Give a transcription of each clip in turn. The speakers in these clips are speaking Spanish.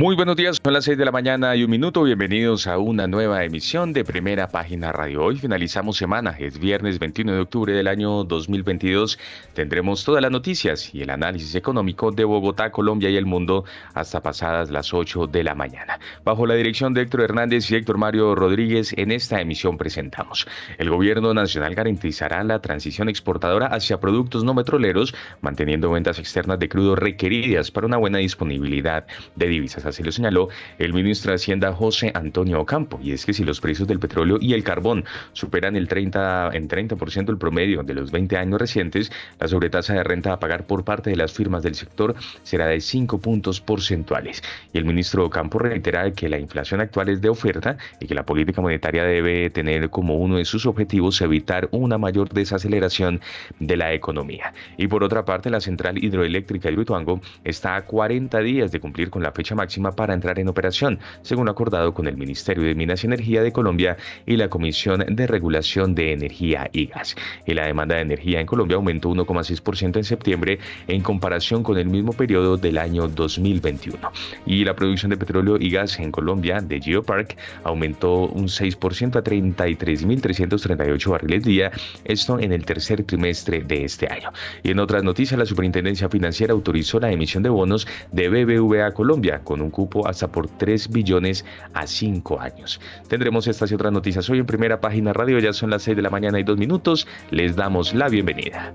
Muy buenos días, son las 6 de la mañana y un minuto. Bienvenidos a una nueva emisión de Primera Página Radio. Hoy finalizamos semana, es viernes 21 de octubre del año 2022. Tendremos todas las noticias y el análisis económico de Bogotá, Colombia y el mundo hasta pasadas las 8 de la mañana. Bajo la dirección de Héctor Hernández y Héctor Mario Rodríguez, en esta emisión presentamos. El gobierno nacional garantizará la transición exportadora hacia productos no petroleros, manteniendo ventas externas de crudo requeridas para una buena disponibilidad de divisas Así lo señaló el ministro de Hacienda José Antonio Ocampo. Y es que si los precios del petróleo y el carbón superan el 30, en 30% el promedio de los 20 años recientes, la sobretasa de renta a pagar por parte de las firmas del sector será de 5 puntos porcentuales. Y el ministro Ocampo reitera que la inflación actual es de oferta y que la política monetaria debe tener como uno de sus objetivos evitar una mayor desaceleración de la economía. Y por otra parte, la central hidroeléctrica de Utuango está a 40 días de cumplir con la fecha máxima para entrar en operación, según acordado con el Ministerio de Minas y Energía de Colombia y la Comisión de Regulación de Energía y Gas. Y la demanda de energía en Colombia aumentó 1,6% en septiembre en comparación con el mismo periodo del año 2021. Y la producción de petróleo y gas en Colombia de Geopark aumentó un 6% a 33.338 barriles día, esto en el tercer trimestre de este año. Y en otras noticias, la Superintendencia Financiera autorizó la emisión de bonos de BBVA Colombia con un cupo hasta por 3 billones a 5 años. Tendremos estas y otras noticias hoy en primera página radio, ya son las 6 de la mañana y 2 minutos, les damos la bienvenida.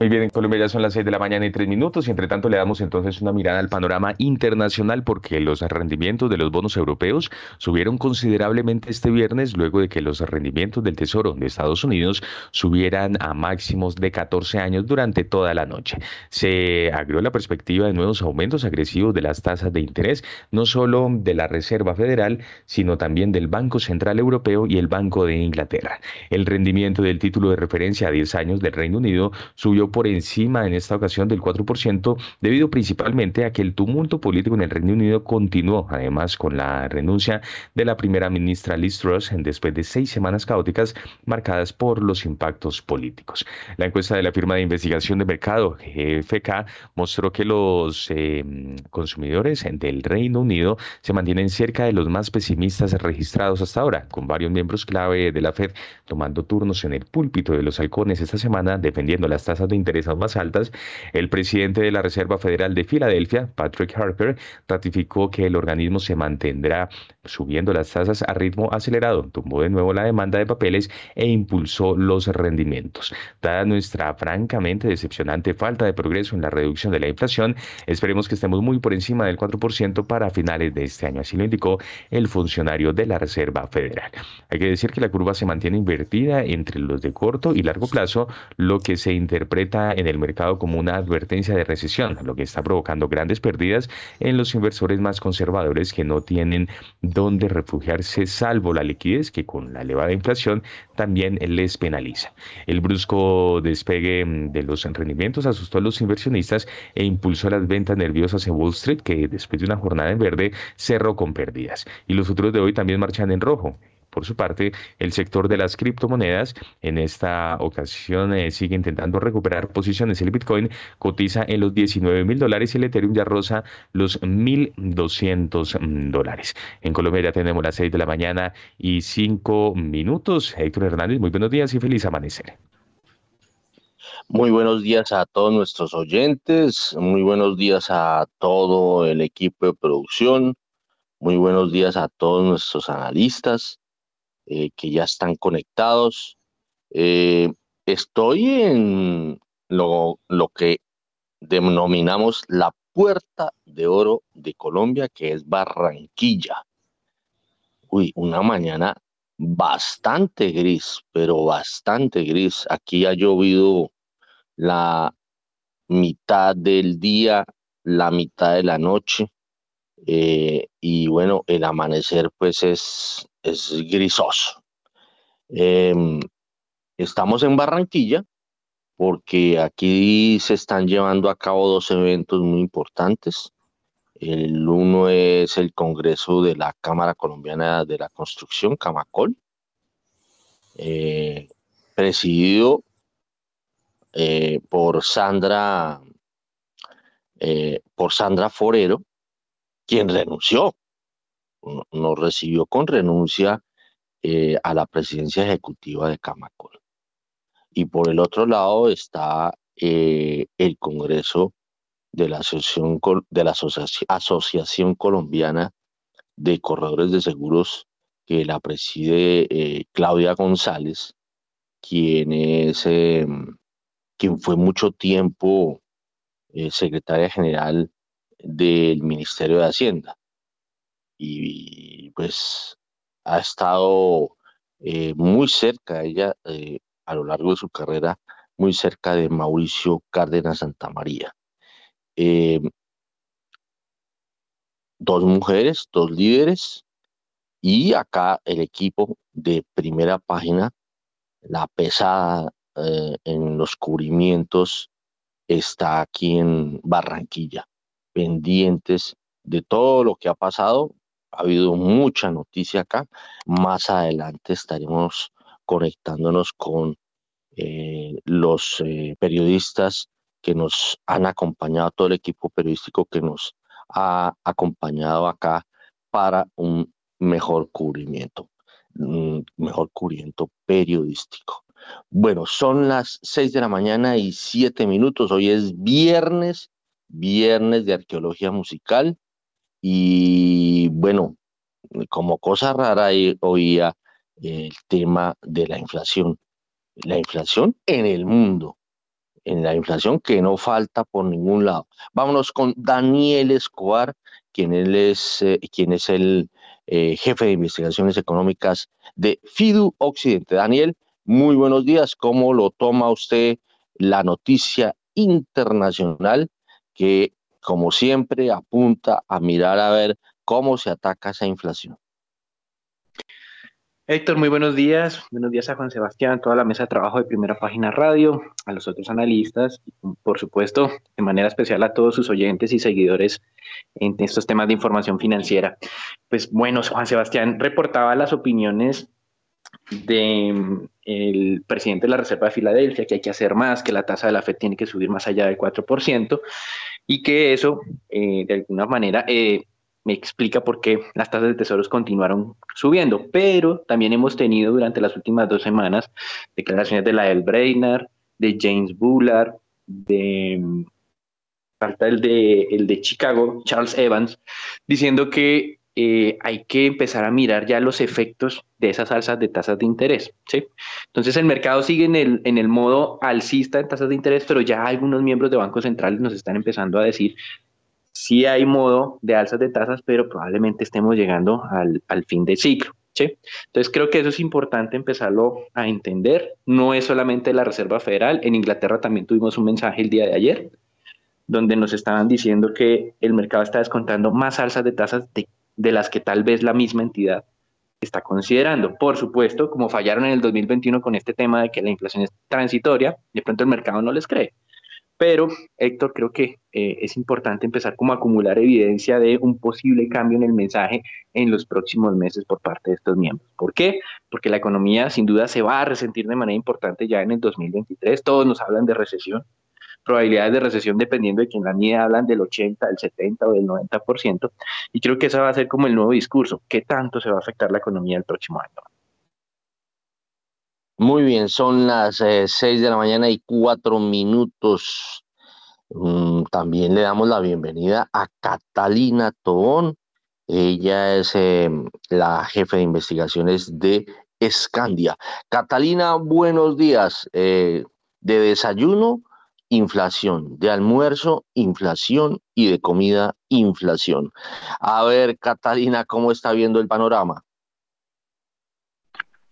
Muy bien, en Colombia ya son las 6 de la mañana y 3 minutos y entre tanto le damos entonces una mirada al panorama internacional porque los rendimientos de los bonos europeos subieron considerablemente este viernes luego de que los rendimientos del Tesoro de Estados Unidos subieran a máximos de 14 años durante toda la noche. Se agrió la perspectiva de nuevos aumentos agresivos de las tasas de interés, no solo de la Reserva Federal, sino también del Banco Central Europeo y el Banco de Inglaterra. El rendimiento del título de referencia a 10 años del Reino Unido subió por encima en esta ocasión del 4%, debido principalmente a que el tumulto político en el Reino Unido continuó, además con la renuncia de la primera ministra Liz Truss después de seis semanas caóticas marcadas por los impactos políticos. La encuesta de la firma de investigación de mercado GFK mostró que los eh, consumidores del Reino Unido se mantienen cerca de los más pesimistas registrados hasta ahora, con varios miembros clave de la Fed tomando turnos en el púlpito de los halcones esta semana defendiendo las tasas de intereses más altas, el presidente de la Reserva Federal de Filadelfia, Patrick Harper, ratificó que el organismo se mantendrá subiendo las tasas a ritmo acelerado, tumbó de nuevo la demanda de papeles e impulsó los rendimientos. Dada nuestra francamente decepcionante falta de progreso en la reducción de la inflación, esperemos que estemos muy por encima del 4% para finales de este año, así lo indicó el funcionario de la Reserva Federal. Hay que decir que la curva se mantiene invertida entre los de corto y largo plazo, lo que se interpreta en el mercado como una advertencia de recesión, lo que está provocando grandes pérdidas en los inversores más conservadores que no tienen dónde refugiarse salvo la liquidez que con la elevada inflación también les penaliza. El brusco despegue de los rendimientos asustó a los inversionistas e impulsó las ventas nerviosas en Wall Street que después de una jornada en verde cerró con pérdidas. Y los futuros de hoy también marchan en rojo. Por su parte, el sector de las criptomonedas en esta ocasión eh, sigue intentando recuperar posiciones. El Bitcoin cotiza en los 19 mil dólares y el Ethereum ya roza los 1.200 mm, dólares. En Colombia ya tenemos las 6 de la mañana y 5 minutos. Héctor Hernández, muy buenos días y feliz amanecer. Muy buenos días a todos nuestros oyentes, muy buenos días a todo el equipo de producción, muy buenos días a todos nuestros analistas. Eh, que ya están conectados. Eh, estoy en lo, lo que denominamos la puerta de oro de Colombia, que es Barranquilla. Uy, una mañana bastante gris, pero bastante gris. Aquí ha llovido la mitad del día, la mitad de la noche. Eh, y bueno, el amanecer pues es, grisoso. Em, estamos en Barranquilla porque aquí se están llevando a cabo dos eventos muy importantes. El uno es el Congreso de la Cámara Colombiana de la Construcción, Camacol, eh, presidido eh, por Sandra por Sandra Forero, quien renunció, nos recibió con renuncia eh, a la presidencia ejecutiva de Camacol. Y por el otro lado está eh, el Congreso de la Asociación, de la Asociación Colombiana de Corredores de Seguros, que la preside eh, Claudia González, quien es em, quien fue mucho tiempo secretaria general del Ministerio de Hacienda. Y pues ha estado eh, muy cerca, ella eh, a lo largo de su carrera, muy cerca de Mauricio Cárdenas Santamaría. Eh, dos mujeres, dos líderes, y acá el equipo de primera página, la pesada en los cubrimientos, está aquí en Barranquilla pendientes de todo lo que ha pasado. Ha habido mucha noticia acá. Más adelante estaremos conectándonos con eh, los eh, periodistas que nos han acompañado, todo el equipo periodístico que nos ha acompañado acá para un mejor cubrimiento, un mejor cubrimiento periodístico. Bueno, son las seis de la mañana y siete minutos. Hoy es viernes viernes de arqueología musical y bueno, como cosa rara oía el tema de la inflación. La inflación en el mundo, en la inflación que no falta por ningún lado. Vámonos con Daniel Escobar, quien, él es, eh, quien es el eh, jefe de investigaciones económicas de FIDU Occidente. Daniel, muy buenos días. ¿Cómo lo toma usted la noticia internacional que, como siempre, apunta a mirar a ver cómo se ataca esa inflación. Héctor, muy buenos días. Buenos días a Juan Sebastián, toda la mesa de trabajo de Primera Página Radio, a los otros analistas y, por supuesto, de manera especial a todos sus oyentes y seguidores en estos temas de información financiera. Pues bueno, Juan Sebastián reportaba las opiniones del presidente de la Reserva de Filadelfia, que hay que hacer más, que la tasa de la FED tiene que subir más allá del 4%, y que eso, eh, de alguna manera, eh, me explica por qué las tasas de tesoros continuaron subiendo. Pero también hemos tenido durante las últimas dos semanas declaraciones de la El Brainard, de James Bullard, de falta el de, el de Chicago, Charles Evans, diciendo que eh, hay que empezar a mirar ya los efectos de esas alzas de tasas de interés. ¿sí? Entonces el mercado sigue en el, en el modo alcista en tasas de interés, pero ya algunos miembros de bancos centrales nos están empezando a decir sí hay modo de alzas de tasas, pero probablemente estemos llegando al, al fin de ciclo. ¿sí? Entonces creo que eso es importante empezarlo a entender. No es solamente la Reserva Federal, en Inglaterra también tuvimos un mensaje el día de ayer donde nos estaban diciendo que el mercado está descontando más alzas de tasas de de las que tal vez la misma entidad está considerando. Por supuesto, como fallaron en el 2021 con este tema de que la inflación es transitoria, de pronto el mercado no les cree. Pero, Héctor, creo que eh, es importante empezar como a acumular evidencia de un posible cambio en el mensaje en los próximos meses por parte de estos miembros. ¿Por qué? Porque la economía sin duda se va a resentir de manera importante ya en el 2023. Todos nos hablan de recesión, probabilidades de recesión dependiendo de quién la mide, hablan del 80, del 70 o del 90%. Y creo que eso va a ser como el nuevo discurso. ¿Qué tanto se va a afectar la economía el próximo año? Muy bien, son las eh, seis 6 de la mañana y cuatro minutos. Mm, también le damos la bienvenida a Catalina Tobón. Ella es em, la jefe de investigaciones de Escandia. Catalina, buenos días. Eh, de desayuno inflación, de almuerzo, inflación y de comida, inflación. A ver, Catalina, ¿cómo está viendo el panorama?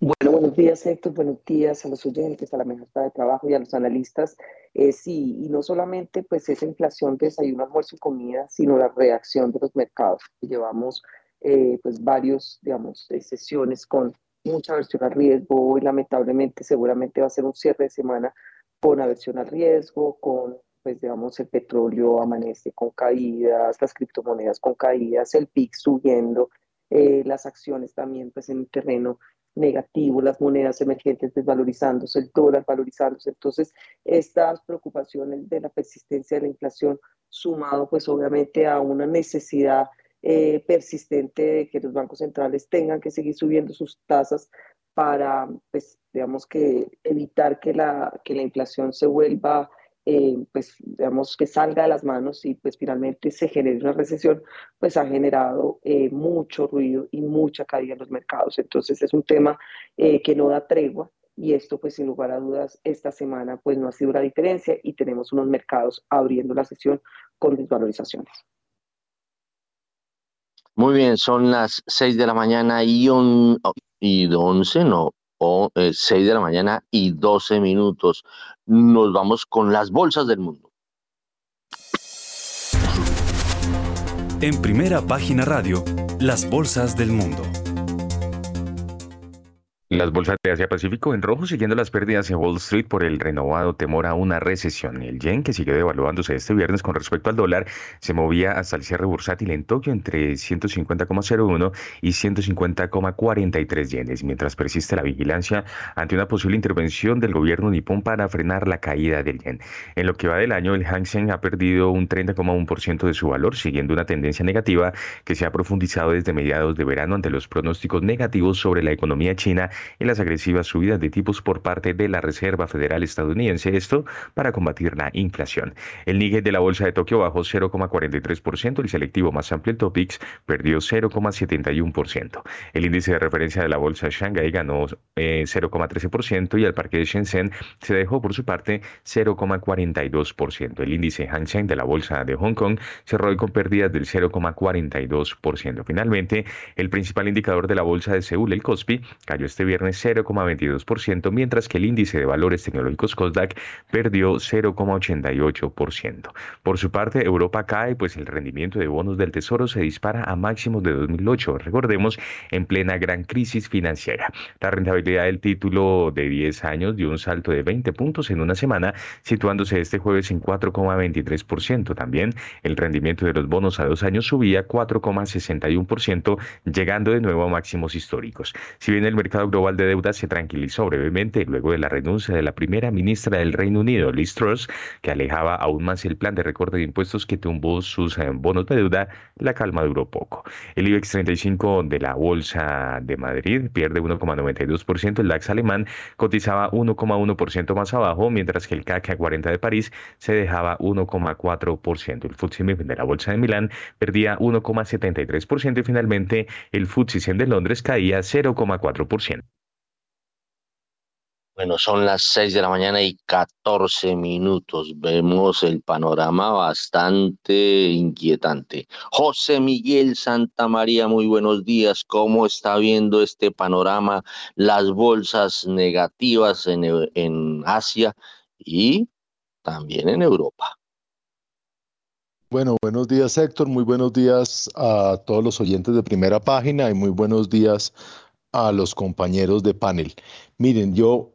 Bueno, buenos días Héctor, buenos días a los oyentes, a la mesa de trabajo y a los analistas. Eh, sí, y no solamente pues esa inflación de desayuno, almuerzo y comida, sino la reacción de los mercados. Llevamos eh, pues varios, digamos, sesiones con mucha aversión al riesgo y lamentablemente seguramente va a ser un cierre de semana con aversión al riesgo, con pues digamos el petróleo amanece con caídas, las criptomonedas con caídas, el PIC subiendo, eh, las acciones también pues en el terreno negativo, las monedas emergentes desvalorizándose, el dólar valorizándose. Entonces, estas preocupaciones de la persistencia de la inflación, sumado pues obviamente a una necesidad eh, persistente de que los bancos centrales tengan que seguir subiendo sus tasas para, pues, digamos que evitar que la, que la inflación se vuelva eh, pues digamos que salga de las manos y pues finalmente se genere una recesión, pues ha generado eh, mucho ruido y mucha caída en los mercados. Entonces es un tema eh, que no da tregua y esto pues sin lugar a dudas esta semana pues no ha sido la diferencia y tenemos unos mercados abriendo la sesión con desvalorizaciones. Muy bien, son las 6 de la mañana y, on, y 11, no, o 6 eh, de la mañana y 12 minutos. Nos vamos con las bolsas del mundo. En primera página radio, las bolsas del mundo. Las bolsas de Asia Pacífico en rojo siguiendo las pérdidas en Wall Street por el renovado temor a una recesión. El yen, que siguió devaluándose este viernes con respecto al dólar, se movía hasta el cierre bursátil en Tokio entre 150,01 y 150,43 yenes, mientras persiste la vigilancia ante una posible intervención del gobierno nipón para frenar la caída del yen. En lo que va del año, el Hang Seng ha perdido un 30,1% de su valor, siguiendo una tendencia negativa que se ha profundizado desde mediados de verano ante los pronósticos negativos sobre la economía china y las agresivas subidas de tipos por parte de la Reserva Federal estadounidense, esto para combatir la inflación. El Nikkei de la Bolsa de Tokio bajó 0,43%, el selectivo más amplio, el Topix, perdió 0,71%. El índice de referencia de la Bolsa de Shanghai ganó 0,13% eh, y el parque de Shenzhen se dejó por su parte 0,42%. El índice Hang Seng de la Bolsa de Hong Kong cerró con pérdidas del 0,42%. Finalmente, el principal indicador de la Bolsa de Seúl, el Kospi, cayó este viernes 0,22%, mientras que el índice de valores tecnológicos COSDAC perdió 0,88%. Por su parte, Europa cae, pues el rendimiento de bonos del Tesoro se dispara a máximos de 2008, recordemos, en plena gran crisis financiera. La rentabilidad del título de 10 años dio un salto de 20 puntos en una semana, situándose este jueves en 4,23%. También el rendimiento de los bonos a dos años subía 4,61%, llegando de nuevo a máximos históricos. Si bien el mercado global de deuda se tranquilizó brevemente luego de la renuncia de la primera ministra del Reino Unido, Liz Truss, que alejaba aún más el plan de recorte de impuestos que tumbó sus eh, bonos de deuda, la calma duró poco. El IBEX 35 de la Bolsa de Madrid pierde 1,92%, el DAX alemán cotizaba 1,1% más abajo, mientras que el CAC 40 de París se dejaba 1,4%. El FTSE de la Bolsa de Milán perdía 1,73% y finalmente el FTSE 100 de Londres caía 0,4%. Bueno, son las 6 de la mañana y 14 minutos. Vemos el panorama bastante inquietante. José Miguel Santa María, muy buenos días. ¿Cómo está viendo este panorama? Las bolsas negativas en, en Asia y también en Europa. Bueno, buenos días Héctor, muy buenos días a todos los oyentes de primera página y muy buenos días a los compañeros de panel. Miren, yo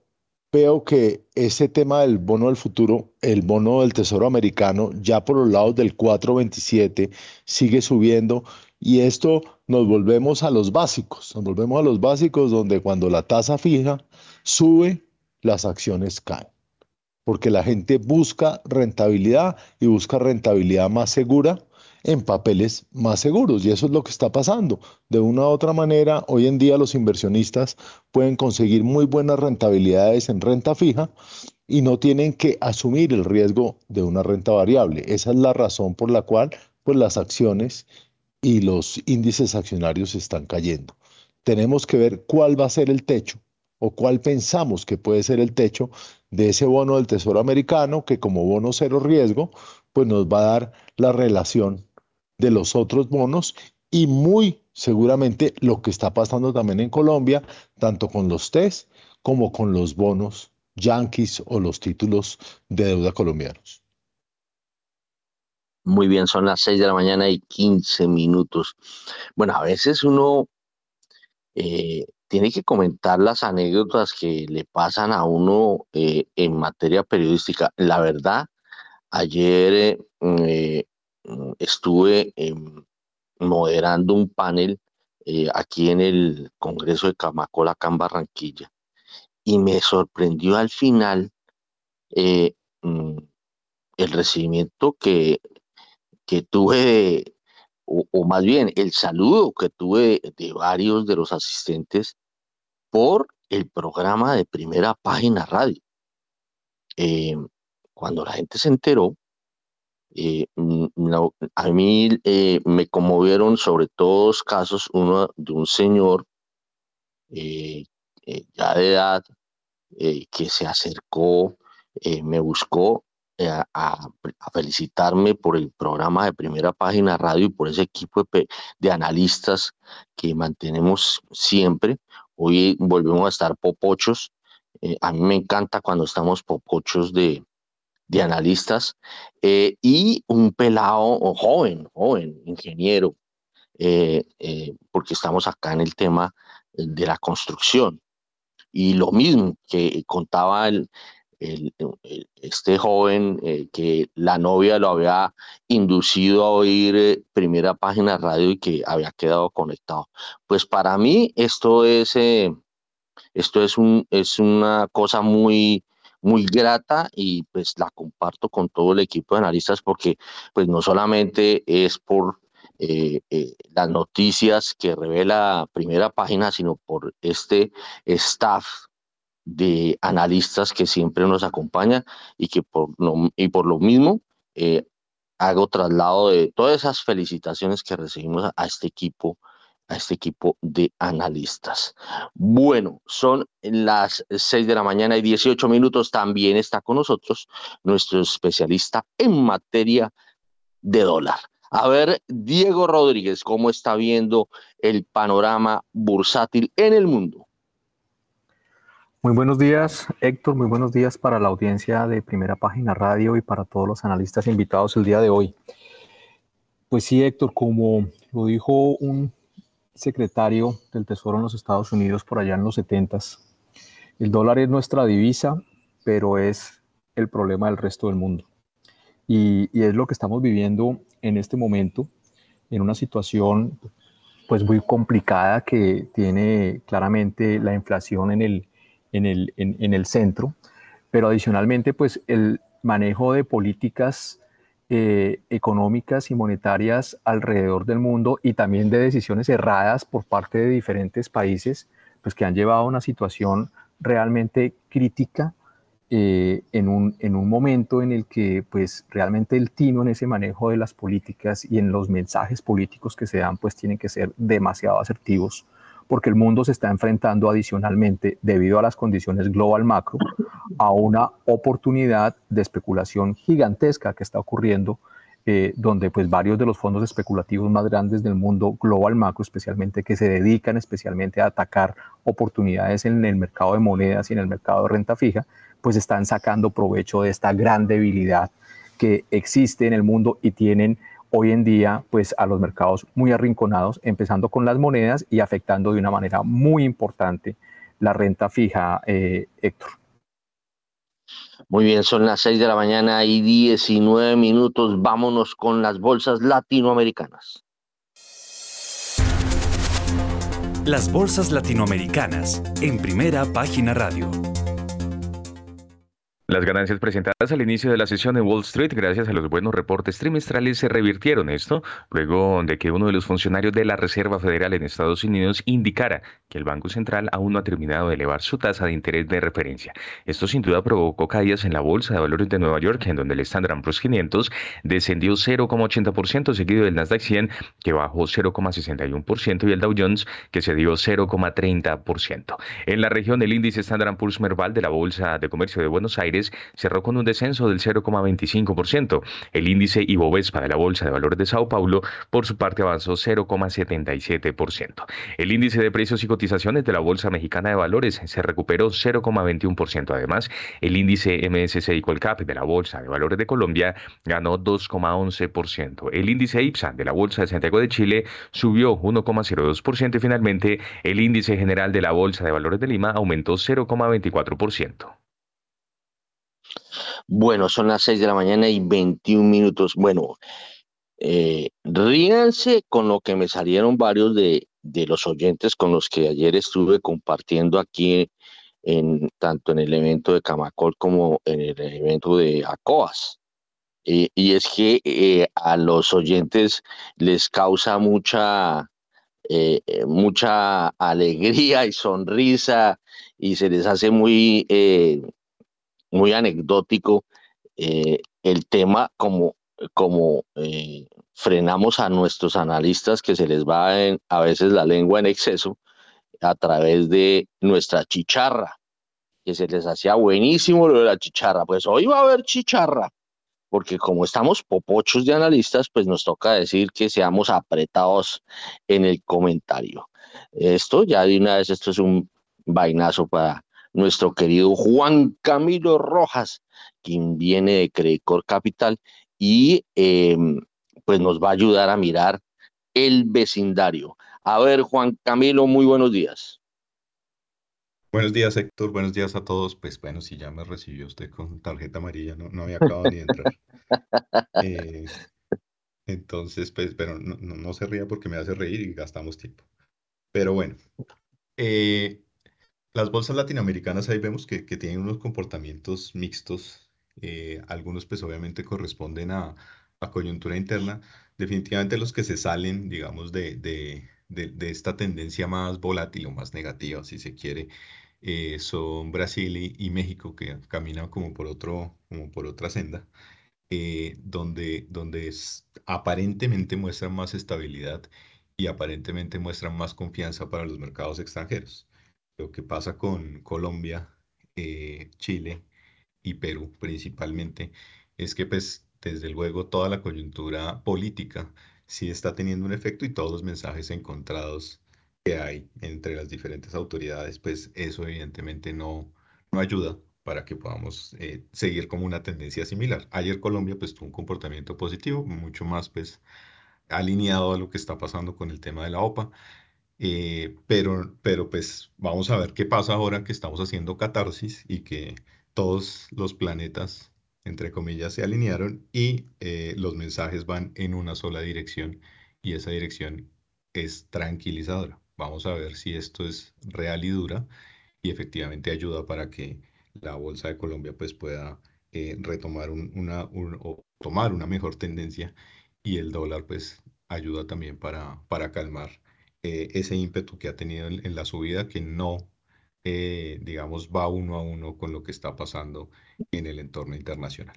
veo que ese tema del bono del futuro, el bono del Tesoro americano, ya por los lados del 427 sigue subiendo y esto nos volvemos a los básicos, nos volvemos a los básicos donde cuando la tasa fija sube, las acciones caen, porque la gente busca rentabilidad y busca rentabilidad más segura en papeles más seguros. Y eso es lo que está pasando. De una u otra manera, hoy en día los inversionistas pueden conseguir muy buenas rentabilidades en renta fija y no tienen que asumir el riesgo de una renta variable. Esa es la razón por la cual pues, las acciones y los índices accionarios están cayendo. Tenemos que ver cuál va a ser el techo o cuál pensamos que puede ser el techo de ese bono del Tesoro americano que como bono cero riesgo, pues nos va a dar la relación de los otros bonos y muy seguramente lo que está pasando también en Colombia, tanto con los test como con los bonos yanquis o los títulos de deuda colombianos. Muy bien, son las 6 de la mañana y 15 minutos. Bueno, a veces uno eh, tiene que comentar las anécdotas que le pasan a uno eh, en materia periodística. La verdad, ayer eh, estuve em, moderando un panel aquí en el Congreso de Camacola, acá en Barranquilla, y me sorprendió al final mm, el recibimiento que que tuve, o, más bien el saludo que tuve de varios de los asistentes por el programa de primera página radio. Eh, cuando la gente se enteró, eh, mm, a mí eh, me conmovieron sobre todos casos uno de un señor ya de edad que se acercó, me buscó eh, a, felicitarme por el programa de primera página radio y por ese equipo de, analistas que mantenemos siempre. Hoy volvemos a estar popochos. Eh, a mí me encanta cuando estamos popochos de, analistas eh, y un pelado joven, joven, ingeniero, porque estamos acá en el tema de la construcción. Y lo mismo que contaba el, este joven eh, que la novia lo había inducido a oír eh, primera página radio y que había quedado conectado. Pues para mí esto es, eh, esto es, un, es una cosa muy, muy grata y pues la comparto con todo el equipo de analistas porque pues no solamente es por las noticias que revela primera página, sino por este staff de analistas que siempre nos acompañan y que por lo, y por lo mismo eh, hago traslado de todas esas felicitaciones que recibimos a, este equipo a este equipo de analistas. Bueno, son las 6 de la mañana y 18 minutos. También está con nosotros nuestro especialista en materia de dólar. A ver, Diego Rodríguez, ¿cómo está viendo el panorama bursátil en el mundo? Muy buenos días, Héctor. Muy buenos días para la audiencia de Primera Página Radio y para todos los analistas invitados el día de hoy. Pues sí, Héctor, como lo dijo un secretario del Tesoro en los Estados Unidos por allá en los 70 el dólar es nuestra divisa, pero es el problema del resto del mundo. Y, es lo que estamos viviendo en este momento, en una situación pues muy complicada que tiene claramente la inflación en el en el, en, el centro, pero adicionalmente, pues el manejo de políticas eh, económicas y monetarias alrededor del mundo y también de decisiones erradas por parte de diferentes países, pues que han llevado a una situación realmente crítica eh, en, un, en, un, momento en el que pues realmente el tino en ese manejo de las políticas y en los mensajes políticos que se dan pues tienen que ser demasiado asertivos porque el mundo se está enfrentando adicionalmente, debido a las condiciones global macro, a una oportunidad de especulación gigantesca que está ocurriendo, eh, donde pues varios de los fondos especulativos más grandes del mundo global macro, especialmente que se dedican especialmente a atacar oportunidades en el mercado de monedas y en el mercado de renta fija, pues están sacando provecho de esta gran debilidad que existe en el mundo y tienen hoy en día pues a los mercados muy arrinconados, empezando con las monedas y afectando de una manera muy importante la renta fija, eh, Héctor. Muy bien, son las 6 de la mañana y 19 minutos. Vámonos con las bolsas latinoamericanas. Las bolsas latinoamericanas en primera página radio. Las ganancias presentadas al inicio de la sesión en Wall Street, gracias a los buenos reportes trimestrales, se revirtieron esto luego de que uno de los funcionarios de la Reserva Federal en Estados Unidos indicara que el Banco Central aún no ha terminado de elevar su tasa de interés de referencia. Esto sin duda provocó caídas en la Bolsa de Valores de Nueva York, en donde el Standard Poor's 500 descendió 0,80%, seguido del Nasdaq 100, que bajó 0,61%, y el Dow Jones, que se dio 0,30%. En la región, el índice Standard Poor's Merval de la Bolsa de Comercio de Buenos Aires Cerró con un descenso del 0,25%. El índice Ibovespa de la Bolsa de Valores de Sao Paulo, por su parte, avanzó 0,77%. El índice de precios y cotizaciones de la Bolsa Mexicana de Valores se recuperó 0,21%. Además, el índice MSCI Colcap de la Bolsa de Valores de Colombia ganó 2,11%. El índice IPSA de la Bolsa de Santiago de Chile subió 1,02% y finalmente el índice general de la Bolsa de Valores de Lima aumentó 0,24%. Bueno, son las 6 de la mañana y 21 minutos. Bueno, eh, ríanse con lo que me salieron varios de, de, los oyentes con los que ayer estuve compartiendo aquí en, tanto en el evento de Camacol como en el evento de ACOAS. y es que eh, a los oyentes les causa mucha, eh, mucha alegría y sonrisa y se les hace muy, muy anecdótico el tema como como eh, frenamos a nuestros analistas que se les va a veces la lengua en exceso a través de nuestra chicharra, que se les hacía buenísimo lo de la chicharra. Pues hoy va a haber chicharra, porque como estamos popochos de analistas, pues nos toca decir que seamos apretados en el comentario. Esto ya de una vez, esto es un vainazo para nuestro querido Juan Camilo Rojas, quien viene de Credicor Capital y em, pues nos va a ayudar a mirar el vecindario. A ver, Juan Camilo, muy buenos días. Buenos días, Héctor. Buenos días a todos. Pues bueno, si ya me recibió usted con tarjeta amarilla, no, no había acabado ni de entrar. Eh, entonces, pues, pero no, no, se ría porque me hace reír y gastamos tiempo. Pero bueno, eh, las bolsas latinoamericanas ahí vemos que, tienen unos comportamientos mixtos eh, algunos pues obviamente corresponden a, a, coyuntura interna. Definitivamente los que se salen, digamos, de, de, de, esta tendencia más volátil o más negativa, si se quiere, eh, son Brasil y, México, que caminan como por, otro, como por otra senda, eh, donde, donde aparentemente muestran más estabilidad y aparentemente muestran más confianza para los mercados extranjeros. Lo que pasa con Colombia, Chile, y Perú principalmente, es que pues desde luego toda la coyuntura política sí está teniendo un efecto y todos los mensajes encontrados que hay entre las diferentes autoridades, pues eso evidentemente no, no ayuda para que podamos eh, seguir como una tendencia similar. Ayer Colombia pues tuvo un comportamiento positivo, mucho más pues alineado a lo que está pasando con el tema de la OPA. Eh, pero, pero pues vamos a ver qué pasa ahora que estamos haciendo catarsis y que todos los planetas, entre comillas, se alinearon y eh, los mensajes van en una sola dirección y esa dirección es tranquilizadora. Vamos a ver si esto es real y dura y efectivamente ayuda para que la Bolsa de Colombia pues pueda eh, retomar una, o tomar una mejor tendencia y el dólar pues ayuda también para, para calmar eh, ese ímpetu que ha tenido en la subida que no eh, digamos, va uno a uno con lo que está pasando en el entorno internacional.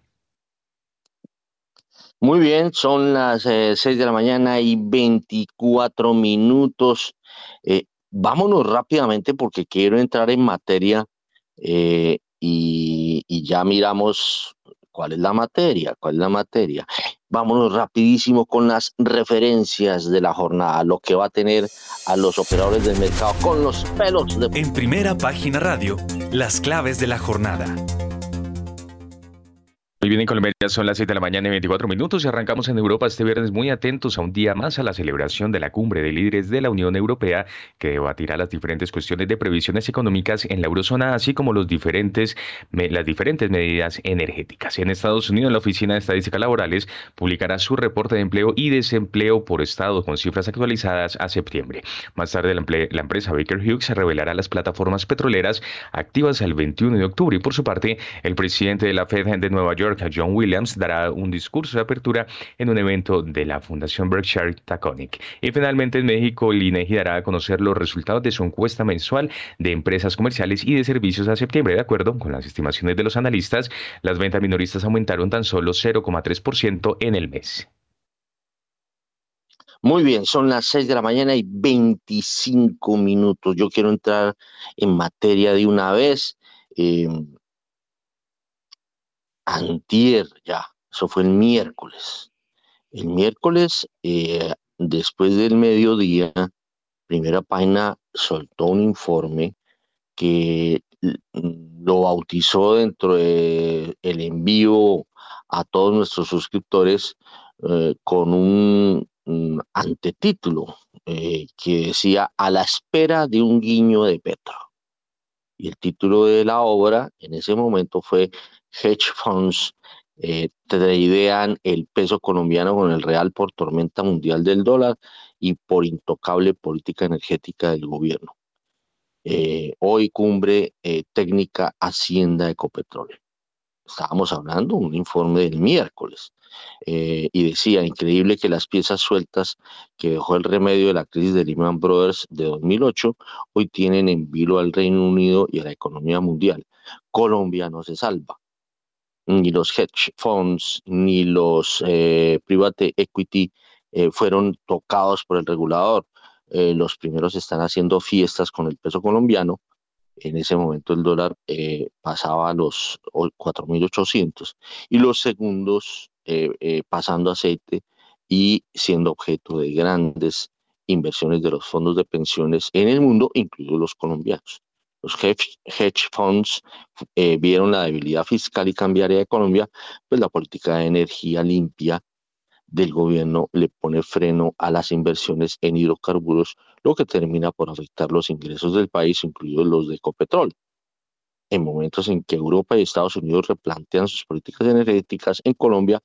Muy bien, son las eh, 6 de la mañana y 24 minutos. Eh, vámonos rápidamente porque quiero entrar en materia eh, y, ya miramos cuál es la materia, cuál es la materia. Vámonos rapidísimo con las referencias de la jornada, lo que va a tener a los operadores del mercado con los pelos de... En primera página radio, las claves de la jornada. Muy bien, en Colombia son las 7 de la mañana y 24 minutos y arrancamos en Europa este viernes muy atentos a un día más a la celebración de la cumbre de líderes de la Unión Europea que debatirá las diferentes cuestiones de previsiones económicas en la eurozona, así como los diferentes, las diferentes medidas energéticas. En Estados Unidos, la Oficina de Estadísticas Laborales publicará su reporte de empleo y desempleo por estado con cifras actualizadas a septiembre. Más tarde, la, empresa Baker Hughes revelará las plataformas petroleras activas el 21 de octubre y por su parte, el presidente de la Fed de Nueva John Williams, dará un discurso de apertura en un evento de la Fundación Berkshire Taconic. Y finalmente en México, el INEGI dará a conocer los resultados de su encuesta mensual de empresas comerciales y de servicios a septiembre. De acuerdo con las estimaciones de los analistas, las ventas minoristas aumentaron tan solo 0,3% en el mes. Muy bien, son las 6 de la mañana y 25 minutos. Yo quiero entrar en materia de una vez. Eh, antier ya, eso fue el miércoles. El miércoles, eh, después del mediodía, primera página soltó un informe que lo bautizó dentro del envío a todos nuestros suscriptores eh, con un, antetítulo eh, que decía a la espera de un guiño de Petro. Y el título de la obra en ese momento fue Hedge Funds eh, tradean el peso colombiano con el real por tormenta mundial del dólar y por intocable política energética del gobierno. Eh, hoy cumbre eh, técnica Hacienda Ecopetróleo. Estábamos hablando un informe del miércoles eh, y decía, increíble que las piezas sueltas que dejó el remedio de la crisis de Lehman Brothers de 2008 hoy tienen en vilo al Reino Unido y a la economía mundial. Colombia no se salva. Ni los hedge funds, ni los private equity fueron tocados por el regulador. Eh, los primeros están haciendo fiestas con el peso colombiano. En ese momento el dólar eh, pasaba a los 4.800 y los segundos eh, pasando aceite y siendo objeto de grandes inversiones de los fondos de pensiones en el mundo, incluidos los colombianos. Los hedge, funds vieron la debilidad fiscal y cambiaria de Colombia, pues la política de energía limpia del gobierno le pone freno a las inversiones en hidrocarburos, lo que termina por afectar los ingresos del país, incluidos los de Ecopetrol. En momentos en que Europa y Estados Unidos replantean sus políticas energéticas en Colombia,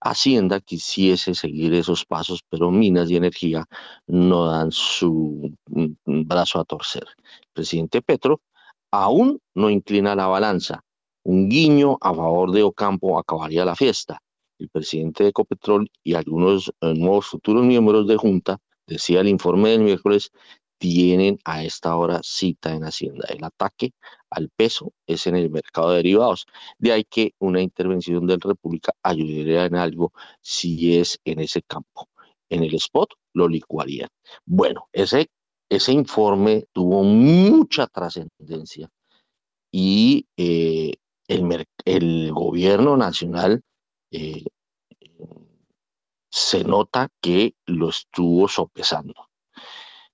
Hacienda quisiese seguir esos pasos, pero Minas y Energía no dan su mm, brazo a torcer. El presidente Petro aún no inclina la balanza. Un guiño a favor de Ocampo acabaría la fiesta el presidente de Ecopetrol y algunos eh, nuevos futuros miembros de Junta, decía el informe del miércoles, tienen a esta hora cita en Hacienda. El ataque al peso es en el mercado de derivados. De ahí que una intervención del República ayudaría en algo si es en ese campo. En el spot lo licuarían. Bueno, ese, ese informe tuvo mucha trascendencia y eh, el, gobierno nacional eh, se nota que lo estuvo sopesando.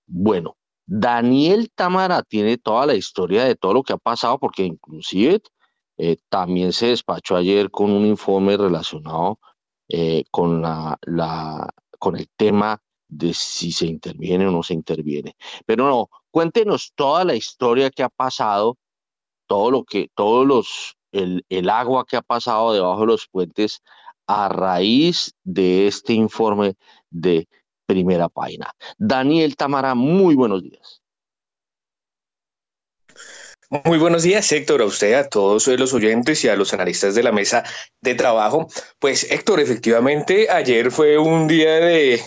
Bueno, Daniel Tamara tiene toda la historia de todo lo que ha pasado, porque inclusive eh, también se despachó ayer con un informe relacionado eh, con, la, con el tema de si se interviene o no se interviene. Pero no, cuéntenos toda la historia que ha pasado, todo lo que, todos los, el, el agua que ha pasado debajo de los puentes a raíz de este informe de primera página. Daniel Tamara, muy buenos días. Muy buenos días, Héctor, a usted, a todos los oyentes y a los analistas de la mesa de trabajo. Pues, Héctor, efectivamente, ayer fue un día de,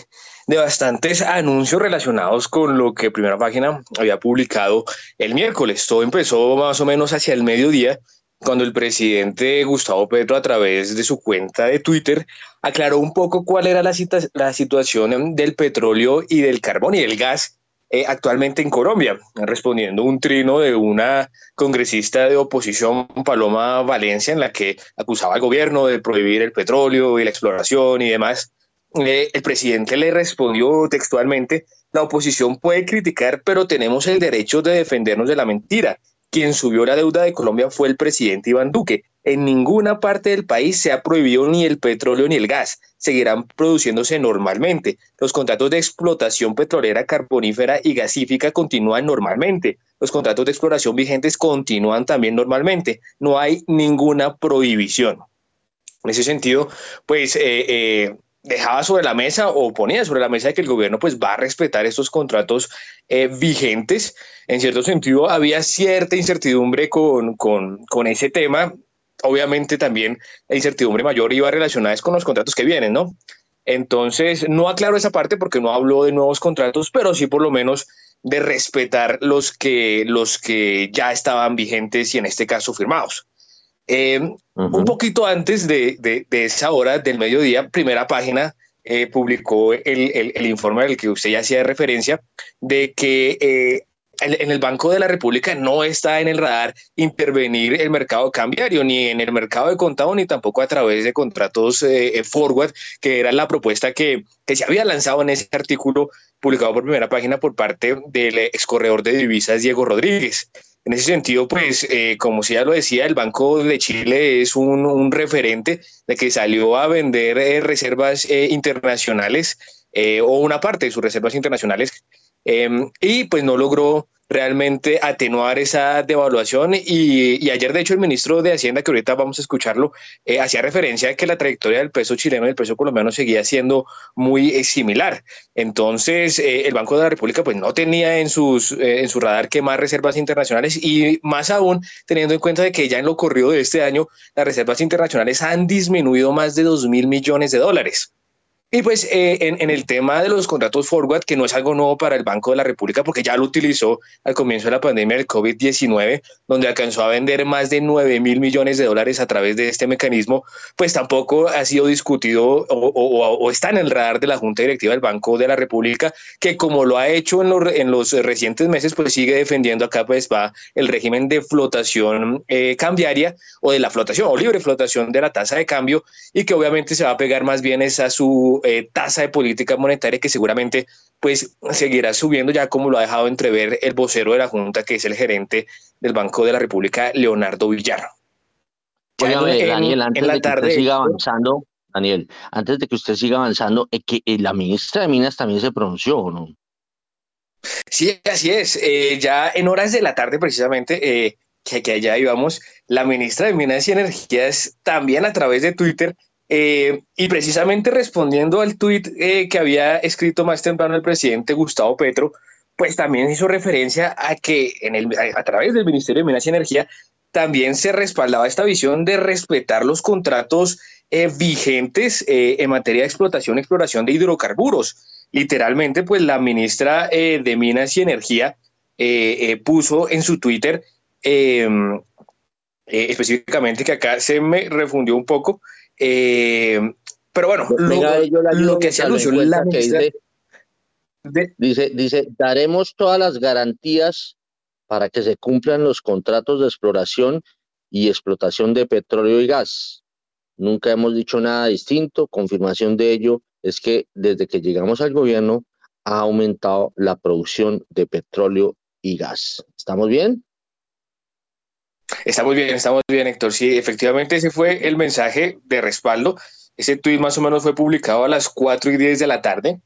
de bastantes anuncios relacionados con lo que Primera Página había publicado el miércoles. Todo empezó más o menos hacia el mediodía cuando el presidente Gustavo Petro a través de su cuenta de Twitter aclaró un poco cuál era la, la situación del petróleo y del carbón y del gas eh, actualmente en Colombia, respondiendo un trino de una congresista de oposición, Paloma Valencia, en la que acusaba al gobierno de prohibir el petróleo y la exploración y demás. Eh, el presidente le respondió textualmente, la oposición puede criticar, pero tenemos el derecho de defendernos de la mentira quien subió la deuda de Colombia fue el presidente Iván Duque. En ninguna parte del país se ha prohibido ni el petróleo ni el gas. Seguirán produciéndose normalmente. Los contratos de explotación petrolera, carbonífera y gasífica continúan normalmente. Los contratos de exploración vigentes continúan también normalmente. No hay ninguna prohibición. En ese sentido, pues eh, eh, dejaba sobre la mesa o ponía sobre la mesa que el gobierno pues va a respetar estos contratos eh, vigentes. En cierto sentido, había cierta incertidumbre con, con, con, ese tema. Obviamente también la incertidumbre mayor iba relacionada con los contratos que vienen, ¿no? Entonces, no aclaro esa parte porque no habló de nuevos contratos, pero sí por lo menos de respetar los que, los que ya estaban vigentes y en este caso firmados. Eh, un poquito antes de, esa hora del mediodía, primera página eh, publicó el, informe al que usted ya hacía referencia de que eh, en el Banco de la República no está en el radar intervenir el mercado cambiario, ni en el mercado de contado, ni tampoco a través de contratos eh, eh, forward, que era la propuesta que, que se había lanzado en ese artículo publicado por primera página por parte del ex corredor de divisas Diego Rodríguez. En ese sentido, pues, eh, como ya lo decía, el Banco de Chile es un, referente de que salió a vender reservas internacionales o una parte de sus reservas internacionales. Em, y pues no logró realmente atenuar esa devaluación y, ayer de hecho el ministro de Hacienda, que ahorita vamos a escucharlo, eh, hacía referencia a que la trayectoria del peso chileno y el peso colombiano seguía siendo muy eh, similar. Entonces eh, el Banco de la República pues no tenía en, sus, en su radar que más reservas internacionales y más aún teniendo en cuenta de que ya en lo corrido de este año las reservas internacionales han disminuido más de 2 mil millones de dólares. Y pues eh, en, el tema de los contratos forward, que no es algo nuevo para el Banco de la República, porque ya lo utilizó al comienzo de la pandemia del COVID-19, donde alcanzó a vender más de 9 mil millones de dólares a través de este mecanismo, pues tampoco ha sido discutido o, está en el radar de la Junta Directiva del Banco de la República, que como lo ha hecho en los, en los recientes meses, pues sigue defendiendo acá, pues va el régimen de flotación eh, cambiaria o de la flotación o libre flotación de la tasa de cambio y que obviamente se va a pegar más bien esa su eh, tasa de política monetaria que seguramente pues seguirá subiendo ya como lo ha dejado entrever el vocero de la Junta, que es el gerente del Banco de la República, Leonardo Villar. Daniel, antes de que usted siga avanzando, Daniel, antes de que usted siga avanzando, es que eh, la ministra de Minas también se pronunció, ¿no? Sí, así es. Eh, ya en horas de la tarde, precisamente, que, que allá íbamos, la ministra de Minas y Energías también a través de Twitter eh, y precisamente respondiendo al tuit eh, que había escrito más temprano el presidente Gustavo Petro, pues también hizo referencia a que en el, a, través del Ministerio de Minas y Energía también se respaldaba esta visión de respetar los contratos eh, vigentes en materia de explotación y exploración de hidrocarburos. Literalmente, pues la ministra de Minas y Energía puso en su Twitter específicamente que acá se me refundió un poco, eh, pero bueno, lo, que se anunció la dice, dice, dice, daremos todas las garantías para que se cumplan los contratos de exploración y explotación de petróleo y gas. Nunca hemos dicho nada distinto. Confirmación de ello es que desde que llegamos al gobierno ha aumentado la producción de petróleo y gas. ¿Estamos bien? Estamos bien, estamos bien, Héctor. Sí, efectivamente ese fue el mensaje de respaldo. Ese tuit más o menos fue publicado a las 4 y 10 de la tarde.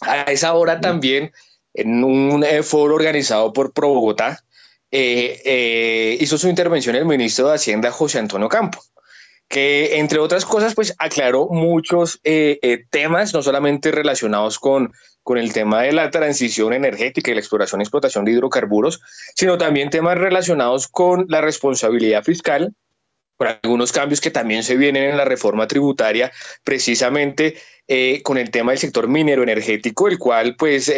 A esa hora también, en un eh, foro organizado por Pro Bogotá, eh, eh, hizo su intervención el ministro de Hacienda, José Antonio Campo que entre otras cosas, pues aclaró muchos eh, eh, temas, no solamente relacionados con, con el tema de la transición energética y la exploración y explotación de hidrocarburos, sino también temas relacionados con la responsabilidad fiscal, con algunos cambios que también se vienen en la reforma tributaria, precisamente eh, con el tema del sector minero energético, el cual, pues,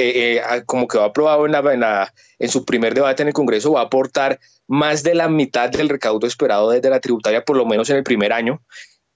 como quedó aprobado en, la, en su primer debate en el Congreso, va a aportar más de la mitad del recaudo esperado desde la tributaria, por lo menos en el primer año.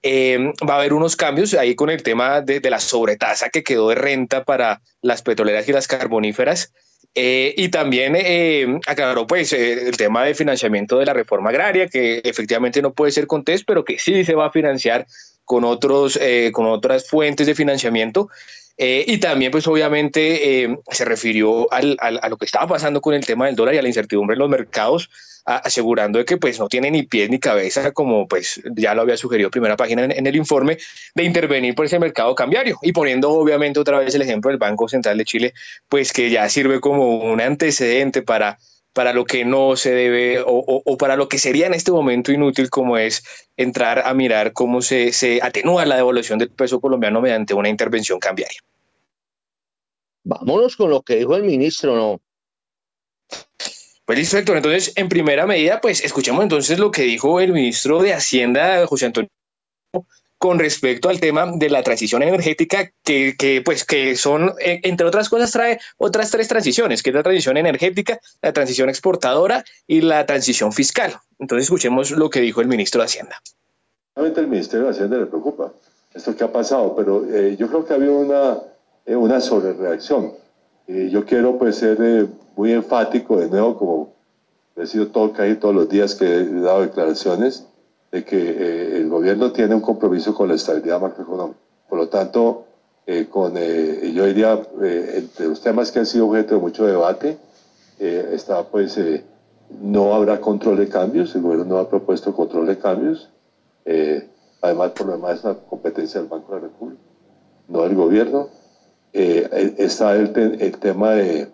Eh, va a haber unos cambios ahí con el tema de, la sobretasa que quedó de renta para las petroleras y las carboníferas. Eh, y también eh, aclaró pues el tema de financiamiento de la reforma agraria, que efectivamente no puede ser con TES, pero que sí se va a financiar con, otros, con otras fuentes de financiamiento. y también, pues obviamente, se refirió al, a lo que estaba pasando con el tema del dólar y a la incertidumbre en los mercados, asegurando de que pues no tiene ni pies ni cabeza, como pues ya lo había sugerido primera página en, el informe, de intervenir por ese mercado cambiario y poniendo obviamente otra vez el ejemplo del Banco Central de Chile, pues que ya sirve como un antecedente para para lo que no se debe o, o, para lo que sería en este momento inútil como es entrar a mirar cómo se, se atenúa la devolución del peso colombiano mediante una intervención cambiaria. Vámonos con lo que dijo el ministro, ¿no? Pues listo, Héctor. Entonces, en primera medida, pues escuchemos entonces lo que dijo el ministro de Hacienda, José Antonio, con respecto al tema de la transición energética, que, que, pues que son, e, entre otras cosas, trae otras tres transiciones, que es la transición energética, la transición exportadora y la transición fiscal. Entonces, escuchemos lo que dijo el ministro de Hacienda. El Ministerio de Hacienda le preocupa esto que ha pasado, pero eh, yo creo que ha habido una, eh, una sobrereacción yo quiero pues ser muy enfático de nuevo, como he sido todo casi todos los días que he dado declaraciones, de que el gobierno tiene un compromiso con la estabilidad macroeconómica. Por lo tanto, con, yo diría, entre los temas que han sido objeto de mucho debate, está pues no habrá control de cambios, el gobierno no ha propuesto control de cambios, eh, además por lo demás es una competencia del Banco de la República, no del gobierno. Eh, eh, está el, el tema de,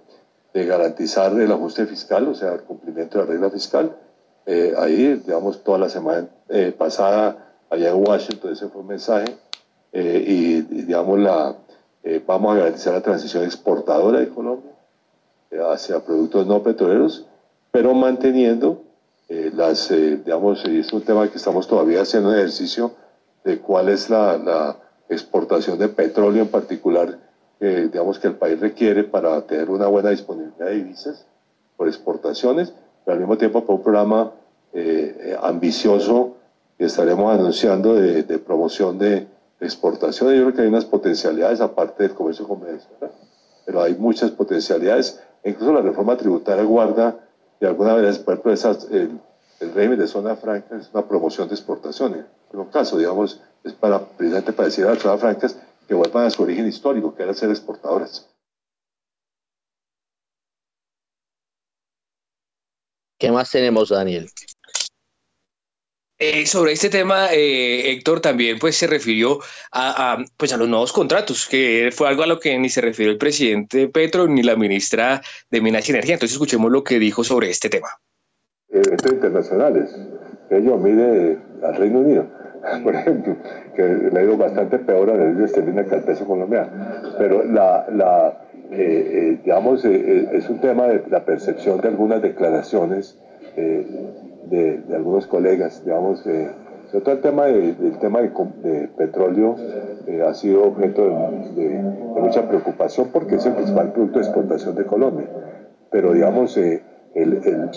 garantizar el ajuste fiscal, o sea, el cumplimiento de la regla fiscal. Ahí, digamos, toda la semana pasada, allá en Washington, ese fue un mensaje, y, digamos, la, vamos a garantizar la transición exportadora de Colombia hacia productos no petroleros pero manteniendo eh, las, eh, digamos, es un tema que estamos todavía haciendo ejercicio de cuál es la, la exportación de petróleo en particular, eh, digamos, que el país requiere para tener una buena disponibilidad de divisas por exportaciones, pero al mismo tiempo por un programa ambicioso que estaremos anunciando de, promoción de exportación. Yo creo que hay unas potencialidades aparte del comercio convencional, pero hay muchas potencialidades. Incluso la reforma tributaria guarda de alguna manera, por esas, el, el, régimen de zona franca es una promoción de exportaciones. En un caso, digamos, es para, precisamente para decir a las zonas francas que vuelvan a su origen histórico, que era ser exportadoras. ¿Qué más tenemos, Daniel? Eh, sobre este tema, eh, Héctor también pues, se refirió a, pues, a los nuevos contratos, que fue algo a lo que ni se refirió el presidente Petro ni la ministra de Minas y Energía. Entonces escuchemos lo que dijo sobre este tema. Eventos internacionales. Ellos mire al Reino Unido, por ejemplo, que le ha ido bastante peor a la ley esterlina que al peso colombiano. Pero la, la eh, digamos, es un tema de la percepción de algunas declaraciones de, algunos colegas, digamos, eh, sobre todo el tema de, del tema de, petróleo eh, ha sido objeto de, mucha preocupación porque es el principal producto de exportación de Colombia. Pero digamos, eh, el, el,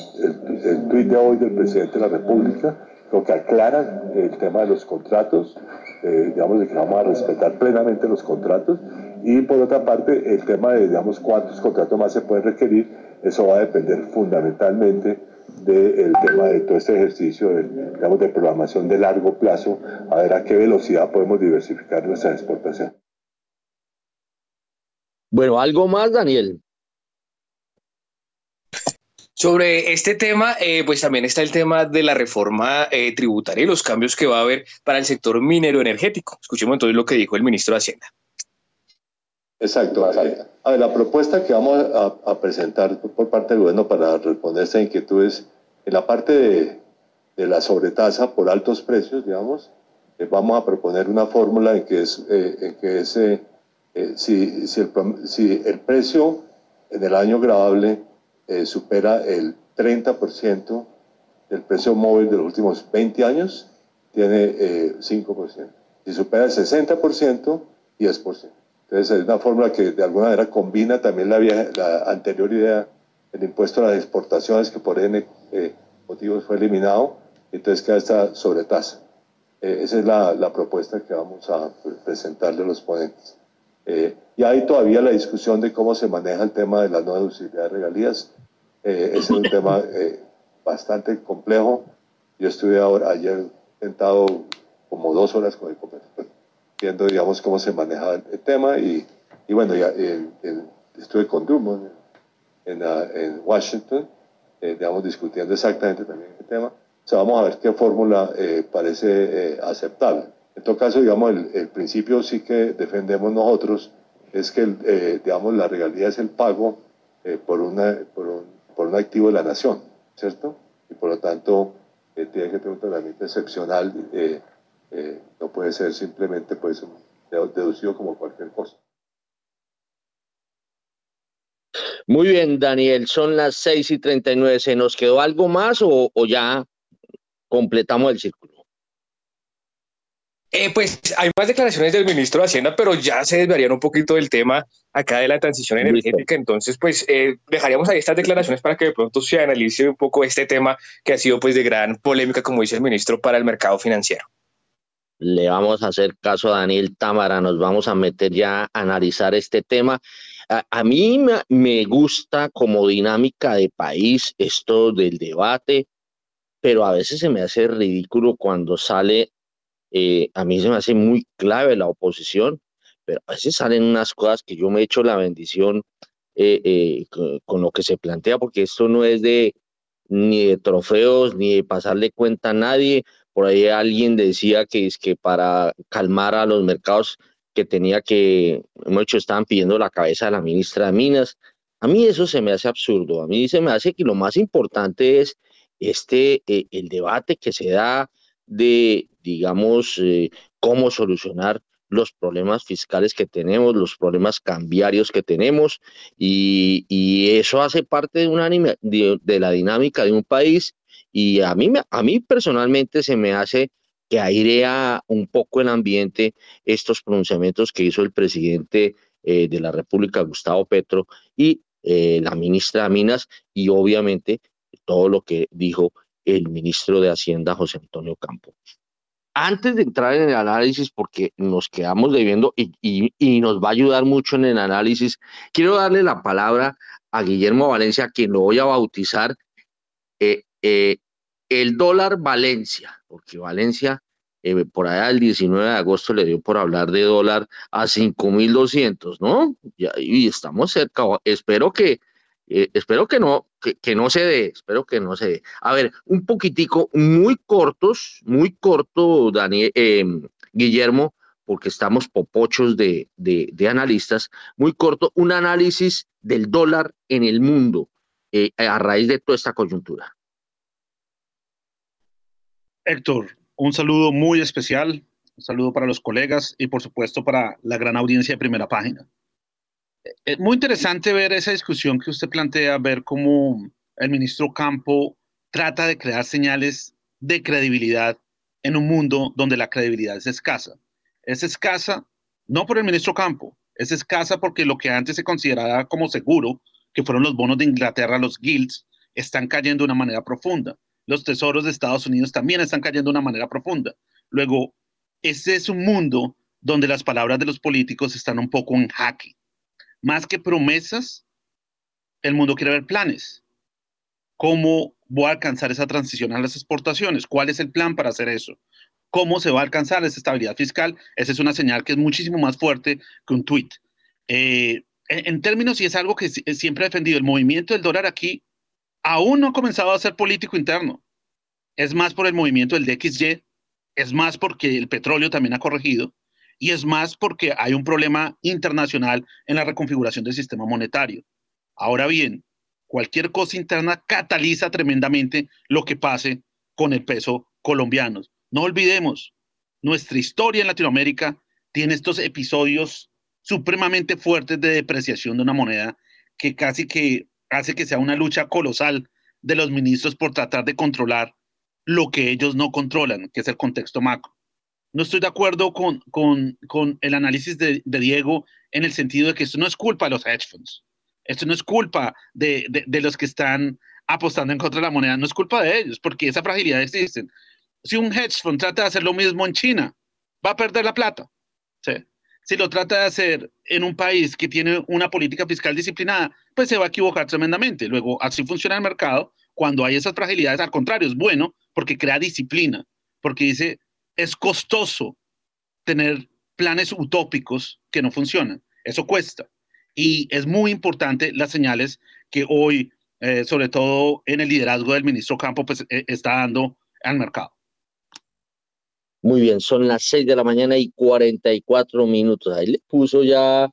el, tuit de hoy del presidente de la República lo que aclara el tema de los contratos, digamos, de que vamos a respetar plenamente los contratos y por otra parte el tema de, digamos, cuántos contratos más se pueden requerir, eso va a depender fundamentalmente del tema de todo este ejercicio de, digamos, de programación de largo plazo, a ver a qué velocidad podemos diversificar nuestra exportación. Bueno, ¿algo más, Daniel? Sobre este tema, eh, pues también está el tema de la reforma eh, tributaria y los cambios que va a haber para el sector minero energético. Escuchemos entonces lo que dijo el ministro de Hacienda. Exacto. A ver, la propuesta que vamos a, presentar por parte del gobierno para responder a estas inquietudes, en la parte de, de la sobretasa por altos precios, digamos, eh, vamos a proponer una fórmula en que es, eh, en que es eh, si, si, el, si, el, precio en el año grabable supera el 30% del precio móvil de los últimos 20 años, tiene 5%. Si supera el 60%, 10%. Entonces es una fórmula que de alguna manera combina también la, la anterior idea del impuesto a las exportaciones que por N eh, motivos fue eliminado, entonces queda esta sobretasa. Eh, esa es la, la, propuesta que vamos a presentarle a los ponentes. Eh, y hay todavía la discusión de cómo se maneja el tema de la no deducibilidad de regalías. ese es un tema bastante complejo. Yo estuve ahora, ayer sentado como dos horas con el comercio viendo, digamos, cómo se manejaba el, tema y, y bueno, ya, estuve con Drummond en, en Washington, eh, digamos, discutiendo exactamente también el tema. O sea, vamos a ver qué fórmula eh, parece eh, aceptable. En todo caso, digamos, el, principio sí que defendemos nosotros es que, digamos, la regalía es el pago por, una, un, por un activo de la nación, ¿cierto? Y por lo tanto, tiene que tener un tratamiento excepcional no puede ser simplemente pues, deducido como cualquier cosa. Muy bien, Daniel, son las 6 y 39. ¿Se nos quedó algo más o, o ya completamos el círculo? Eh, pues hay más declaraciones del ministro de Hacienda, pero ya se desviarían un poquito del tema acá de la transición energética. Entonces, pues eh, dejaríamos ahí estas declaraciones para que de pronto se analice un poco este tema que ha sido pues de gran polémica, como dice el ministro, para el mercado financiero le vamos a hacer caso a Daniel Támara, nos vamos a meter ya a analizar este tema. A, mí me, gusta como dinámica de país esto del debate, pero a veces se me hace ridículo cuando sale, eh, a mí se me hace muy clave la oposición, pero a veces salen unas cosas que yo me echo la bendición eh, eh, con, lo que se plantea, porque esto no es de ni de trofeos, ni de pasarle cuenta a nadie. Por ahí alguien decía que es que para calmar a los mercados que tenía que, hecho, estaban pidiendo la cabeza de la ministra de Minas. A mí eso se me hace absurdo. A mí se me hace que lo más importante es este, eh, el debate que se da de, digamos, eh, cómo solucionar los problemas fiscales que tenemos, los problemas cambiarios que tenemos, y, eso hace parte de, una, de, de, la dinámica de un país, y a mí, a mí personalmente se me hace que airea un poco el ambiente estos pronunciamientos que hizo el presidente eh, de la República, Gustavo Petro, y eh, la ministra de Minas, y obviamente todo lo que dijo el ministro de Hacienda, José Antonio Campo. Antes de entrar en el análisis, porque nos quedamos debiendo y, y, nos va a ayudar mucho en el análisis, quiero darle la palabra a Guillermo Valencia, quien lo voy a bautizar eh, el dólar Valencia, porque Valencia eh, por allá el 19 de agosto le dio por hablar de dólar a 5.200, ¿no? Y, estamos cerca. Espero que, eh, espero que no, que, no se dé, espero que no se dé. A ver, un poquitico, muy cortos, muy corto, Daniel, em, Guillermo, porque estamos popochos de, de, analistas, muy corto, un análisis del dólar en el mundo eh, a raíz de toda esta coyuntura. Héctor, un saludo muy especial, un saludo para los colegas y por supuesto para la gran audiencia de primera página. Es muy interesante ver esa discusión que usted plantea, ver cómo el ministro Campo trata de crear señales de credibilidad en un mundo donde la credibilidad es escasa. Es escasa no por el ministro Campo, es escasa porque lo que antes se consideraba como seguro, que fueron los bonos de Inglaterra, los guilds, están cayendo de una manera profunda los tesoros de Estados Unidos también están cayendo de una manera profunda. Luego, este es un mundo donde las palabras de los políticos están un poco en jaque. Más que promesas, el mundo quiere ver planes. ¿Cómo voy a alcanzar esa transición a las exportaciones? ¿Cuál es el plan para hacer eso? ¿Cómo se va a alcanzar esa estabilidad fiscal? Esa es una señal que es muchísimo más fuerte que un tweet. Eh, en, términos, y es algo que siempre he defendido, el movimiento del dólar aquí aún no ha comenzado a ser político interno. Es más por el movimiento del DXY, es más porque el petróleo también ha corregido y es más porque hay un problema internacional en la reconfiguración del sistema monetario. Ahora bien, cualquier cosa interna cataliza tremendamente lo que pase con el peso colombiano. No olvidemos, nuestra historia en Latinoamérica tiene estos episodios supremamente fuertes de depreciación de una moneda que casi que hace que sea una lucha colosal de los ministros por tratar de controlar lo que ellos no controlan, que es el contexto macro. No estoy de acuerdo con, con, con el análisis de, Diego en el sentido de que esto no es culpa de los hedge funds, esto no es culpa de, de, de, los que están apostando en contra de la moneda, no es culpa de ellos, porque esa fragilidad existe. Si un hedge fund trata de hacer lo mismo en China, va a perder la plata. ¿sí? Si lo trata de hacer en un país que tiene una política fiscal disciplinada, pues se va a equivocar tremendamente. Luego, así funciona el mercado. Cuando hay esas fragilidades, al contrario, es bueno porque crea disciplina, porque dice, es costoso tener planes utópicos que no funcionan. Eso cuesta. Y es muy importante las señales que hoy, eh, sobre todo en el liderazgo del ministro Campo, pues eh, está dando al mercado. Muy bien, son las 6 de la mañana y 44 minutos. Ahí le puso ya,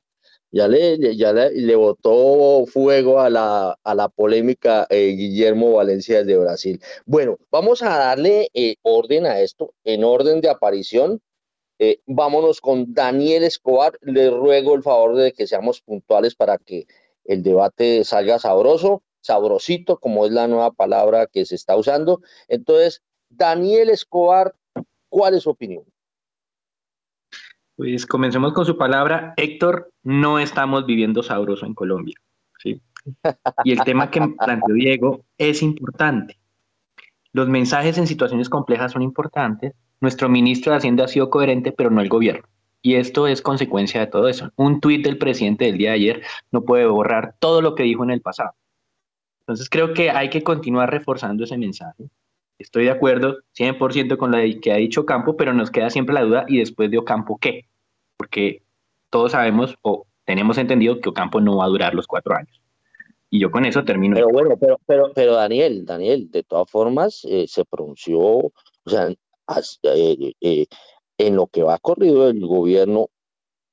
ya le, ya le, botó fuego a la, a la polémica eh, Guillermo Valencia de Brasil. Bueno, vamos a darle eh, orden a esto, en orden de aparición. Eh, vámonos con Daniel Escobar. Le ruego el favor de que seamos puntuales para que el debate salga sabroso, sabrosito, como es la nueva palabra que se está usando. Entonces, Daniel Escobar, ¿Cuál es su opinión? Pues comencemos con su palabra. Héctor, no estamos viviendo sabroso en Colombia. ¿sí? Y el tema que planteó Diego es importante. Los mensajes en situaciones complejas son importantes. Nuestro ministro de Hacienda ha sido coherente, pero no el gobierno. Y esto es consecuencia de todo eso. Un tuit del presidente del día de ayer no puede borrar todo lo que dijo en el pasado. Entonces creo que hay que continuar reforzando ese mensaje. Estoy de acuerdo 100% con lo que ha dicho Campo, pero nos queda siempre la duda, ¿y después de Ocampo qué? Porque todos sabemos o tenemos entendido que Ocampo no va a durar los cuatro años. Y yo con eso termino. Pero bueno, pero, Daniel, Daniel, de todas formas, eh, se pronunció, o sea, eh, eh, en lo que va corrido el gobierno,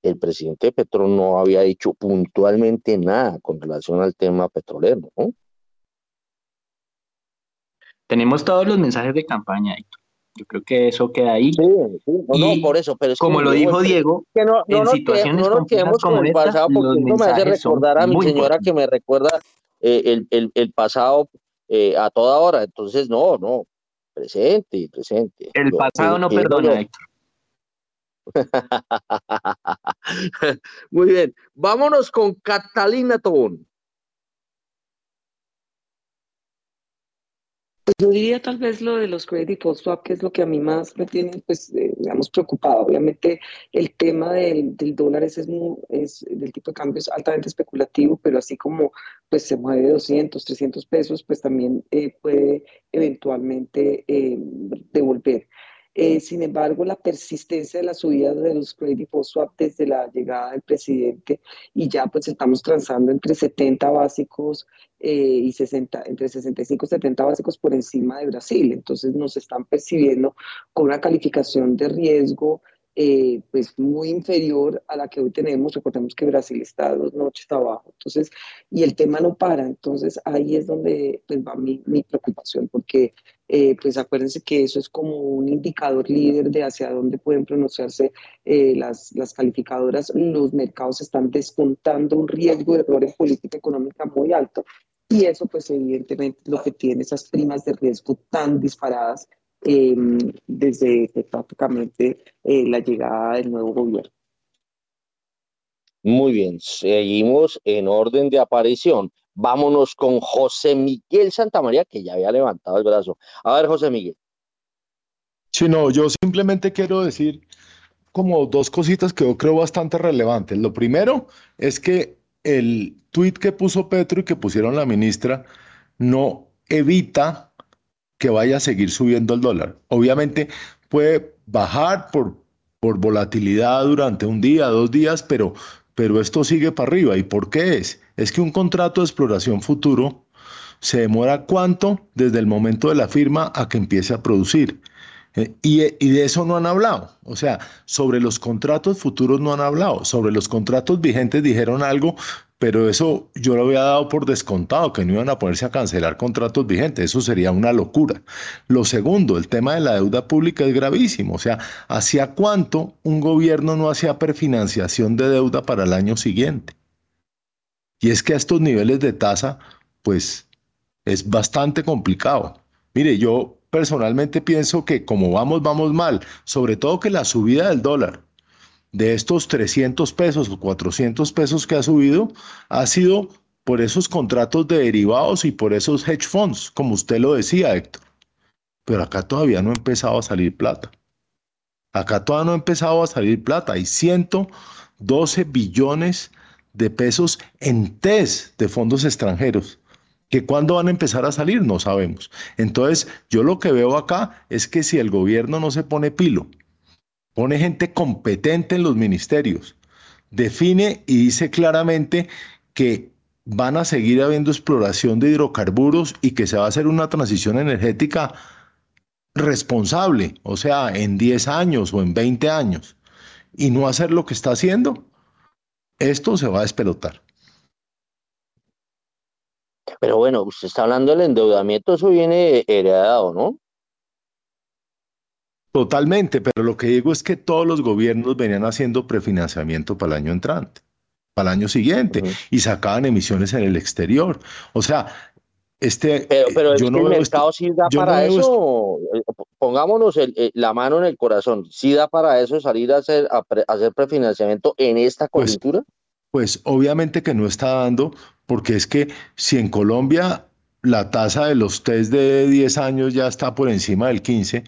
el presidente Petro no había dicho puntualmente nada con relación al tema petrolero, ¿no? Tenemos todos los mensajes de campaña, Yo creo que eso queda ahí. Sí, no, por eso, pero como lo dijo Diego, que no, no, en situaciones no nos quedemos con el pasado porque no me hace recordar a mi señora que me recuerda eh, el, el, el, pasado eh, a toda hora. Entonces, no, no, presente, presente. El pasado no perdona, Héctor. Muy bien, vámonos con Catalina Tobón. Pues yo diría tal vez lo de los credit default swap, que es lo que a mí más me tiene, pues, eh, digamos, preocupado. Obviamente el tema del, dólar es, es, es, del tipo de cambio es altamente especulativo, pero así como pues se mueve 200, 300 pesos, pues también eh, puede eventualmente eh, devolver. Eh, sin embargo, la persistencia de la subida de los credit swap desde la llegada del presidente y ya pues estamos transando entre 70 básicos eh, y 60, entre 65 y 70 básicos por encima de Brasil. Entonces nos están percibiendo con una calificación de riesgo eh, pues muy inferior a la que hoy tenemos. Recordemos que Brasil está dos noches abajo, entonces, y el tema no para, entonces ahí es donde pues, va mi, mi preocupación, porque eh, pues acuérdense que eso es como un indicador líder de hacia dónde pueden pronunciarse eh, las, las calificadoras. Los mercados están descontando un riesgo de error en política económica muy alto. Y eso, pues evidentemente, lo que tiene esas primas de riesgo tan disparadas Em, desde prácticamente eh, la llegada del nuevo gobierno. Muy bien, seguimos en orden de aparición. Vámonos con José Miguel Santamaría, que ya había levantado el brazo. A ver, José Miguel. Sí, no, yo simplemente quiero decir como dos cositas que yo creo bastante relevantes. Lo primero es que el tuit que puso Petro y que pusieron la ministra no evita que vaya a seguir subiendo el dólar. Obviamente puede bajar por, por volatilidad durante un día, dos días, pero, pero esto sigue para arriba. ¿Y por qué es? Es que un contrato de exploración futuro se demora cuánto desde el momento de la firma a que empiece a producir. Eh, y, y, de eso no han hablado. O sea, sobre los contratos futuros no han hablado. Sobre los contratos vigentes dijeron algo, pero eso yo lo había dado por descontado, que no iban a ponerse a cancelar contratos vigentes, eso sería una locura. Lo segundo, el tema de la deuda pública es gravísimo, o sea, ¿hacia cuánto un gobierno no hacía prefinanciación de deuda para el año siguiente? Y es que a estos niveles de tasa, pues es bastante complicado. Mire, yo personalmente pienso que como vamos, vamos mal, sobre todo que la subida del dólar de estos 300 pesos o 400 pesos que ha subido ha sido por esos contratos de derivados y por esos hedge funds, como usted lo decía, Héctor. Pero acá todavía no ha empezado a salir plata. Acá todavía no ha empezado a salir plata. Hay 112 billones de pesos en TES de fondos extranjeros. Que cuándo van a empezar a salir no sabemos. Entonces, yo lo que veo acá es que si el gobierno no se pone pilo pone gente competente en los ministerios, define y dice claramente que van a seguir habiendo exploración de hidrocarburos y que se va a hacer una transición energética responsable, o sea, en 10 años o en 20 años, y no hacer lo que está haciendo, esto se va a despelotar. Pero bueno, usted está hablando del endeudamiento, eso viene heredado, ¿no? Totalmente, pero lo que digo es que todos los gobiernos venían haciendo prefinanciamiento para el año entrante, para el año siguiente, y sacaban emisiones en el exterior. O sea, este, pero, yo no el mercado sí da para eso. Eh, pongámonos la mano en el corazón. ¿Sí da para eso salir a hacer, a hacer prefinanciamiento en esta pues, coyuntura? Pues, obviamente que no está dando, porque es que si en Colombia la tasa de los test de 10 años ya está por encima del 15,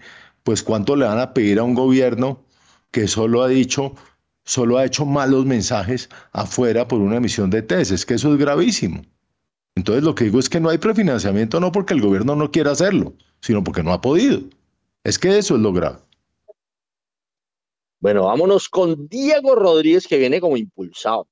pues cuánto le van a pedir a un gobierno que solo ha dicho solo ha hecho malos mensajes afuera por una emisión de TES. Es que eso es gravísimo. Entonces lo que digo es que no hay prefinanciamiento no porque el gobierno no quiera hacerlo, sino porque no ha podido. Es que eso es lo grave. Bueno, vámonos con Diego Rodríguez que viene como impulsado.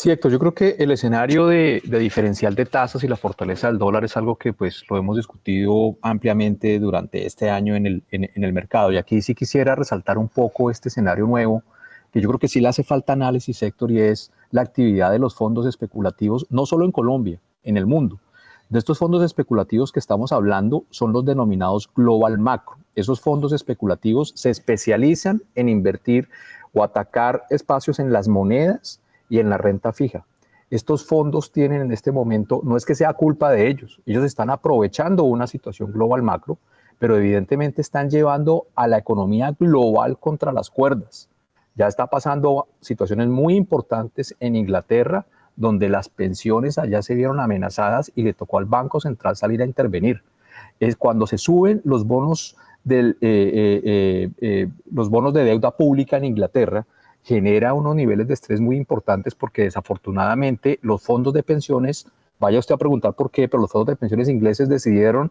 Sí, Héctor, yo creo que el escenario de, diferencial de tasas y la fortaleza del dólar es algo que pues lo hemos discutido ampliamente durante este año en el, en el mercado. Y aquí sí quisiera resaltar un poco este escenario nuevo, que yo creo que sí le hace falta análisis, Héctor, y es la actividad de los fondos especulativos, no solo en Colombia, en el mundo. De estos fondos especulativos que estamos hablando son los denominados global macro. Esos fondos especulativos se especializan en invertir o atacar espacios en las monedas y en la renta fija. Estos fondos tienen en este momento, no es que sea culpa de ellos, ellos están aprovechando una situación global macro, pero evidentemente están llevando a la economía global contra las cuerdas. Ya está pasando situaciones muy importantes en Inglaterra, donde las pensiones allá se vieron amenazadas y le tocó al Banco Central salir a intervenir. Es cuando se suben los bonos, del, eh, eh, eh, los bonos de deuda pública en Inglaterra, genera unos niveles de estrés muy importantes porque desafortunadamente los fondos de pensiones, vaya usted a preguntar por qué, pero los fondos de pensiones ingleses decidieron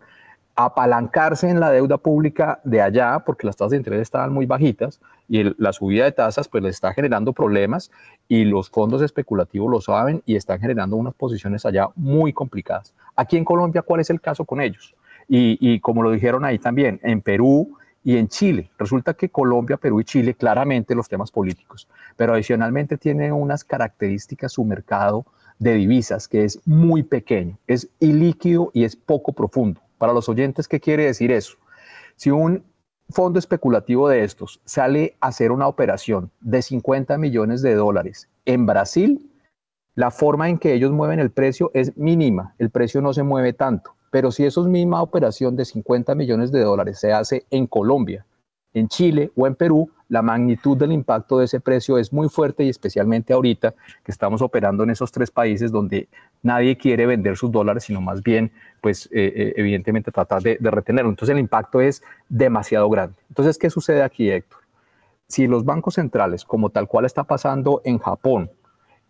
apalancarse en la deuda pública de allá porque las tasas de interés estaban muy bajitas y la subida de tasas pues les está generando problemas y los fondos especulativos lo saben y están generando unas posiciones allá muy complicadas. Aquí en Colombia, ¿cuál es el caso con ellos? Y, y como lo dijeron ahí también, en Perú y en Chile. Resulta que Colombia, Perú y Chile, claramente los temas políticos, pero adicionalmente tiene unas características su mercado de divisas que es muy pequeño, es ilíquido y es poco profundo. Para los oyentes, ¿qué quiere decir eso? Si un fondo especulativo de estos sale a hacer una operación de 50 millones de dólares en Brasil, la forma en que ellos mueven el precio es mínima, el precio no se mueve tanto. Pero si esa misma operación de 50 millones de dólares se hace en Colombia, en Chile o en Perú, la magnitud del impacto de ese precio es muy fuerte y especialmente ahorita que estamos operando en esos tres países donde nadie quiere vender sus dólares, sino más bien, pues eh, eh, evidentemente tratar de, de retenerlo. Entonces el impacto es demasiado grande. Entonces, ¿qué sucede aquí, Héctor? Si los bancos centrales, como tal cual está pasando en Japón,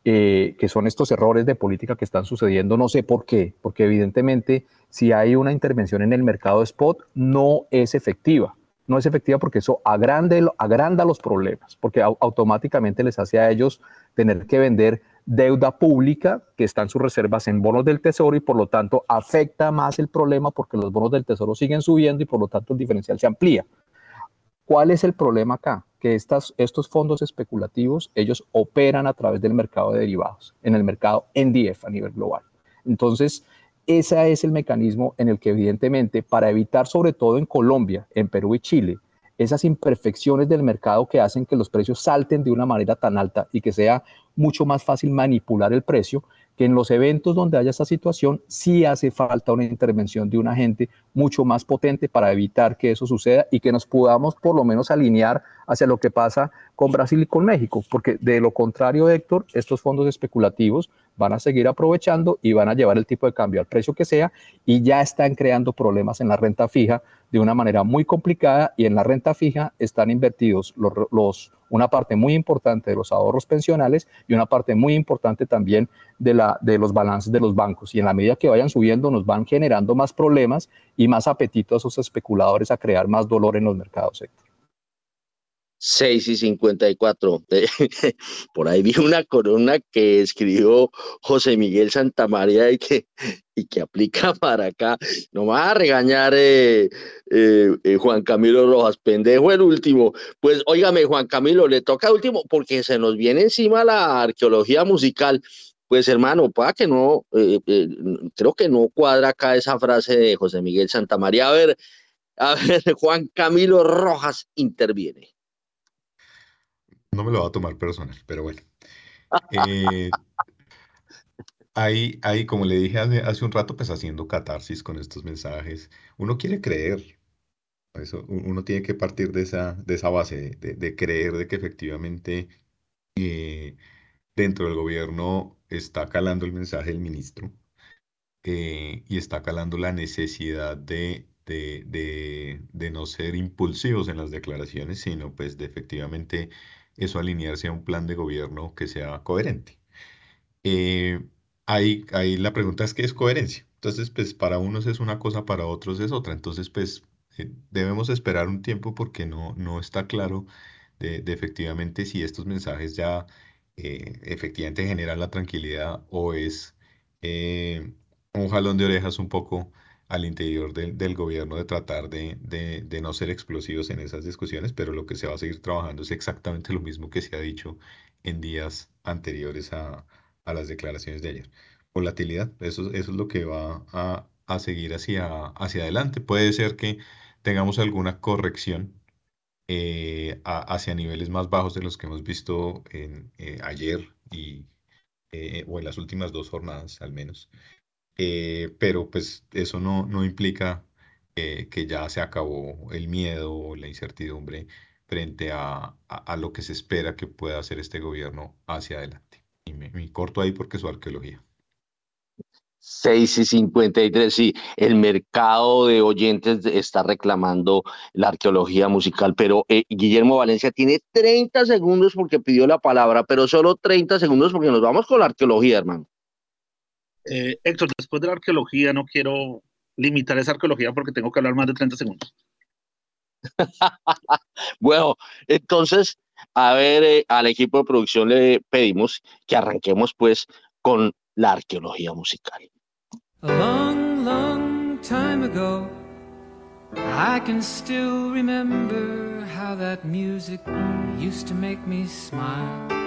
eh, que son estos errores de política que están sucediendo, no sé por qué, porque evidentemente si hay una intervención en el mercado spot, no es efectiva no es efectiva porque eso agranda los problemas, porque automáticamente les hace a ellos tener que vender deuda pública que están sus reservas en bonos del tesoro y por lo tanto afecta más el problema porque los bonos del tesoro siguen subiendo y por lo tanto el diferencial se amplía. ¿Cuál es el problema acá? Que estos fondos especulativos, ellos operan a través del mercado de derivados, en el mercado NDF a nivel global. Entonces, ese es el mecanismo en el que evidentemente para evitar sobre todo en Colombia, en Perú y Chile, esas imperfecciones del mercado que hacen que los precios salten de una manera tan alta y que sea mucho más fácil manipular el precio, que en los eventos donde haya esa situación sí hace falta una intervención de un agente mucho más potente para evitar que eso suceda y que nos podamos por lo menos alinear hacia lo que pasa con Brasil y con México, porque de lo contrario, Héctor, estos fondos especulativos van a seguir aprovechando y van a llevar el tipo de cambio al precio que sea y ya están creando problemas en la renta fija de una manera muy complicada y en la renta fija están invertidos los, una parte muy importante de los ahorros pensionales y una parte muy importante también de, la, de los balances de los bancos. Y en la medida que vayan subiendo nos van generando más problemas y más apetito a esos especuladores a crear más dolor en los mercados, Héctor. 6 y 54. Por ahí vi una corona que escribió José Miguel Santamaría y que, y que aplica para acá. No me va a regañar eh, eh, eh, Juan Camilo Rojas, pendejo el último. Pues óigame, Juan Camilo, le toca último porque se nos viene encima la arqueología musical. Pues hermano, para que no, creo que no cuadra acá esa frase de José Miguel Santamaría. A ver, a ver, Juan Camilo Rojas interviene. No me lo va a tomar personal, pero bueno. Eh, ahí, ahí, como le dije hace, un rato, pues haciendo catarsis con estos mensajes, uno quiere creer. Eso, uno tiene que partir de esa, de esa base, de, creer de que efectivamente eh, dentro del gobierno está calando el mensaje del ministro eh, y está calando la necesidad de de, de, no ser impulsivos en las declaraciones, sino pues de efectivamente eso alinearse a un plan de gobierno que sea coherente. Eh, ahí, ahí la pregunta es qué es coherencia. Entonces, pues para unos es una cosa, para otros es otra. Entonces, pues eh, debemos esperar un tiempo porque no, no está claro de, efectivamente si estos mensajes ya eh, efectivamente generan la tranquilidad o es un jalón de orejas un poco al interior del, gobierno de tratar de, de, no ser explosivos en esas discusiones, pero lo que se va a seguir trabajando es exactamente lo mismo que se ha dicho en días anteriores a, a las declaraciones de ayer. Volatilidad, eso, eso es lo que va a, a seguir hacia, hacia adelante. Puede ser que tengamos alguna corrección eh, hacia niveles más bajos de los que hemos visto eh, ayer y, eh, o en las últimas dos jornadas al menos. Eh, pero pues eso no, no implica que ya se acabó el miedo o la incertidumbre frente a, a, lo que se espera que pueda hacer este gobierno hacia adelante. Y me, me corto ahí porque es su arqueología. 6 y 53, sí, el mercado de oyentes está reclamando la arqueología musical, pero eh, Guillermo Valencia tiene 30 segundos porque pidió la palabra, pero solo 30 segundos porque nos vamos con la arqueología, hermano. Eh, Héctor, después de la arqueología, no quiero limitar esa arqueología porque tengo que hablar más de 30 segundos. bueno, entonces, a ver, eh, al equipo de producción le pedimos que arranquemos pues con la arqueología musical. A long, long time ago, I can still remember how that music used to make me smile.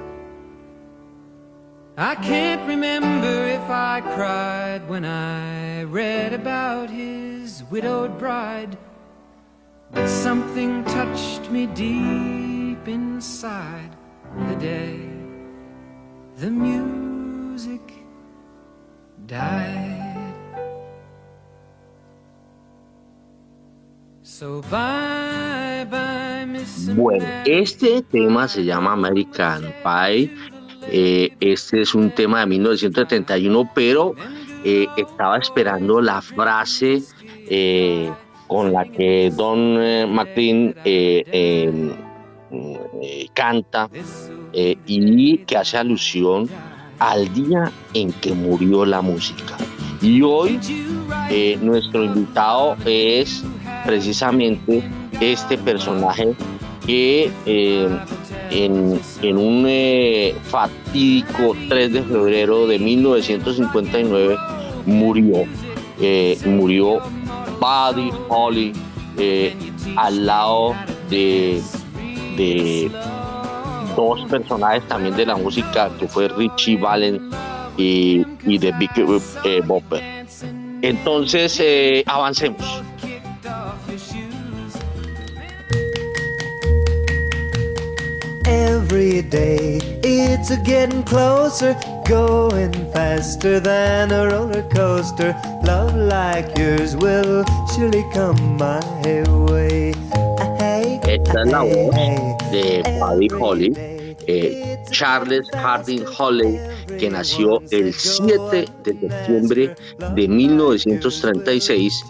I can't remember if I cried when I read about his widowed bride, but something touched me deep inside the day the music died. So bye bye, Miss Bueno, este tema se llama American Pie Eh, este es un tema de 1971, pero eh, estaba esperando la frase eh, con la que Don McLean em, canta y que hace alusión al día en que murió la música. Y hoy nuestro invitado es precisamente este personaje que en, un eh, fatídico 3 de febrero de 1959 murió, eh, murió Buddy Holly eh, al lado de, de dos personajes también de la música que fue Richie Valens y, y de Big Bopper. Entonces, avancemos. Every day. It's a getting closer, going faster than a roller coaster. Love like yours will surely come my way. Esta es la voz de Buddy Holly, eh, Charles Harding Holly, que nació el 7 de septiembre de 1936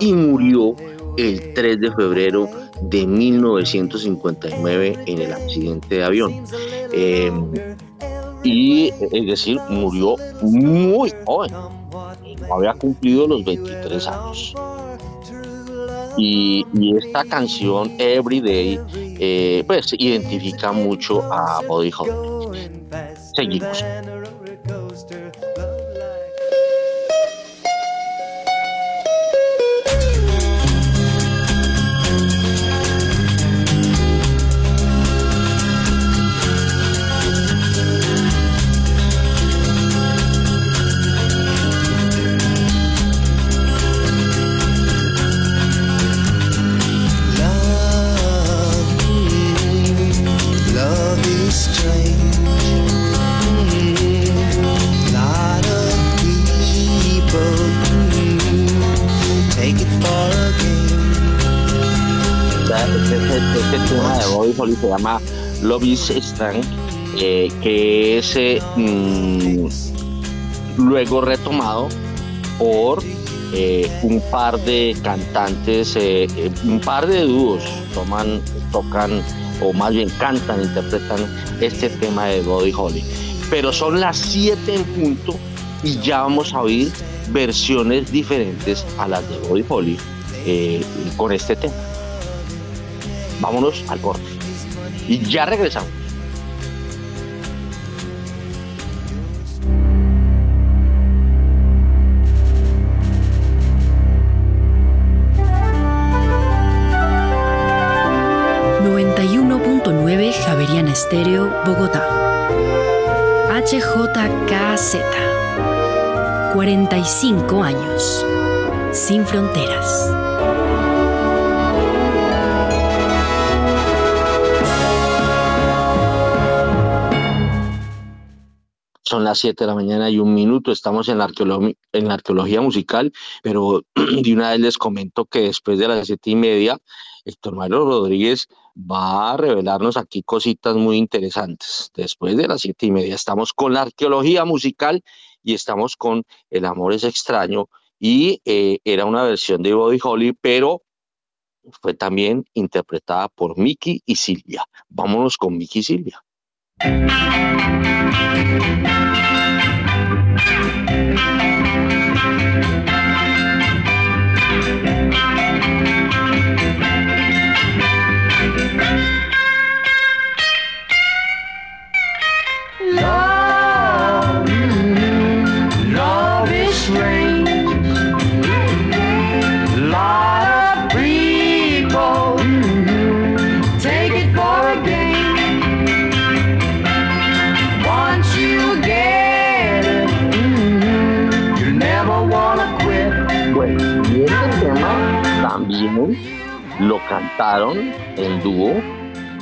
y murió el 3 de febrero de 1959 en el accidente de avión. Eh, y es decir, murió muy joven, había cumplido los 23 años. Y, esta canción, Every Day, eh, pues identifica mucho a Body Holly. Seguimos. Se llama Love is Strong, eh, que es eh, mm, luego retomado por eh, un par de cantantes, un par de dúos toman, tocan o más bien cantan, interpretan este tema de Bobby Holly. Pero son las 7 en punto y ya vamos a oír versiones diferentes a las de Bobby Holly con este tema. Vámonos al corte. Y ya regresamos. Estéreo, Bogotá. HJKZ. 45 años. Sin fronteras. Son las 7 de la mañana y un minuto. Estamos en la, en la arqueología musical, pero de una vez les comento que después de las 7 y media, Héctor Mario Rodríguez va a revelarnos aquí cositas muy interesantes. Después de las 7 y media estamos con la arqueología musical y estamos con El amor es extraño y eh, era una versión de Body Holly, pero fue también interpretada por Miki y Silvia. Vámonos con Miki y Silvia. Thank you. Lo cantaron en dúo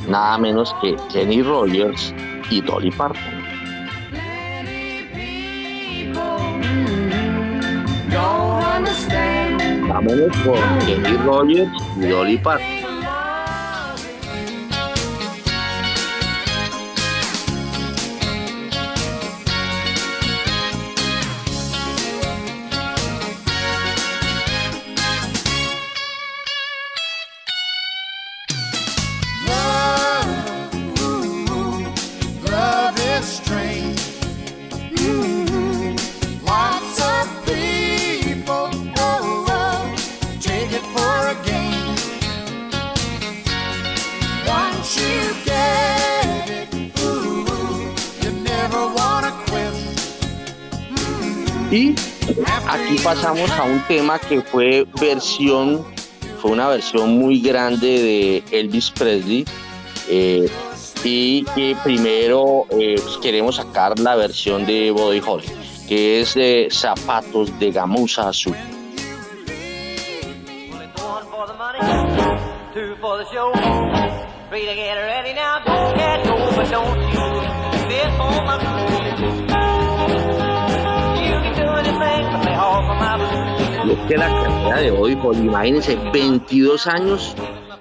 nada menos que Kenny Rogers y Dolly Parton. Vámonos con Kenny Rogers y Dolly Parton. Y aquí pasamos a un tema que fue versión, fue una versión muy grande de Elvis Presley. Eh, y que primero eh, pues, queremos sacar la versión de Body Holly, que es de zapatos de gamuza azul. Y es que la carrera de hoy, por imagínense, 22 años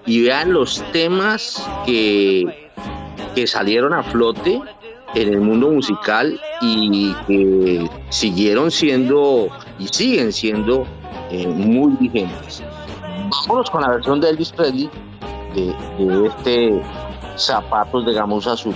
y vean los temas que, que salieron a flote en el mundo musical y que siguieron siendo y siguen siendo eh, muy vigentes. Vámonos con la versión de Elvis Presley de, este Zapatos de Gamuza Azul.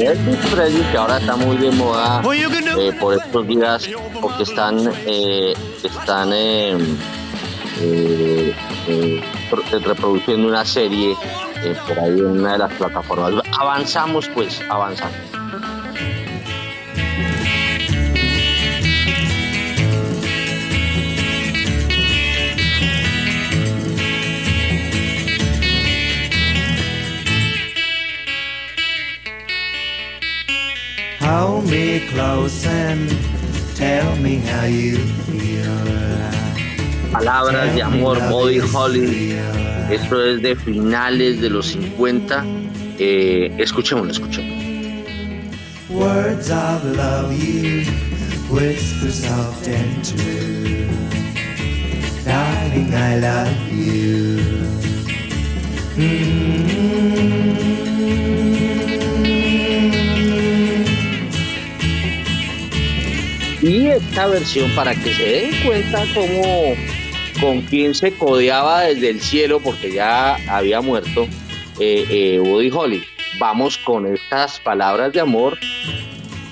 Elvis Presley, que ahora está muy de moda eh, por estos días, porque están, eh, están eh, eh reproduciendo una serie por ahí en una de las plataformas. Avanzamos pues, avanzamos. Me close and tell me how you feel. Palabras de amor, Body Holly. Esto es de finales de los 50. Eh, escuchémoslo, escuchémoslo. Words of love you whisper soft and true. Darling, I love you. Y esta versión, para que se den cuenta cómo con quién se codeaba desde el cielo, porque ya había muerto eh, eh, Woody Holly. Vamos con estas palabras de amor,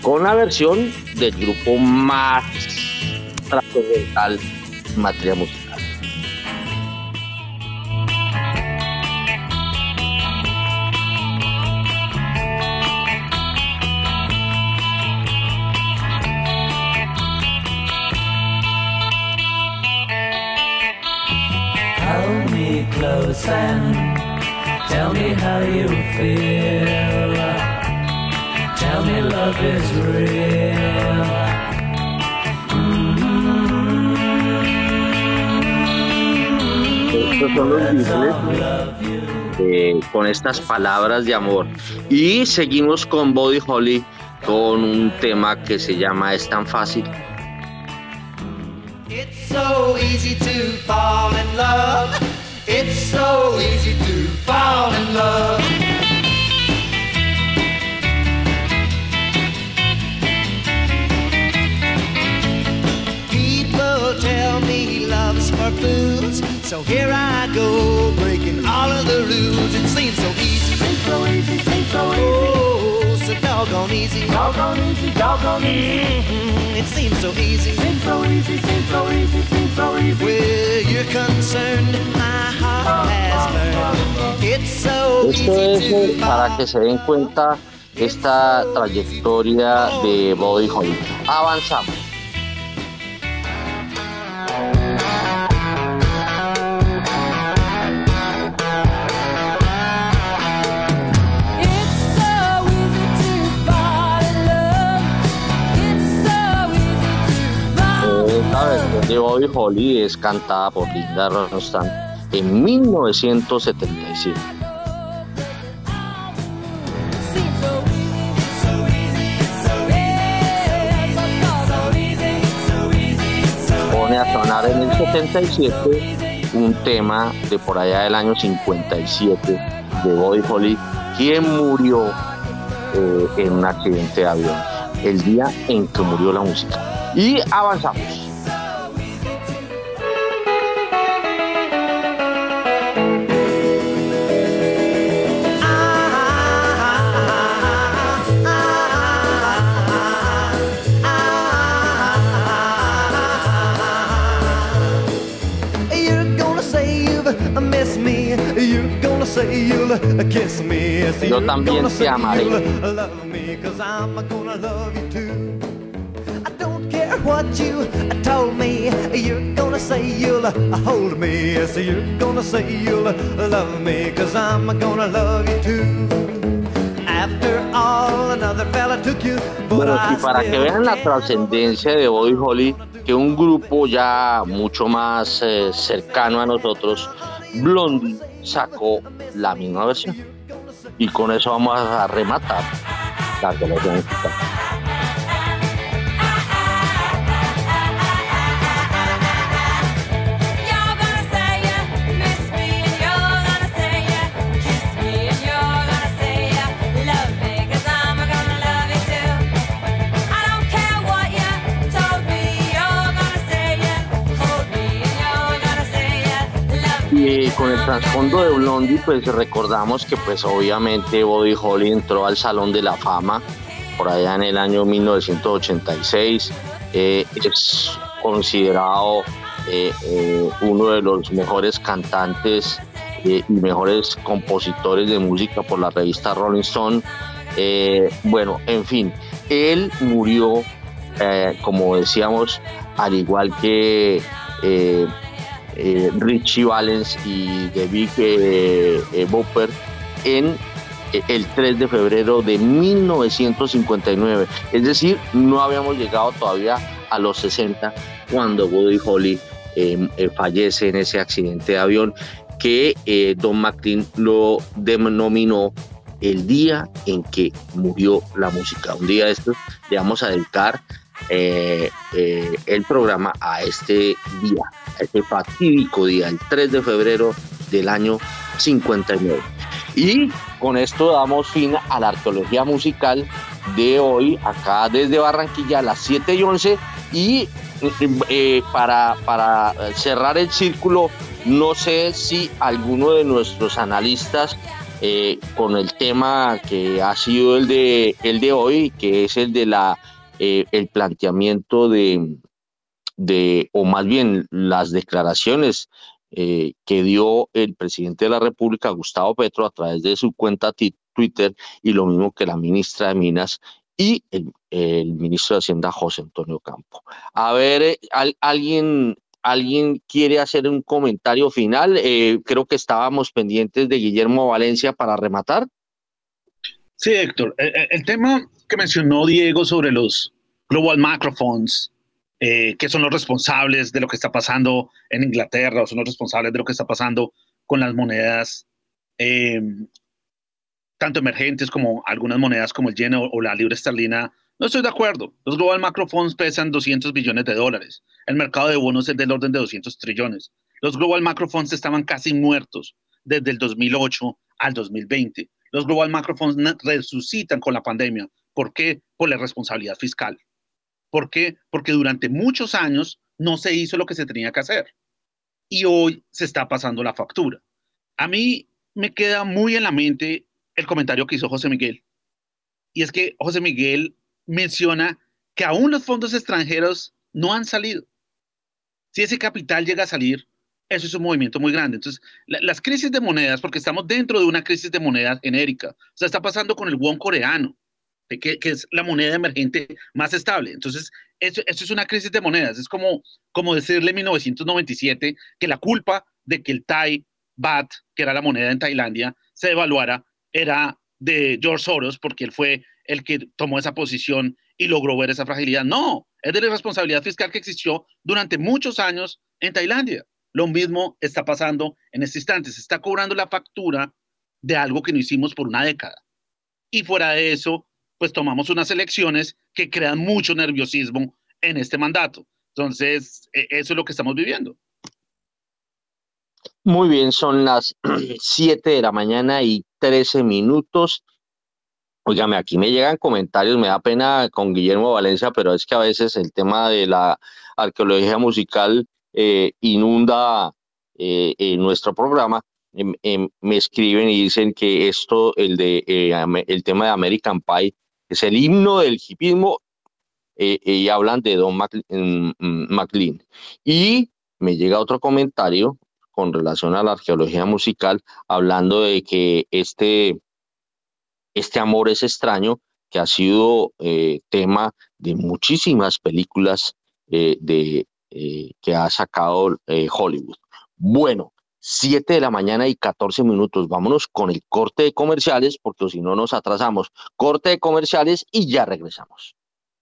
con la versión del grupo más trascendental en musical. Close and tell me how you feel. Tell me love is real. Estos son los Beatles eh, con estas palabras de amor. Y seguimos con Body Holly con un tema que se llama Es tan fácil. It's so easy to fall in love. It's so easy to fall in love. People tell me love's for fools, so here I go breaking all of the rules. It seems so easy, seems so easy, seems so easy. So doggone easy, doggone easy, doggone easy. Mhm, It seems so easy, seems so easy, seems so easy, seems so easy. Where you're concerned, my heart has learned. It's so Esto es easy to para que se den cuenta esta trayectoria de Body Holly. Avanzamos. Versión de Bobby Holly es cantada por Linda Ronstadt en 1975. Pone a sonar en el 77 un tema de por allá del año 57 de Bobby Holly, quien murió eh, en un accidente de avión, el día en que murió la música. Y avanzamos. Yo también gonna te amaré. you'll love me, cause I'm gonna love you too. I don't care what you told me. You're gonna say you'll hold me. Yes, you're gonna say you'll love me, cause I'm gonna love you too. After all, another fella took you. But Bueno, y para que vean la trascendencia de Bobby Holly, que un grupo ya mucho más eh, cercano a nosotros, Blondie sacó la misma versión. Y con eso vamos a rematar la selección Y con el trasfondo de Blondie, pues recordamos que pues obviamente Bobby Holly entró al Salón de la Fama por allá en el año 1986. Eh, es considerado eh, eh, uno de los mejores cantantes eh, y mejores compositores de música por la revista Rolling Stone. Eh, bueno, en fin, él murió, eh, como decíamos, al igual que eh, Richie Valens y David eh, eh, Bopper en eh, el 3 de febrero de 1959. Es decir, no habíamos llegado todavía a los 60 cuando Woody Holly em, fallece en ese accidente de avión que Don McLean lo denominó el día en que murió la música. Un día de estos le vamos a dedicar el programa a este día, a este fatídico día, el 3 de febrero del año 59. Y con esto damos fin a la arqueología musical de hoy, acá desde Barranquilla a las 7 y 11. Y eh, para, para cerrar el círculo, no sé si alguno de nuestros analistas eh, con el tema que ha sido el de, el de hoy, que es el de la eh, el planteamiento de, de, o más bien las declaraciones eh, que dio el presidente de la República, Gustavo Petro, a través de su cuenta Twitter, y lo mismo que la ministra de Minas y el, ministro de Hacienda, José Antonio Campo. A ver, eh, alguien, ¿alguien quiere hacer un comentario final? Eh, creo que estábamos pendientes de Guillermo Valencia para rematar. Sí, Héctor, el, tema que mencionó Diego sobre los Global Macrophones, eh, que son los responsables de lo que está pasando en Inglaterra o son los responsables de lo que está pasando con las monedas, eh, tanto emergentes como algunas monedas como el yen o, la libra esterlina. No estoy de acuerdo. Los Global Macro Funds pesan 200 billones de dólares. El mercado de bonos es del orden de 200 trillones. Los Global Macro Funds estaban casi muertos desde el 2008 al 2020. Los Global Macro Funds resucitan con la pandemia. ¿Por qué? Por la responsabilidad fiscal. ¿Por qué? Porque durante muchos años no se hizo lo que se tenía que hacer. Y hoy se está pasando la factura. A mí me queda muy en la mente el comentario que hizo José Miguel. Y es que José Miguel menciona que aún los fondos extranjeros no han salido. Si ese capital llega a salir, eso es un movimiento muy grande. Entonces, las crisis de monedas, porque estamos dentro de una crisis de monedas genérica, o sea, está pasando con el won coreano, que, es la moneda emergente más estable. Entonces, eso, es una crisis de monedas. Es como, como decirle en 1997 que la culpa de que el Thai Baht, que era la moneda en Tailandia, se devaluara, era de George Soros, porque él fue el que tomó esa posición y logró ver esa fragilidad. No, es de la responsabilidad fiscal que existió durante muchos años en Tailandia. Lo mismo está pasando en este instante. Se está cobrando la factura de algo que no hicimos por una década. Y fuera de eso, pues tomamos unas elecciones que crean mucho nerviosismo en este mandato. Entonces, e, eso es lo que estamos viviendo. Muy bien, son las 7 de la mañana y 13 minutos. Óigame, aquí me llegan comentarios, me da pena con Guillermo Valencia, pero es que a veces el tema de la arqueología musical eh, inunda eh, nuestro programa. Em, em, me escriben y dicen que esto, el, de, eh, el tema de American Pie, es el himno del hipismo eh, eh, y hablan de Don mm, mm, McLean. Y me llega otro comentario con relación a la arqueología musical, hablando de que este, este amor es extraño, que ha sido eh, tema de muchísimas películas de, que ha sacado Hollywood. Bueno, 7 de la mañana y 14 minutos. Vámonos con el corte de comerciales porque si no nos atrasamos. Corte de comerciales y ya regresamos.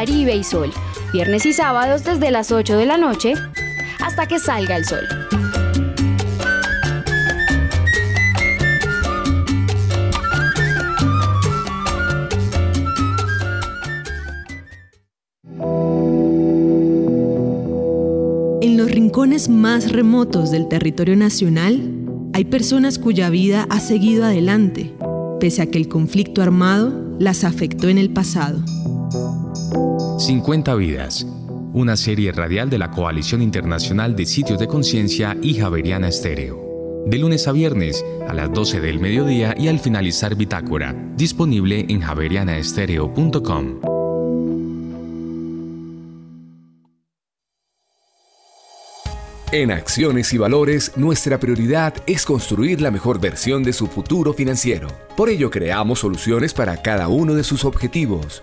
Caribe y Sol, viernes y sábados desde las 8 de la noche hasta que salga el sol. En los rincones más remotos del territorio nacional hay personas cuya vida ha seguido adelante, pese a que el conflicto armado las afectó en el pasado. 50 vidas, una serie radial de la Coalición Internacional de Sitios de Conciencia y Javeriana Estéreo. De lunes a viernes a las 12 del mediodía y al finalizar Bitácora, disponible en javerianaestereo.com. En Acciones y Valores, nuestra prioridad es construir la mejor versión de su futuro financiero. Por ello, creamos soluciones para cada uno de sus objetivos.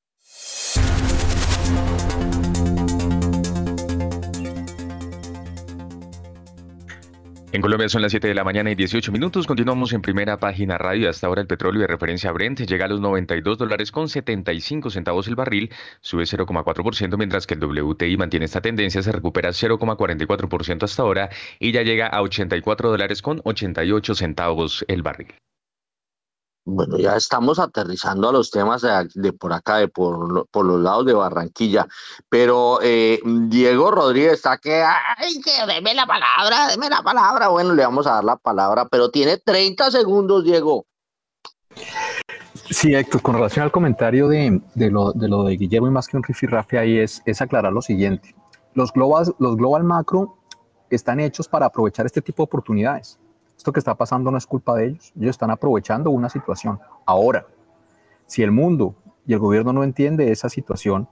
En Colombia son las 7 de la mañana y 18 minutos. Continuamos en primera página radio. Hasta ahora el petróleo de referencia Brent llega a los 92 dólares con 75 centavos el barril, sube 0,4%, mientras que el WTI mantiene esta tendencia, se recupera 0,44% hasta ahora y ya llega a 84 dólares con 88 centavos el barril. Bueno, ya estamos aterrizando a los temas de, por acá, de por, por, los lados de Barranquilla. Pero eh, Diego Rodríguez está que, ay, que deme la palabra, deme la palabra. Bueno, le vamos a dar la palabra, pero tiene 30 segundos, Diego. Sí, Héctor, con relación al comentario de, de, lo, de lo de Guillermo y más que un rifirrafe ahí es, es aclarar lo siguiente. Los global, los global macro están hechos para aprovechar este tipo de oportunidades. Esto que está pasando no es culpa de ellos. Ellos están aprovechando una situación. Ahora, si el mundo y el gobierno no entiende esa situación,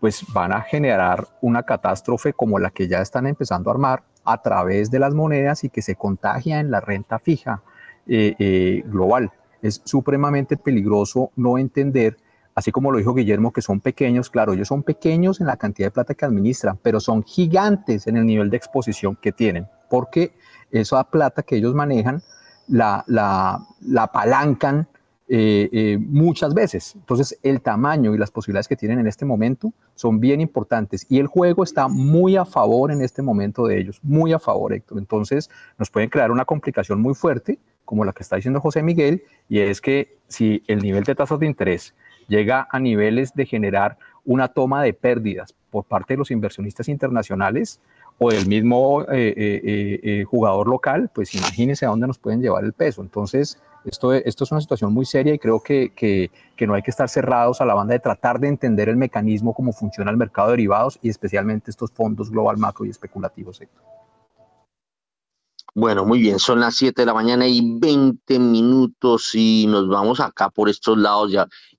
pues van a generar una catástrofe como la que ya están empezando a armar a través de las monedas y que se contagia en la renta fija eh, eh, global. Es supremamente peligroso no entender, así como lo dijo Guillermo, que son pequeños. Claro, ellos son pequeños en la cantidad de plata que administran, pero son gigantes en el nivel de exposición que tienen, porque esa plata que ellos manejan la, la, la apalancan eh, eh, muchas veces. Entonces, el tamaño y las posibilidades que tienen en este momento son bien importantes y el juego está muy a favor en este momento de ellos, muy a favor, Héctor. Entonces, nos pueden crear una complicación muy fuerte, como la que está diciendo José Miguel, y es que si el nivel de tasas de interés llega a niveles de generar una toma de pérdidas por parte de los inversionistas internacionales, o del mismo eh, eh, eh, jugador local, pues imagínense a dónde nos pueden llevar el peso. Entonces, esto, es una situación muy seria y creo que, no hay que estar cerrados a la banda de tratar de entender el mecanismo, cómo funciona el mercado de derivados y especialmente estos fondos global macro y especulativos. Bueno, muy bien, son las 7 de la mañana y 20 minutos y nos vamos acá por estos lados.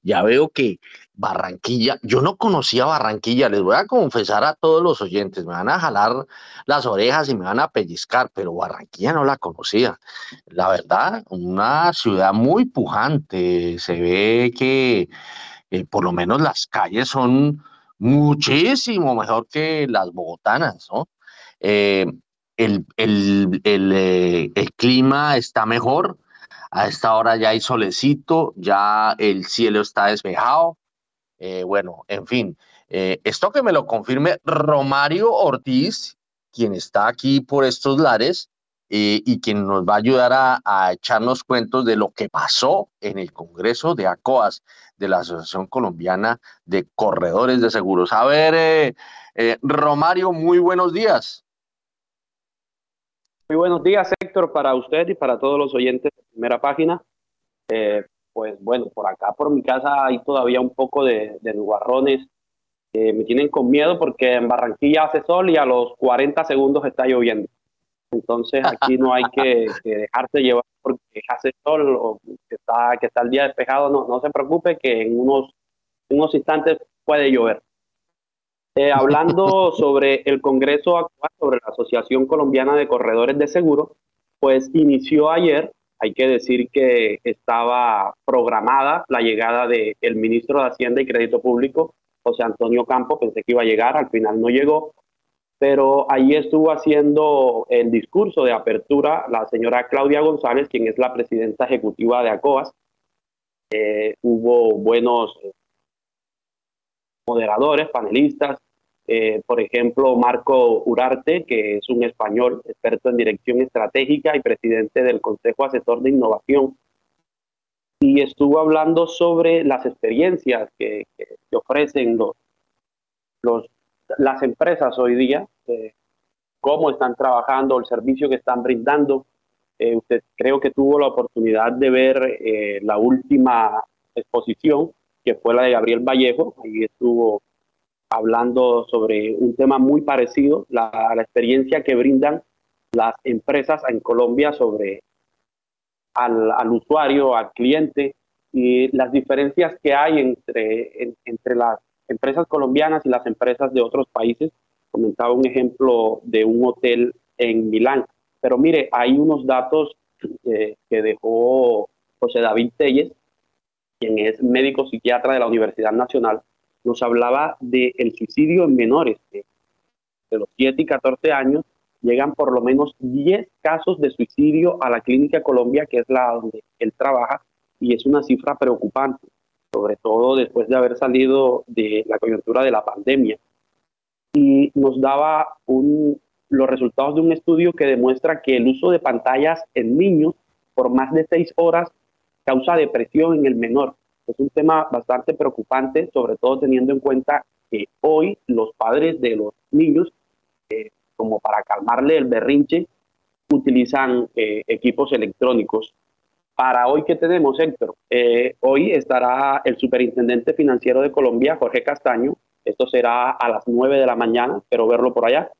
Ya veo que Barranquilla, yo no conocía Barranquilla, les voy a confesar a todos los oyentes, me van a jalar las orejas y me van a pellizcar, pero Barranquilla no la conocía. La verdad, una ciudad muy pujante, se ve que eh, por lo menos las calles son muchísimo mejor que las bogotanas, ¿no? Eh, el, el, el, eh, el clima está mejor, a esta hora ya hay solecito, ya el cielo está despejado, eh, bueno, en fin, eh, esto que me lo confirme Romario Ortiz, quien está aquí por estos lares eh, y quien nos va a ayudar a, echarnos cuentos de lo que pasó en el Congreso de ACOAS, de la Asociación Colombiana de Corredores de Seguros. A ver, Romario, muy buenos días. Muy buenos días, Héctor, para usted y para todos los oyentes de primera página. Pues bueno, por acá, por mi casa, hay todavía un poco de, de nubarrones que me tienen con miedo porque en Barranquilla hace sol y a los 40 segundos está lloviendo. Entonces aquí no hay que, que dejarse llevar porque hace sol o que está, que está el día despejado. No, no se preocupe que en unos, unos instantes puede llover. Eh, hablando sobre el Congreso actual, sobre la Asociación Colombiana de Corredores de Seguro, pues inició ayer hay que decir que estaba programada la llegada del el ministro de Hacienda y Crédito Público, José Antonio Campo, pensé que iba a llegar, al final no llegó, pero ahí estuvo haciendo el discurso de apertura la señora Claudia González, quien es la presidenta ejecutiva de ACOAS. Eh, hubo buenos moderadores, panelistas, eh, por ejemplo, Marco Urarte, que es un español experto en dirección estratégica y presidente del Consejo Asesor de Innovación, y estuvo hablando sobre las experiencias que, que, ofrecen los, los, las empresas hoy día, eh, cómo están trabajando, el servicio que están brindando. Eh, usted creo que tuvo la oportunidad de ver eh, la última exposición, que fue la de Gabriel Vallejo, ahí estuvo hablando sobre un tema muy parecido, la, la experiencia que brindan las empresas en Colombia sobre al, al, usuario, al cliente y las diferencias que hay entre, en, entre las empresas colombianas y las empresas de otros países. Comentaba un ejemplo de un hotel en Milán. Pero mire, hay unos datos eh, que dejó José David Telles, quien es médico psiquiatra de la Universidad Nacional, nos hablaba del el suicidio en menores, de, de los 7 y 14 años, llegan por lo menos 10 casos de suicidio a la Clínica Colombia, que es la donde él trabaja, y es una cifra preocupante, sobre todo después de haber salido de la coyuntura de la pandemia. Y nos daba los resultados de un estudio que demuestra que el uso de pantallas en niños por más de 6 horas causa depresión en el menor. Es un tema bastante preocupante, sobre todo teniendo en cuenta que hoy los padres de los niños, eh, como para calmarle el berrinche, utilizan eh, equipos electrónicos. Para hoy, ¿qué tenemos, Héctor? Eh, hoy estará el superintendente financiero de Colombia, Jorge Castaño. Esto será a las 9 de la mañana, espero verlo por allá.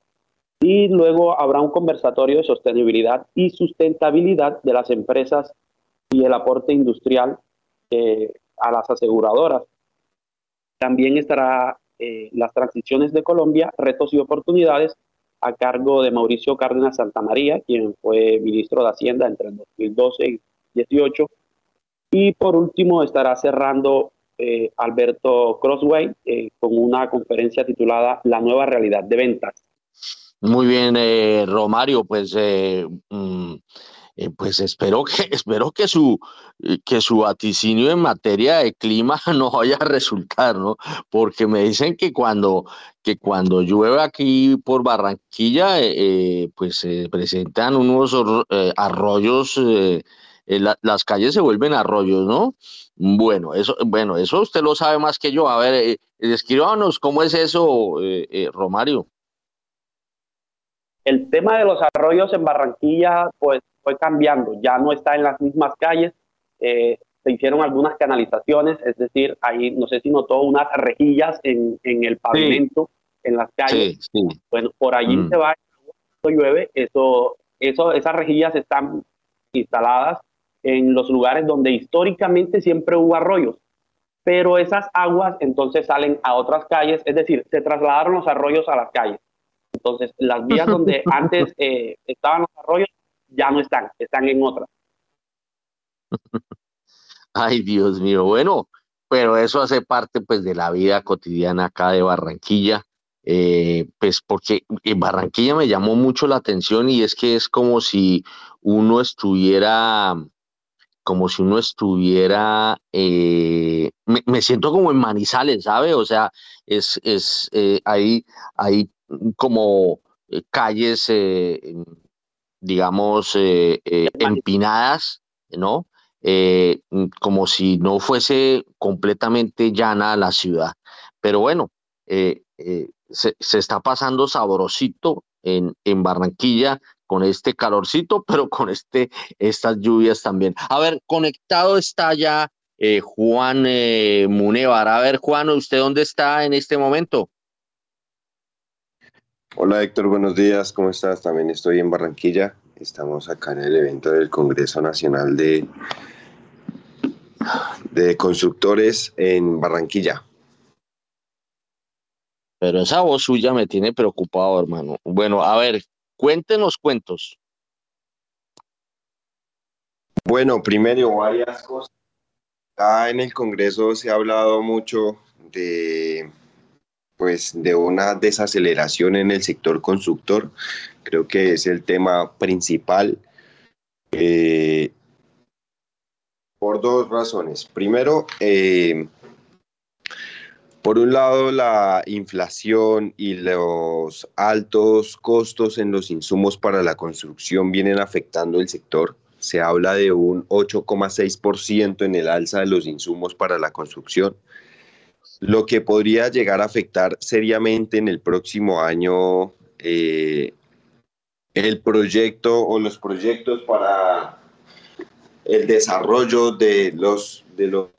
Y luego habrá un conversatorio de sostenibilidad y sustentabilidad de las empresas y el aporte industrial eh, a las aseguradoras. También estará eh, las transiciones de Colombia, retos y oportunidades, a cargo de Mauricio Cárdenas Santamaría, quien fue ministro de Hacienda entre el 2012 y 2018. Y por último estará cerrando eh, Alberto Crossway eh, con una conferencia titulada La nueva realidad de ventas. Muy bien, Romario, pues mm, eh, pues espero que, espero que su, eh, que su vaticinio en materia de clima no vaya a resultar, ¿no? Porque me dicen que cuando, que cuando llueve aquí por Barranquilla, eh, pues se presentan unos arroyos, las calles se vuelven arroyos, ¿no? Bueno, eso, bueno, eso usted lo sabe más que yo. A ver, descríbanos cómo es eso, Romario. El tema de los arroyos en Barranquilla, pues fue cambiando, ya no está en las mismas calles, eh, se hicieron algunas canalizaciones, es decir, ahí no sé si notó unas rejillas en, el pavimento, en las calles. Bueno, por allí mm. se va, cuando llueve, eso, eso, esas rejillas están instaladas en los lugares donde históricamente siempre hubo arroyos, pero esas aguas entonces salen a otras calles, es decir, se trasladaron los arroyos a las calles. Entonces, las vías donde antes eh, estaban los arroyos ya no están, están en otra. Ay, Dios mío, bueno, pero eso hace parte pues de la vida cotidiana acá de Barranquilla, eh, pues porque en Barranquilla me llamó mucho la atención y es que es como si uno estuviera, como si uno estuviera, eh, me, siento como en Manizales, ¿sabe? O sea, es, es eh, hay, hay como calles digamos, eh, eh, empinadas, ¿no? Eh, mm, como si no fuese completamente llana la ciudad. Pero bueno, se, está pasando sabrosito en, en, Barranquilla con este calorcito, pero con este, estas lluvias también. A ver, conectado está ya Juan Munevar. A ver, Juan, ¿usted dónde está en este momento? Hola Héctor, buenos días, ¿cómo estás? También estoy en Barranquilla. Estamos acá en el evento del Congreso Nacional de, de Constructores en Barranquilla. Pero esa voz suya me tiene preocupado, hermano. Bueno, a ver, cuéntenos cuentos. Bueno, primero varias cosas. Acá en el Congreso se ha hablado mucho de pues de una desaceleración en el sector constructor. Creo que es el tema principal. Eh, por dos razones. Primero, eh, por un lado, la inflación y los altos costos en los insumos para la construcción vienen afectando el sector. Se habla de un 8,6% en el alza de los insumos para la construcción lo que podría llegar a afectar seriamente en el próximo año eh, el proyecto o los proyectos para el desarrollo de los, de los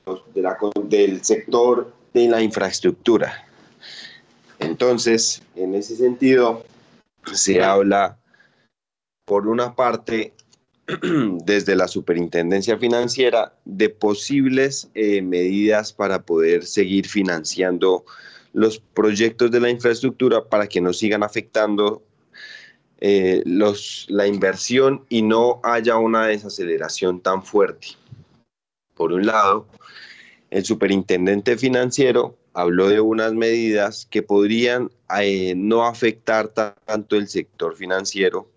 del sector de la infraestructura. Entonces, en ese sentido, se habla, por una parte, desde la Superintendencia Financiera de posibles eh, medidas para poder seguir financiando los proyectos de la infraestructura para que no sigan afectando eh, la inversión y no haya una desaceleración tan fuerte. Por un lado, el superintendente financiero habló de unas medidas que podrían eh, no afectar tanto el sector financiero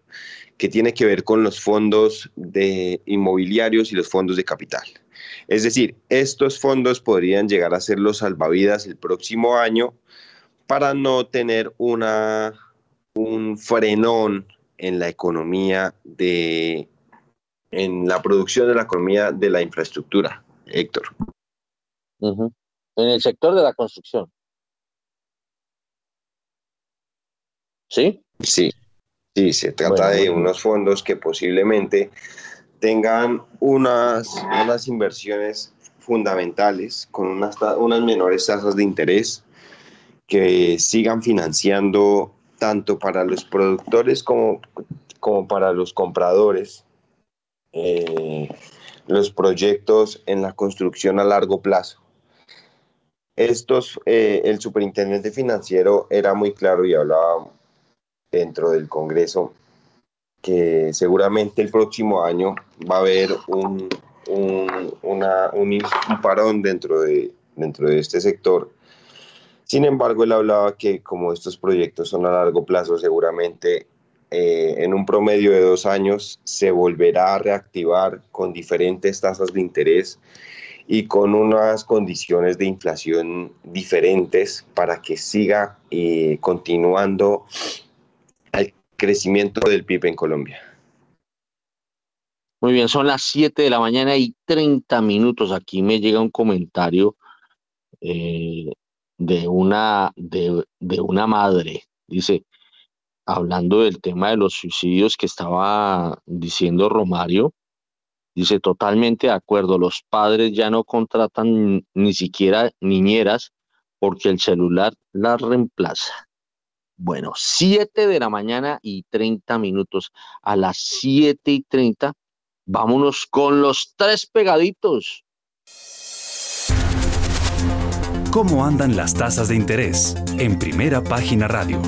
que tiene que ver con los fondos de inmobiliarios y los fondos de capital. Es decir, estos fondos podrían llegar a ser los salvavidas el próximo año para no tener una, un frenón en la economía de en la producción de la economía de la infraestructura, Héctor. En el sector de la construcción. ¿Sí? Sí. Sí, se trata de unos fondos que posiblemente tengan unas, unas inversiones fundamentales con unas, unas menores tasas de interés que sigan financiando tanto para los productores como, como para los compradores eh, los proyectos en la construcción a largo plazo. Estos, eh, el superintendente financiero era muy claro y hablaba dentro del Congreso que seguramente el próximo año va a haber un, un, una, un, parón dentro de, dentro de este sector. Sin embargo, él hablaba que como estos proyectos son a largo plazo, seguramente eh, en un promedio de dos años se volverá a reactivar con diferentes tasas de interés y con unas condiciones de inflación diferentes para que siga eh, continuando crecimiento del PIB en Colombia. Muy bien, son las 7 de la mañana y 30 minutos. Aquí me llega un comentario eh, de, una, de, de una madre. Dice, hablando del tema de los suicidios que estaba diciendo Romario, Dice, totalmente de acuerdo, los padres ya no contratan ni siquiera niñeras porque el celular las reemplaza. Bueno, 7 de la mañana y 30 minutos. A las 7 y 30, vámonos con los tres pegaditos. ¿Cómo andan las tasas de interés? En primera página radio.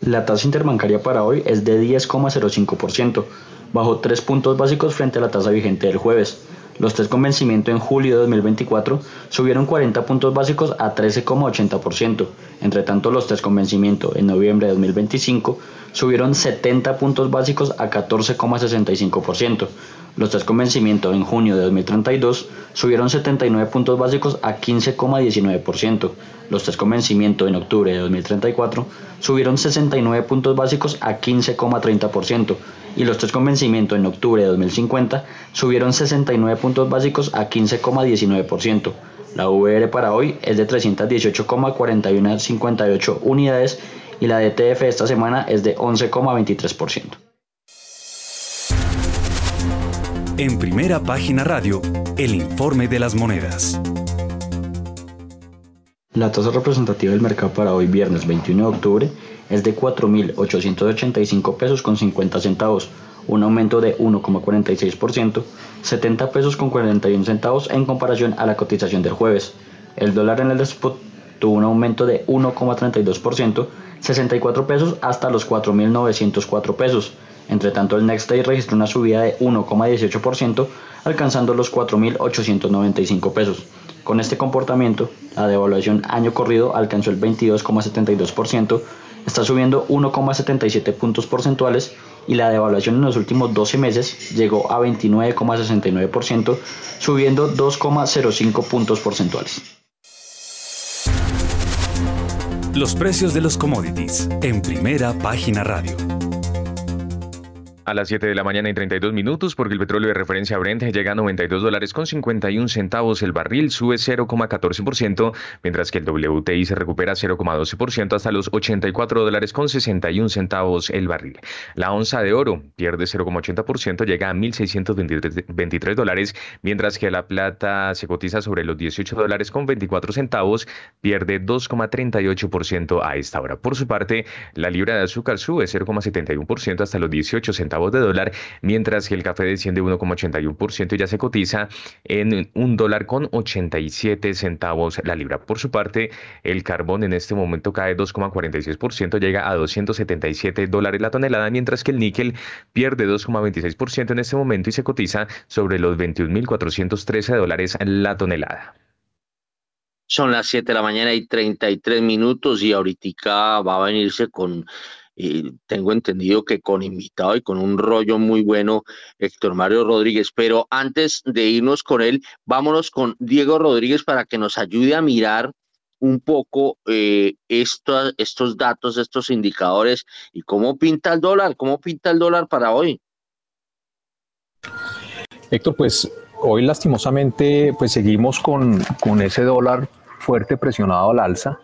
La tasa interbancaria para hoy es de 10,05% bajó 3 puntos básicos frente a la tasa vigente del jueves. Los test con vencimiento en julio de 2024 subieron 40 puntos básicos a 13,80%. Entre tanto, los test con vencimiento en noviembre de 2025 subieron 70 puntos básicos a 14,65%. Los test con vencimiento en junio de 2032 subieron 79 puntos básicos a 15,19%. Los test con vencimiento en octubre de 2034 subieron 69 puntos básicos a 15,30% y los test con vencimiento en octubre de 2050 subieron 69 puntos básicos a 15,19%. La VR para hoy es de 318,4158 unidades y la DTF esta semana es de 11,23%. En primera página radio, el informe de las monedas. La tasa representativa del mercado para hoy viernes 21 de octubre es de 4.885 pesos con 50 centavos, un aumento de 1,46%, 70 pesos con 41 centavos en comparación a la cotización del jueves. El dólar en el spot tuvo un aumento de 1,32%, 64 pesos hasta los 4.904 pesos. Entre tanto, el Next Day registró una subida de 1,18%, alcanzando los 4.895 pesos. Con este comportamiento, la devaluación año corrido alcanzó el 22,72%, está subiendo 1,77 puntos porcentuales y la devaluación en los últimos 12 meses llegó a 29,69%, subiendo 2,05 puntos porcentuales. Los precios de los commodities en primera página radio a las 7 de la mañana y 32 minutos porque el petróleo de referencia Brent llega a 92 dólares con 51 centavos el barril, sube 0,14%, mientras que el WTI se recupera 0,12% hasta los 84 dólares con 61 centavos el barril. La onza de oro pierde 0,80%, llega a 1.623 dólares, mientras que la plata se cotiza sobre los 18 dólares con 24 centavos, pierde 2,38% a esta hora. Por su parte, la libra de azúcar sube 0,71% hasta los 18 centavos de dólar, mientras que el café desciende 1,81% y ya se cotiza en un dólar con 87 centavos la libra. Por su parte, el carbón en este momento cae 2,46%, llega a 277 dólares la tonelada, mientras que el níquel pierde 2,26% en este momento y se cotiza sobre los 21.413 dólares la tonelada. Son las 7 de la mañana y 33 minutos y ahorita va a venirse con tengo entendido que con invitado y con un rollo muy bueno, Héctor Mario Rodríguez. Pero antes de irnos con él, vámonos con Diego Rodríguez para que nos ayude a mirar un poco eh, estos datos, estos indicadores y cómo pinta el dólar, cómo pinta el dólar para hoy. Héctor, pues hoy lastimosamente pues seguimos con, con ese dólar fuerte presionado al alza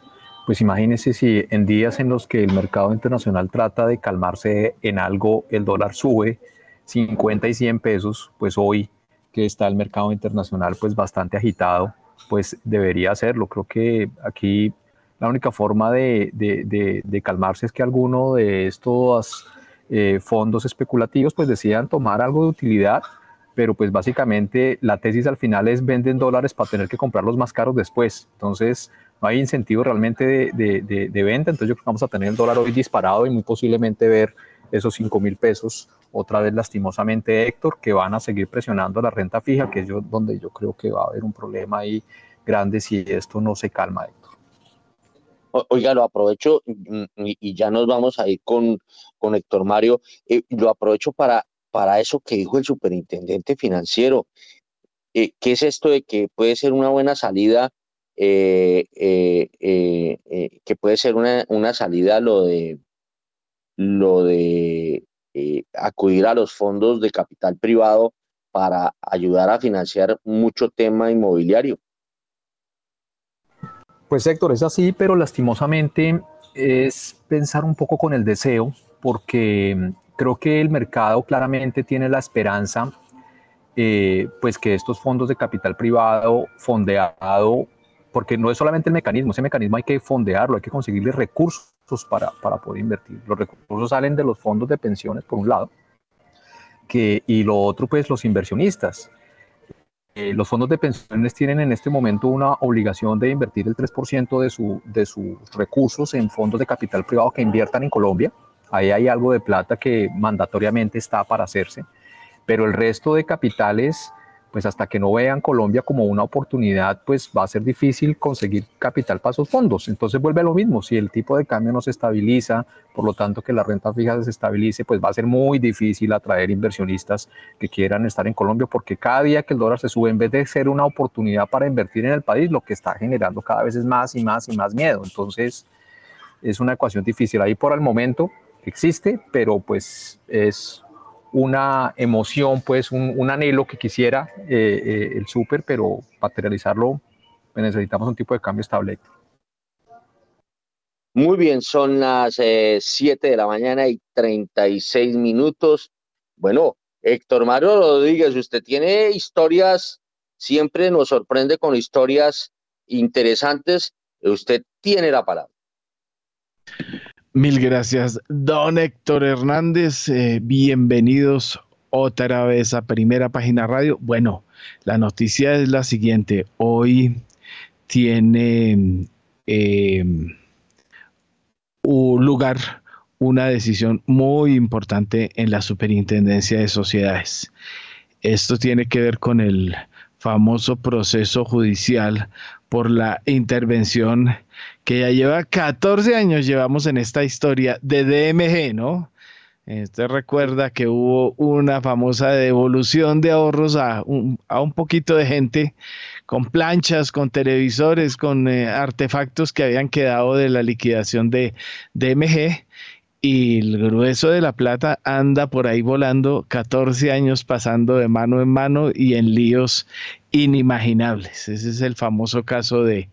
pues imagínense si en días en los que el mercado internacional trata de calmarse en algo, el dólar sube 50 y 100 pesos, pues hoy que está el mercado internacional pues bastante agitado, pues debería hacerlo. Creo que aquí la única forma de, calmarse es que alguno de estos eh, fondos especulativos pues decidan tomar algo de utilidad, pero pues básicamente la tesis al final es venden dólares para tener que comprarlos más caros después. Entonces, no hay incentivo realmente de, venta, entonces yo creo que vamos a tener el dólar hoy disparado y muy posiblemente ver esos 5 mil pesos otra vez lastimosamente, Héctor, que van a seguir presionando la renta fija, que es yo, donde yo creo que va a haber un problema ahí grande si esto no se calma, Héctor. oiga, lo aprovecho y, ya nos vamos a ir con, con Héctor Mario. Eh, lo aprovecho para, para eso que dijo el superintendente financiero. Eh, ¿Qué es esto de que puede ser una buena salida? Que puede ser una, una salida lo de lo de acudir a los fondos de capital privado para ayudar a financiar mucho tema inmobiliario. Pues Héctor, es así, pero lastimosamente es pensar un poco con el deseo, porque creo que el mercado claramente tiene la esperanza, eh, pues que estos fondos de capital privado fondeado, porque no es solamente el mecanismo, ese mecanismo hay que fondearlo, hay que conseguirle recursos para, para poder invertir. Los recursos salen de los fondos de pensiones, por un lado, que, y lo otro, pues los inversionistas. Eh, los fondos de pensiones tienen en este momento una obligación de invertir el 3% de, su, de sus recursos en fondos de capital privado que inviertan en Colombia. Ahí hay algo de plata que mandatoriamente está para hacerse, pero el resto de capitales pues hasta que no vean Colombia como una oportunidad, pues va a ser difícil conseguir capital para esos fondos. Entonces vuelve lo mismo, si el tipo de cambio no se estabiliza, por lo tanto que la renta fija se estabilice, pues va a ser muy difícil atraer inversionistas que quieran estar en Colombia, porque cada día que el dólar se sube, en vez de ser una oportunidad para invertir en el país, lo que está generando cada vez es más y más y más miedo. Entonces es una ecuación difícil. Ahí por el momento existe, pero pues es una emoción, pues un, anhelo que quisiera eh, eh, el súper, pero materializarlo pues, necesitamos un tipo de cambio estable. Muy bien, son las 7 eh, de la mañana y 36 minutos. Bueno, Héctor Mario Rodríguez, usted tiene historias, siempre nos sorprende con historias interesantes. Usted tiene la palabra. Mil gracias, don Héctor Hernández. Eh, bienvenidos otra vez a Primera Página Radio. Bueno, la noticia es la siguiente. Hoy tiene em, un lugar una decisión muy importante en la Superintendencia de Sociedades. Esto tiene que ver con el famoso proceso judicial por la intervención que ya lleva 14 años llevamos en esta historia de DMG, ¿no? Usted recuerda que hubo una famosa devolución de ahorros a un, poquito de gente con planchas, con televisores, con eh, artefactos que habían quedado de la liquidación de DMG y el grueso de la plata anda por ahí volando 14 años pasando de mano en mano y en líos inimaginables. Ese es el famoso caso de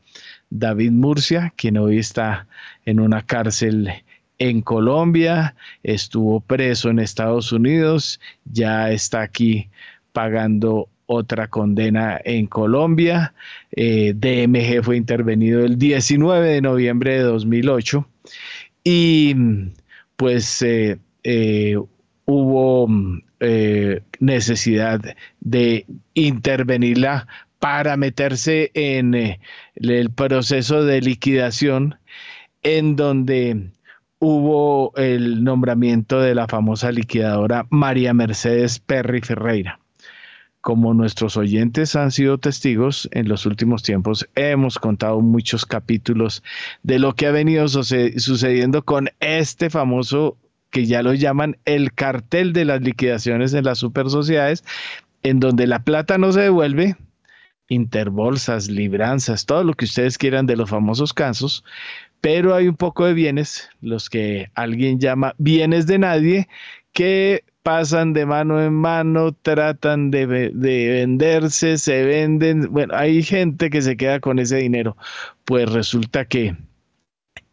David Murcia, quien hoy está en una cárcel en Colombia, estuvo preso en Estados Unidos, ya está aquí pagando otra condena en Colombia. Eh, DMG fue intervenido el 19 de noviembre de 2008 y pues eh, eh, hubo necesidad de intervenirla para meterse en eh, el proceso de liquidación en donde hubo el nombramiento de la famosa liquidadora María Mercedes Perry Ferreira. Como nuestros oyentes han sido testigos, en los últimos tiempos hemos contado muchos capítulos de lo que ha venido sucediendo con este famoso que ya lo llaman el cartel de las liquidaciones en las super sociedades, en donde la plata no se devuelve, interbolsas, libranzas, todo lo que ustedes quieran de los famosos casos, pero hay un poco de bienes, los que alguien llama bienes de nadie, que pasan de mano en mano, tratan de, de, venderse, se venden. Bueno, hay gente que se queda con ese dinero. Pues resulta que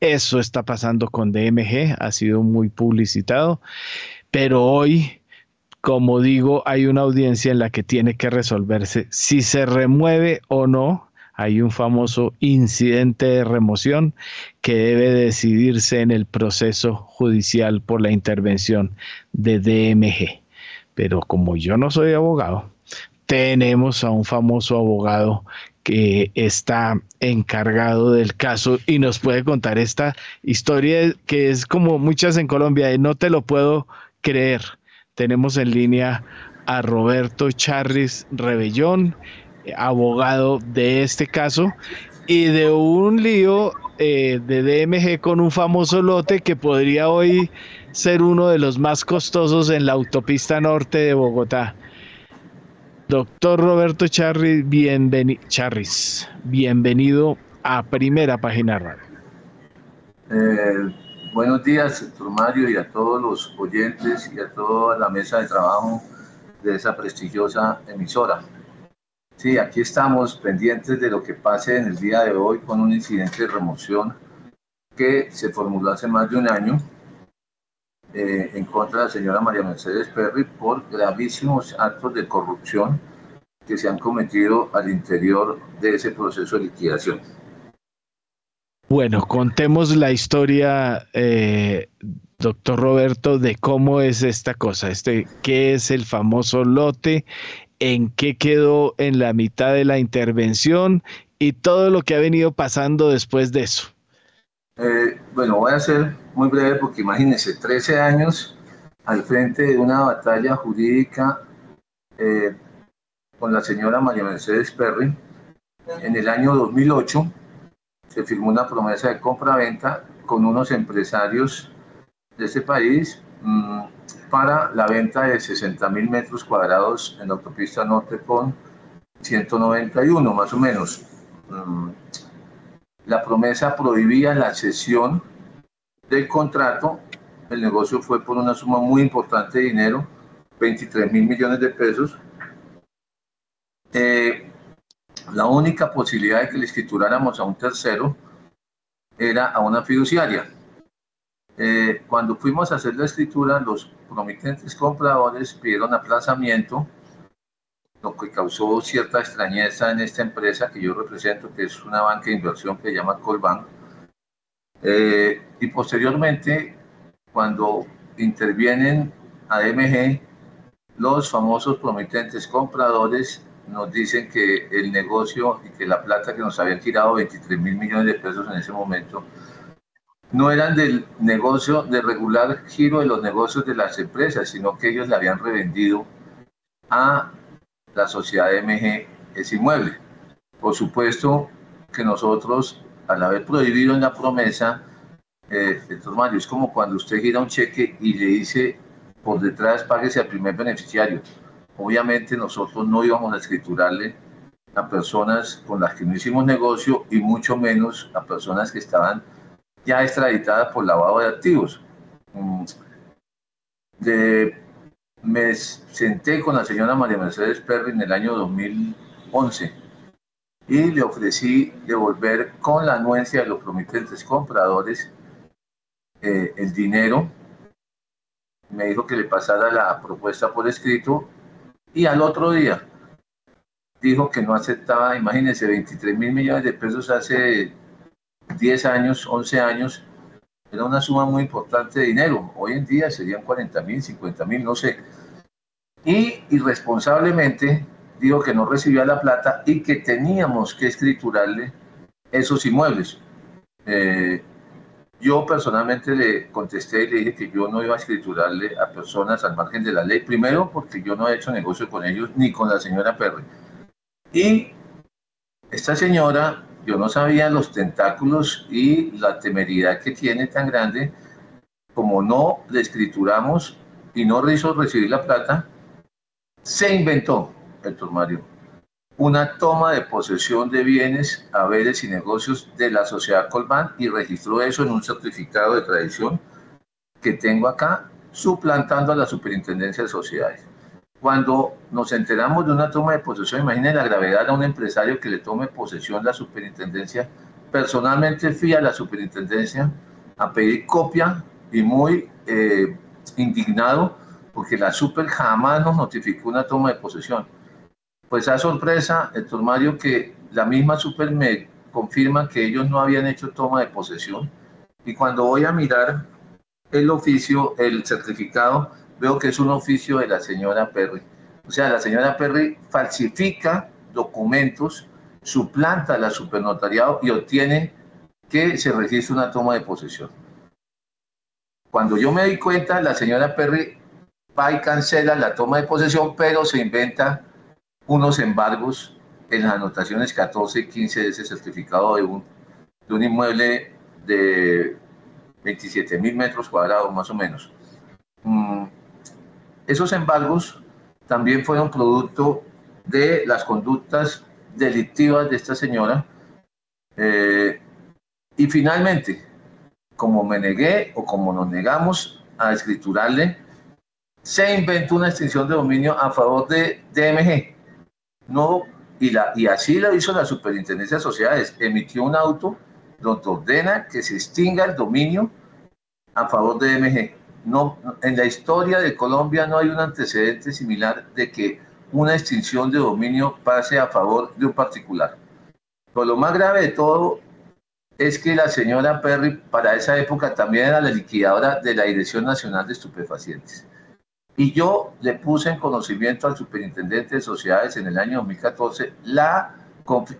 eso está pasando con DMG, ha sido muy publicitado, pero hoy como digo, hay una audiencia en la que tiene que resolverse si se remueve o no. Hay un famoso incidente de remoción que debe decidirse en el proceso judicial por la intervención de DMG. Pero como yo no soy abogado, tenemos a un famoso abogado que está encargado del caso y nos puede contar esta historia que es como muchas en Colombia, de no te lo puedo creer tenemos en línea a Roberto Charris Rebellón, abogado de este caso. y de un lío eh, de DMG con un famoso lote que podría hoy ser uno de los más costosos en la autopista norte de Bogotá. Doctor Roberto Charris, Charris, bienvenido a Primera Página Radio. Eh, buenos días, doctor Mario, y a todos los oyentes y a toda la mesa de trabajo de esa prestigiosa emisora. Sí, aquí estamos pendientes de lo que pase en el día de hoy con un incidente de remoción que se formuló hace más de un año eh, en contra de la señora María Mercedes Perry por gravísimos actos de corrupción que se han cometido al interior de ese proceso de liquidación. Bueno, contemos la historia, eh, doctor Roberto, de cómo es esta cosa, este, qué es el famoso lote, en qué quedó en la mitad de la intervención y todo lo que ha venido pasando después de eso. Eh, bueno, voy a ser muy breve porque imagínense, 13 años al frente de una batalla jurídica eh, con la señora María Mercedes Perry. En el año 2008 se firmó una promesa de compra-venta con unos empresarios de este país mmm, para la venta de 60 mil metros cuadrados en la autopista norte con 191 más o menos. Mmm, la promesa prohibía la cesión del contrato. El negocio fue por una suma muy importante de dinero, 23 mil millones de pesos. Eh, la única posibilidad de que le escrituráramos a un tercero era a una fiduciaria. Eh, cuando fuimos a hacer la escritura, los promitentes compradores pidieron aplazamiento lo que causó cierta extrañeza en esta empresa que yo represento, que es una banca de inversión que se llama Colbank. Eh, y posteriormente, cuando intervienen AMG, los famosos promitentes compradores nos dicen que el negocio y que la plata que nos habían tirado 23 mil millones de pesos en ese momento no eran del negocio de regular giro de los negocios de las empresas, sino que ellos le habían revendido a la sociedad MG ese inmueble. Por supuesto que nosotros, al haber prohibido en la promesa, eh, Mario, es como cuando usted gira un cheque y le dice por detrás páguese al primer beneficiario. Obviamente nosotros no íbamos a escriturarle a personas con las que no hicimos negocio y mucho menos a personas que estaban ya extraditadas por lavado de activos. Mm, me senté con la señora María Mercedes Perry en el año 2011 y le ofrecí devolver con la anuencia de los promitentes compradores eh, el dinero. Me dijo que le pasara la propuesta por escrito y al otro día dijo que no aceptaba, imagínense, 23 mil millones de pesos hace 10 años, 11 años, era una suma muy importante de dinero. Hoy en día serían 40 mil, 50 mil, no sé. Y irresponsablemente dijo que no recibía la plata y que teníamos que escriturarle esos inmuebles. Eh, yo personalmente le contesté y le dije que yo no iba a escriturarle a personas al margen de la ley, primero porque yo no he hecho negocio con ellos ni con la señora Perry. Y esta señora yo no sabía los tentáculos y la temeridad que tiene tan grande, como no le escrituramos y no hizo recibir la plata, se inventó, Héctor Mario, una toma de posesión de bienes, haberes y negocios de la sociedad Colban y registró eso en un certificado de tradición que tengo acá, suplantando a la superintendencia de sociedades. Cuando nos enteramos de una toma de posesión, imaginen la gravedad a un empresario que le tome posesión la superintendencia. Personalmente fui a la superintendencia a pedir copia y muy eh, indignado porque la super jamás nos notificó una toma de posesión. Pues a sorpresa, Héctor Mario, que la misma super me confirma que ellos no habían hecho toma de posesión. Y cuando voy a mirar el oficio, el certificado, veo que es un oficio de la señora Perry. O sea, la señora Perry falsifica documentos, suplanta la supernotariado y obtiene que se registre una toma de posesión. Cuando yo me di cuenta, la señora Perry va y cancela la toma de posesión, pero se inventa unos embargos en las anotaciones 14 y 15 de ese certificado de un, de un inmueble de 27 mil metros cuadrados más o menos. Mm, esos embargos también fueron producto de las conductas delictivas de esta señora. Eh, y finalmente, como me negué o como nos negamos a escriturarle, se inventó una extinción de dominio a favor de DMG. No, y, la, y así lo hizo la Superintendencia de Sociedades. Emitió un auto donde ordena que se extinga el dominio a favor de DMG. No, en la historia de Colombia no hay un antecedente similar de que una extinción de dominio pase a favor de un particular. Pero lo más grave de todo es que la señora Perry para esa época también era la liquidadora de la Dirección Nacional de Estupefacientes. Y yo le puse en conocimiento al superintendente de sociedades en el año 2014 la,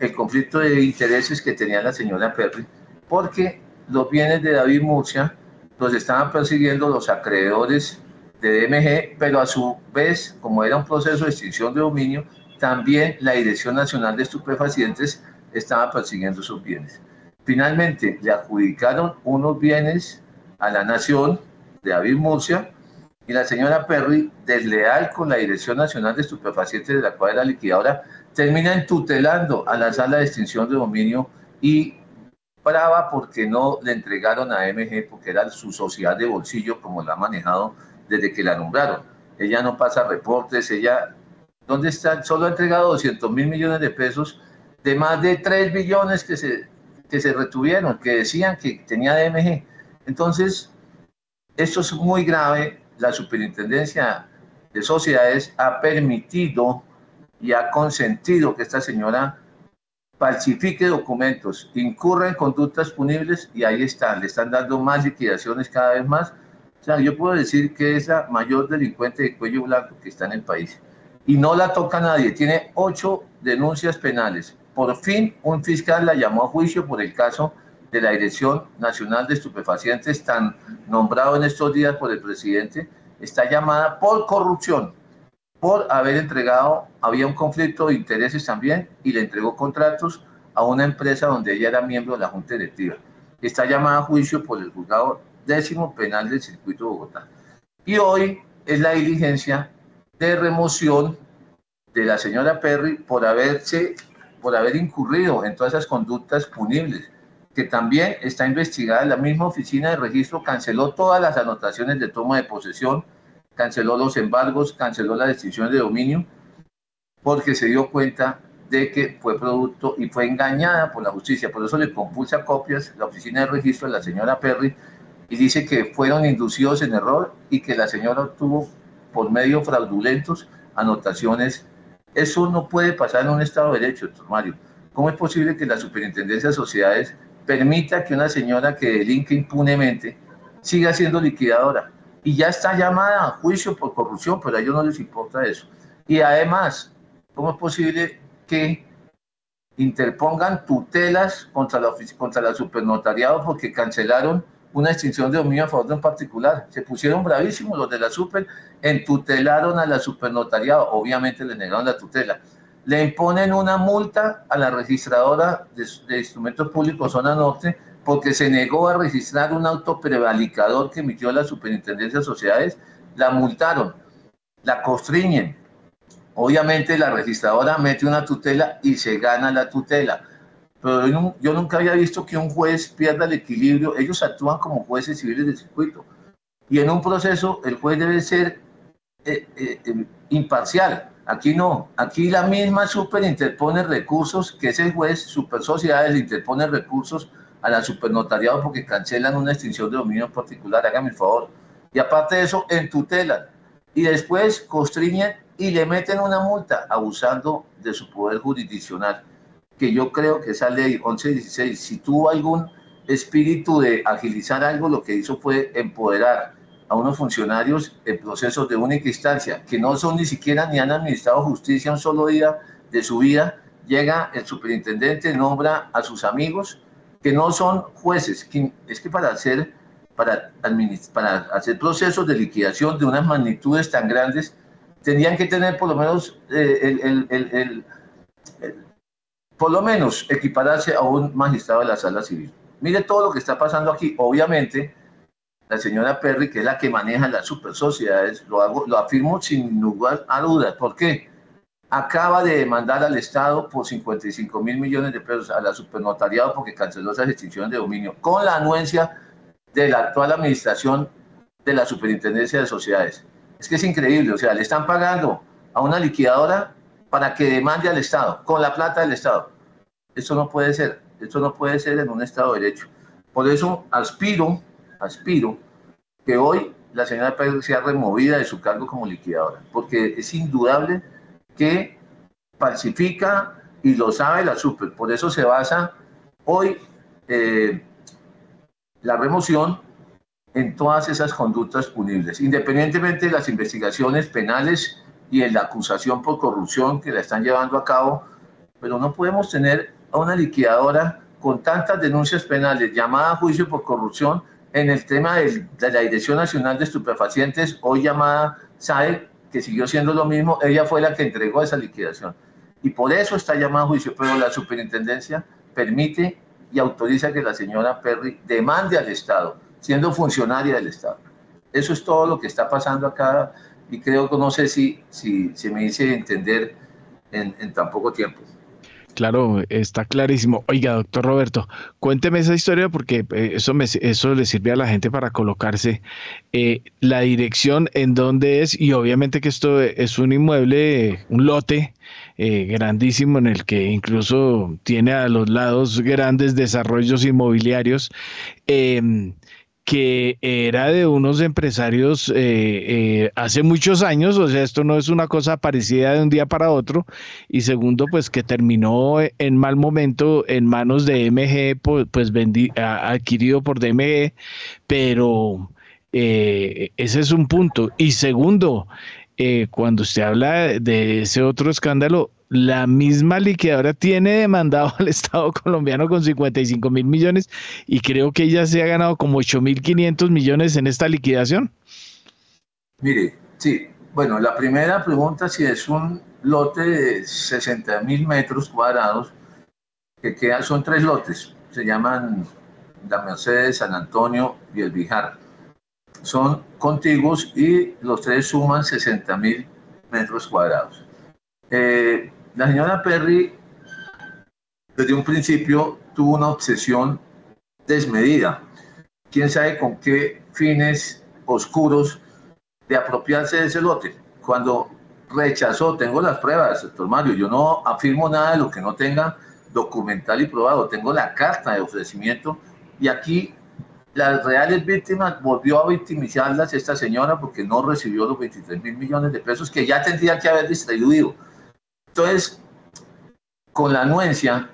el conflicto de intereses que tenía la señora Perry, porque los bienes de David Murcia los estaban persiguiendo los acreedores de DMG, pero a su vez, como era un proceso de extinción de dominio, también la Dirección Nacional de Estupefacientes estaba persiguiendo sus bienes. Finalmente, le adjudicaron unos bienes a la nación de David Murcia y la señora Perry, desleal con la Dirección Nacional de Estupefacientes de la cual era liquidadora, termina entutelando a la sala de extinción de dominio y brava porque no le entregaron a MG porque era su sociedad de bolsillo como la ha manejado desde que la nombraron. Ella no pasa reportes, ella, ¿dónde está? Solo ha entregado 200 mil millones de pesos de más de 3 billones que se, que se retuvieron, que decían que tenía DMG. Entonces, esto es muy grave. La superintendencia de sociedades ha permitido y ha consentido que esta señora falsifique documentos, incurra en conductas punibles y ahí están, le están dando más liquidaciones cada vez más o sea, yo puedo decir que es la mayor delincuente de cuello blanco que está en el país. Y no la toca nadie. Tiene ocho denuncias penales. Por fin, un fiscal la llamó a juicio por el caso de la Dirección Nacional de Estupefacientes, tan nombrado en estos días por el presidente. Está llamada por corrupción, por haber entregado, había un conflicto de intereses también, y le entregó contratos a una empresa donde ella era miembro de la Junta Directiva. Está llamada a juicio por el juzgado décimo penal del circuito de Bogotá. Y hoy es la diligencia de remoción de la señora Perry por haberse, por haber incurrido en todas esas conductas punibles, que también está investigada. La misma oficina de registro canceló todas las anotaciones de toma de posesión, canceló los embargos, canceló las decisiones de dominio, porque se dio cuenta de que fue producto y fue engañada por la justicia. Por eso le compulsa copias la oficina de registro de la señora Perry y dice que fueron inducidos en error y que la señora obtuvo por medios fraudulentos anotaciones. Eso no puede pasar en un Estado de Derecho, doctor Mario. ¿Cómo es posible que la Superintendencia de Sociedades permita que una señora que delinque impunemente siga siendo liquidadora? Y ya está llamada a juicio por corrupción, pero a ellos no les importa eso. Y además, ¿cómo es posible que interpongan tutelas contra la, contra la supernotariado porque cancelaron una extinción de dominio a favor de un particular. Se pusieron bravísimos los de la super, entutelaron a la supernotariado, obviamente le negaron la tutela. Le imponen una multa a la registradora de, instrumentos públicos zona norte porque se negó a registrar un auto prevalicador que emitió la superintendencia de sociedades. La multaron, la constriñen. Obviamente la registradora mete una tutela y se gana la tutela pero yo, nunca había visto que un juez pierda el equilibrio. Ellos actúan como jueces civiles del circuito. Y en un proceso el juez debe ser eh, eh, eh, imparcial. Aquí no. Aquí la misma super interpone recursos, que ese juez, super sociedades, interpone recursos a la supernotariado porque cancelan una extinción de dominio particular. Hágame el favor. Y aparte de eso, entutelan. Y después constriñen y le meten una multa abusando de su poder jurisdiccional que yo creo que esa ley 1116, si tuvo algún espíritu de agilizar algo, lo que hizo fue empoderar a unos funcionarios en procesos de única instancia, que no son ni siquiera ni han administrado justicia un solo día de su vida, llega el superintendente, nombra a sus amigos, que no son jueces, es que para hacer, para, para hacer procesos de liquidación de unas magnitudes tan grandes, tenían que tener por lo menos eh, el, el, el por lo menos equipararse a un magistrado de la sala civil. Mire todo lo que está pasando aquí. Obviamente, la señora Perry, que es la que maneja las super sociedades, lo, hago, lo afirmo sin lugar a dudas. ¿Por qué? Acaba de demandar al Estado por 55 mil millones de pesos a la supernotariado porque canceló esas extinciones de dominio, con la anuencia de la actual administración de la Superintendencia de Sociedades. Es que es increíble, o sea, le están pagando a una liquidadora para que demande al Estado, con la plata del Estado. Eso no puede ser, esto no puede ser en un Estado de Derecho. Por eso aspiro aspiro que hoy la señora Pérez sea removida de su cargo como liquidadora, porque es indudable que falsifica y lo sabe la super. Por eso se basa hoy eh, la remoción en todas esas conductas punibles, independientemente de las investigaciones penales y en la acusación por corrupción que la están llevando a cabo, pero no podemos tener a una liquidadora con tantas denuncias penales llamada a juicio por corrupción en el tema de la Dirección Nacional de Estupefacientes, hoy llamada SAE, que siguió siendo lo mismo, ella fue la que entregó esa liquidación. Y por eso está llamada a juicio, pero la superintendencia permite y autoriza que la señora Perry demande al Estado, siendo funcionaria del Estado. Eso es todo lo que está pasando acá y creo que no sé si, si, si me hice entender en, en tan poco tiempo. Claro, está clarísimo. Oiga, doctor Roberto, cuénteme esa historia porque eh, eso, me, eso le sirve a la gente para colocarse eh, la dirección en dónde es y obviamente que esto es un inmueble, un lote eh, grandísimo en el que incluso tiene a los lados grandes desarrollos inmobiliarios. Em, que era de unos empresarios eh, eh, hace muchos años, o sea, esto no es una cosa parecida de un día para otro, y segundo, pues que terminó en mal momento en manos de MG, pues, pues adquirido por DMG, pero eh, ese es un punto. Y segundo, cuando usted habla de ese otro escándalo, la misma liquidadora tiene demandado al Estado colombiano con 55 mil millones y creo que ella se ha ganado como 8 mil 500 millones en esta liquidación. Mire, sí, bueno, la primera pregunta si es un lote de 60 mil metros cuadrados, que quedan, son tres lotes, se llaman La Mercedes, San Antonio y El Bijar. Son contiguos y los tres suman 60 mil metros cuadrados. Eh, la señora Perry, desde un principio, tuvo una obsesión desmedida. Quién sabe con qué fines oscuros de apropiarse de ese lote. Cuando rechazó, tengo las pruebas, doctor Mario, yo no afirmo nada de lo que no tenga documental y probado, tengo la carta de ofrecimiento y aquí las reales víctimas volvió a victimizarlas esta señora porque no recibió los 23 mil millones de pesos que ya tendría que haber distribuido. Entonces, con la anuencia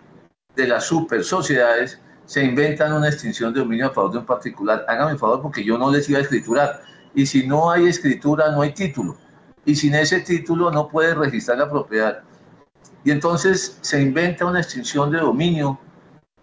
de las super sociedades, se inventan una extinción de dominio a favor de un particular. Hágame favor porque yo no les iba a escriturar. Y si no hay escritura, no hay título. Y sin ese título no puede registrar la propiedad. Y entonces se inventa una extinción de dominio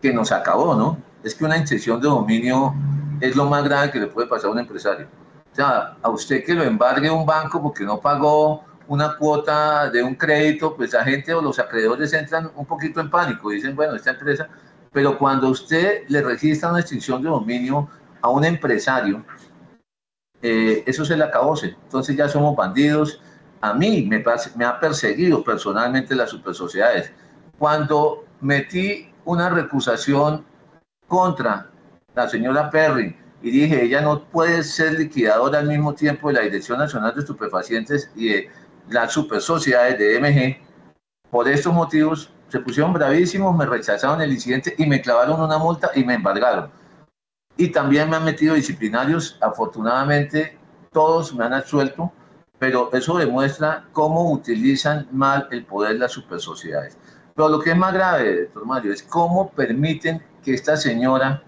que nos acabó, ¿no? Es que una extinción de dominio es lo más grave que le puede pasar a un empresario. O sea, a usted que lo embargue un banco porque no pagó una cuota de un crédito, pues la gente o los acreedores entran un poquito en pánico, dicen, bueno, esta empresa, pero cuando usted le registra una extinción de dominio a un empresario, eh, eso se le acabó. Entonces ya somos bandidos. A mí me, me ha perseguido personalmente las supersociedades. Cuando metí una recusación contra la señora Perry y dije, ella no puede ser liquidadora al mismo tiempo de la Dirección Nacional de Estupefacientes y de las super sociedades de MG, por estos motivos, se pusieron bravísimos, me rechazaron el incidente y me clavaron una multa y me embargaron. Y también me han metido disciplinarios, afortunadamente todos me han absuelto, pero eso demuestra cómo utilizan mal el poder las super sociedades. Pero lo que es más grave, doctor Mario, es cómo permiten que esta señora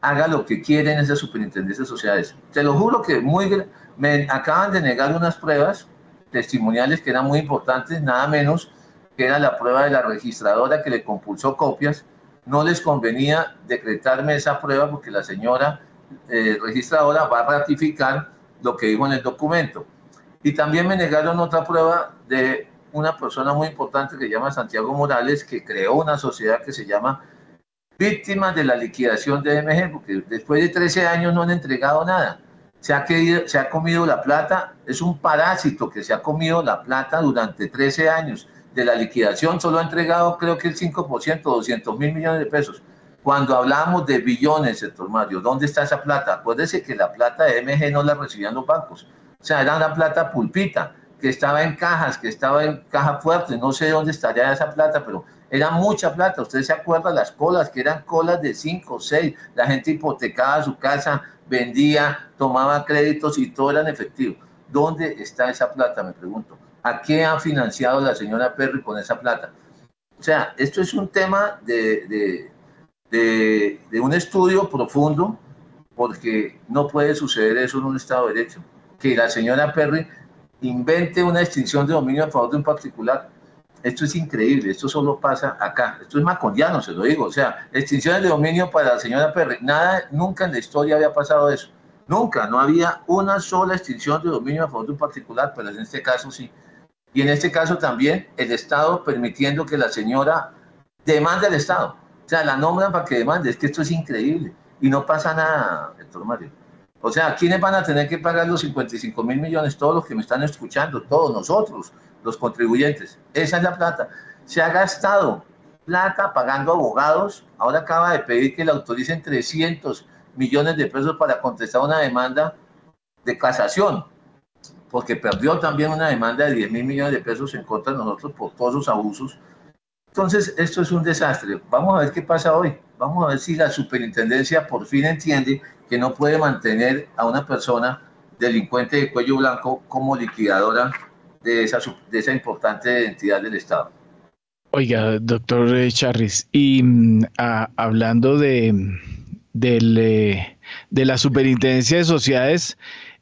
haga lo que quiere en esa superintendencia de sociedades. Te lo juro que muy me acaban de negar unas pruebas testimoniales que eran muy importantes, nada menos que era la prueba de la registradora que le compulsó copias. No les convenía decretarme esa prueba porque la señora eh, registradora va a ratificar lo que dijo en el documento. Y también me negaron otra prueba de una persona muy importante que se llama Santiago Morales, que creó una sociedad que se llama Víctimas de la Liquidación de MG, porque después de 13 años no han entregado nada. Se ha, comido la plata, es un parásito que se ha comido la plata durante 13 años. De la liquidación solo ha entregado creo que el 5%, 200 mil millones de pesos. Cuando hablamos de billones, sector Mario, ¿dónde está esa plata? Acuérdese que la plata de MG no la recibían los bancos. O sea, era una plata pulpita que estaba en cajas, que estaba en caja fuerte, no sé dónde estaría esa plata, pero era mucha plata. Usted se acuerda las colas, que eran colas de 5 o 6, la gente hipotecaba su casa, vendía, tomaba créditos y todo era en efectivo. ¿Dónde está esa plata? Me pregunto. ¿A qué ha financiado la señora Perry con esa plata? O sea, esto es un tema de, de, de, de un estudio profundo, porque no puede suceder eso en un Estado de Derecho. Que la señora Perry invente una extinción de dominio a favor de un particular. Esto es increíble, esto solo pasa acá. Esto es macondiano, se lo digo. O sea, extinciones de dominio para la señora Perry. Nada, nunca en la historia había pasado eso. Nunca, no había una sola extinción de dominio a favor de un particular, pero en este caso sí. Y en este caso también el Estado permitiendo que la señora demande al Estado. O sea, la nombran para que demande. Es que esto es increíble. Y no pasa nada, Héctor Mario. O sea, ¿quiénes van a tener que pagar los 55 mil millones? Todos los que me están escuchando, todos nosotros, los contribuyentes. Esa es la plata. Se ha gastado plata pagando abogados. Ahora acaba de pedir que le autoricen 300 millones de pesos para contestar una demanda de casación, porque perdió también una demanda de 10 mil millones de pesos en contra de nosotros por todos sus abusos. Entonces, esto es un desastre. Vamos a ver qué pasa hoy. Vamos a ver si la superintendencia por fin entiende que no puede mantener a una persona delincuente de cuello blanco como liquidadora de esa, de esa importante entidad del Estado. Oiga, doctor Charris, y mm, hablando de, del, eh, de la superintendencia de sociedades,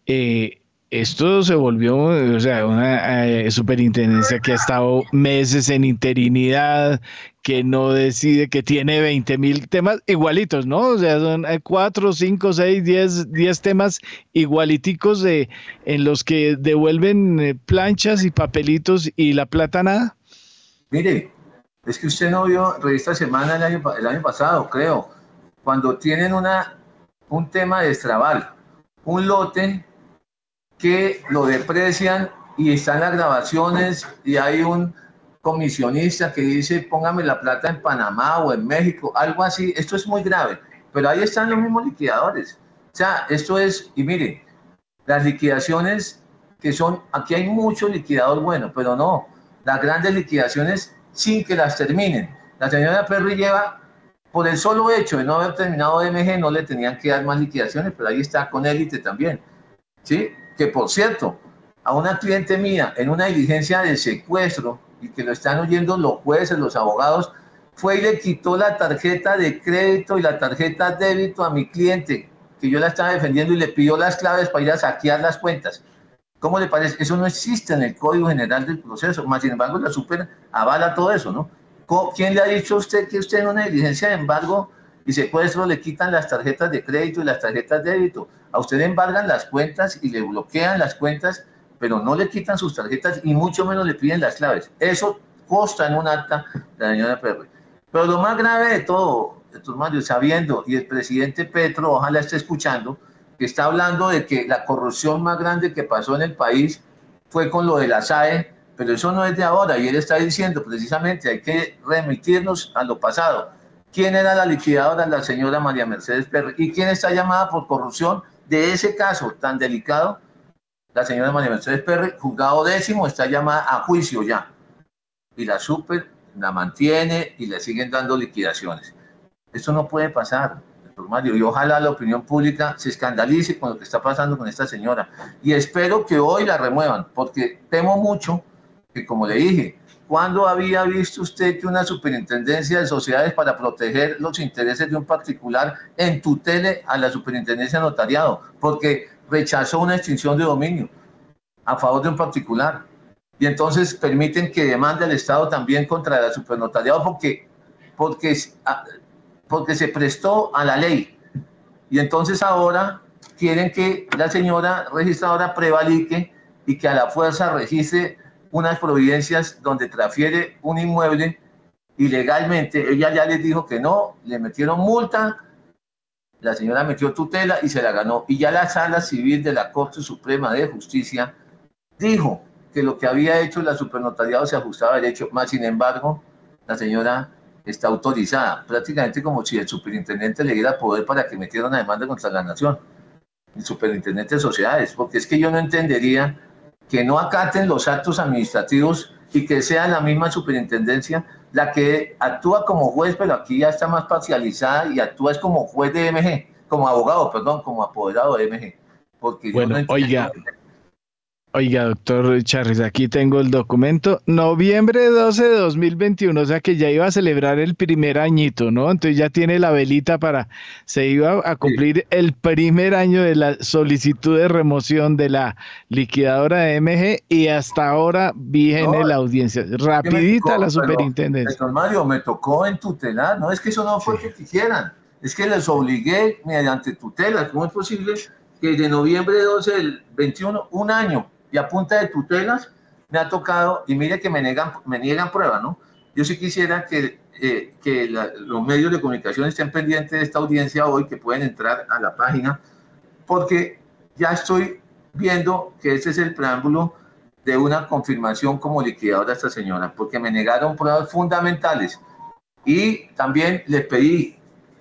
eh, esto se volvió, o sea, una eh, superintendencia que ha estado meses en interinidad, que no decide, que tiene 20 mil temas igualitos, ¿no? O sea, son 4, 5, 6, 10, 10 temas igualiticos de, en los que devuelven eh, planchas y papelitos y la plata nada. Mire, es que usted no vio Revista Semana el año, el año pasado, creo, cuando tienen una, un tema de estrabal, un lote que lo deprecian y están las grabaciones y hay un comisionista que dice póngame la plata en Panamá o en México, algo así. Esto es muy grave, pero ahí están los mismos liquidadores. O sea, esto es, y mire, las liquidaciones que son, aquí hay mucho liquidador bueno, pero no, las grandes liquidaciones sin que las terminen. La señora Perry lleva, por el solo hecho de no haber terminado MG, no le tenían que dar más liquidaciones, pero ahí está con élite también. ¿Sí? Que por cierto, a una cliente mía en una diligencia de secuestro y que lo están oyendo los jueces, los abogados, fue y le quitó la tarjeta de crédito y la tarjeta débito a mi cliente, que yo la estaba defendiendo y le pidió las claves para ir a saquear las cuentas. ¿Cómo le parece? Eso no existe en el Código General del Proceso, más sin embargo la super avala todo eso, ¿no? ¿Quién le ha dicho a usted que usted en una diligencia de embargo y secuestro le quitan las tarjetas de crédito y las tarjetas de débito. A usted le embargan las cuentas y le bloquean las cuentas, pero no le quitan sus tarjetas y mucho menos le piden las claves. Eso consta en un acta de la señora Perry. Pero lo más grave de todo, Mario, sabiendo, y el presidente Petro, ojalá esté escuchando, que está hablando de que la corrupción más grande que pasó en el país fue con lo de la SAE, pero eso no es de ahora, y él está diciendo precisamente hay que remitirnos a lo pasado quién era la liquidadora, la señora María Mercedes Perry, y quién está llamada por corrupción de ese caso tan delicado, la señora María Mercedes Perry, juzgado décimo, está llamada a juicio ya. Y la super la mantiene y le siguen dando liquidaciones. Esto no puede pasar, Mario, y ojalá la opinión pública se escandalice con lo que está pasando con esta señora. Y espero que hoy la remuevan, porque temo mucho que, como le dije, ¿Cuándo había visto usted que una superintendencia de sociedades para proteger los intereses de un particular en tutele a la superintendencia de notariado? Porque rechazó una extinción de dominio a favor de un particular. Y entonces permiten que demande al Estado también contra la supernotariado porque, porque, ah, porque se prestó a la ley. Y entonces ahora quieren que la señora registradora prevalique y que a la fuerza registre unas providencias donde transfiere un inmueble ilegalmente. Ella ya les dijo que no, le metieron multa, la señora metió tutela y se la ganó. Y ya la sala civil de la Corte Suprema de Justicia dijo que lo que había hecho la supernotariado se ajustaba a derecho, más sin embargo, la señora está autorizada, prácticamente como si el superintendente le diera poder para que metiera una demanda contra la nación, el superintendente de sociedades, porque es que yo no entendería que no acaten los actos administrativos y que sea la misma superintendencia la que actúa como juez, pero aquí ya está más parcializada y actúa es como juez de MG, como abogado, perdón, como apoderado de MG. Porque bueno, oiga, Oiga, doctor Charles, aquí tengo el documento. Noviembre 12 de 2021, o sea que ya iba a celebrar el primer añito, ¿no? Entonces ya tiene la velita para, se iba a cumplir el primer año de la solicitud de remoción de la liquidadora de MG y hasta ahora viene la audiencia. Rapidita la superintendencia. Doctor Mario, me tocó en tutelar, no es que eso no fue que quisieran, es que les obligué mediante tutela. ¿Cómo es posible que de noviembre 12 del 21, un año, y a punta de tutelas me ha tocado, y mire que me niegan, me niegan prueba, ¿no? Yo sí quisiera que, eh, que los medios de comunicación estén pendientes de esta audiencia hoy, que pueden entrar a la página, porque ya estoy viendo que ese es el preámbulo de una confirmación como liquidadora a esta señora, porque me negaron pruebas fundamentales. Y también les pedí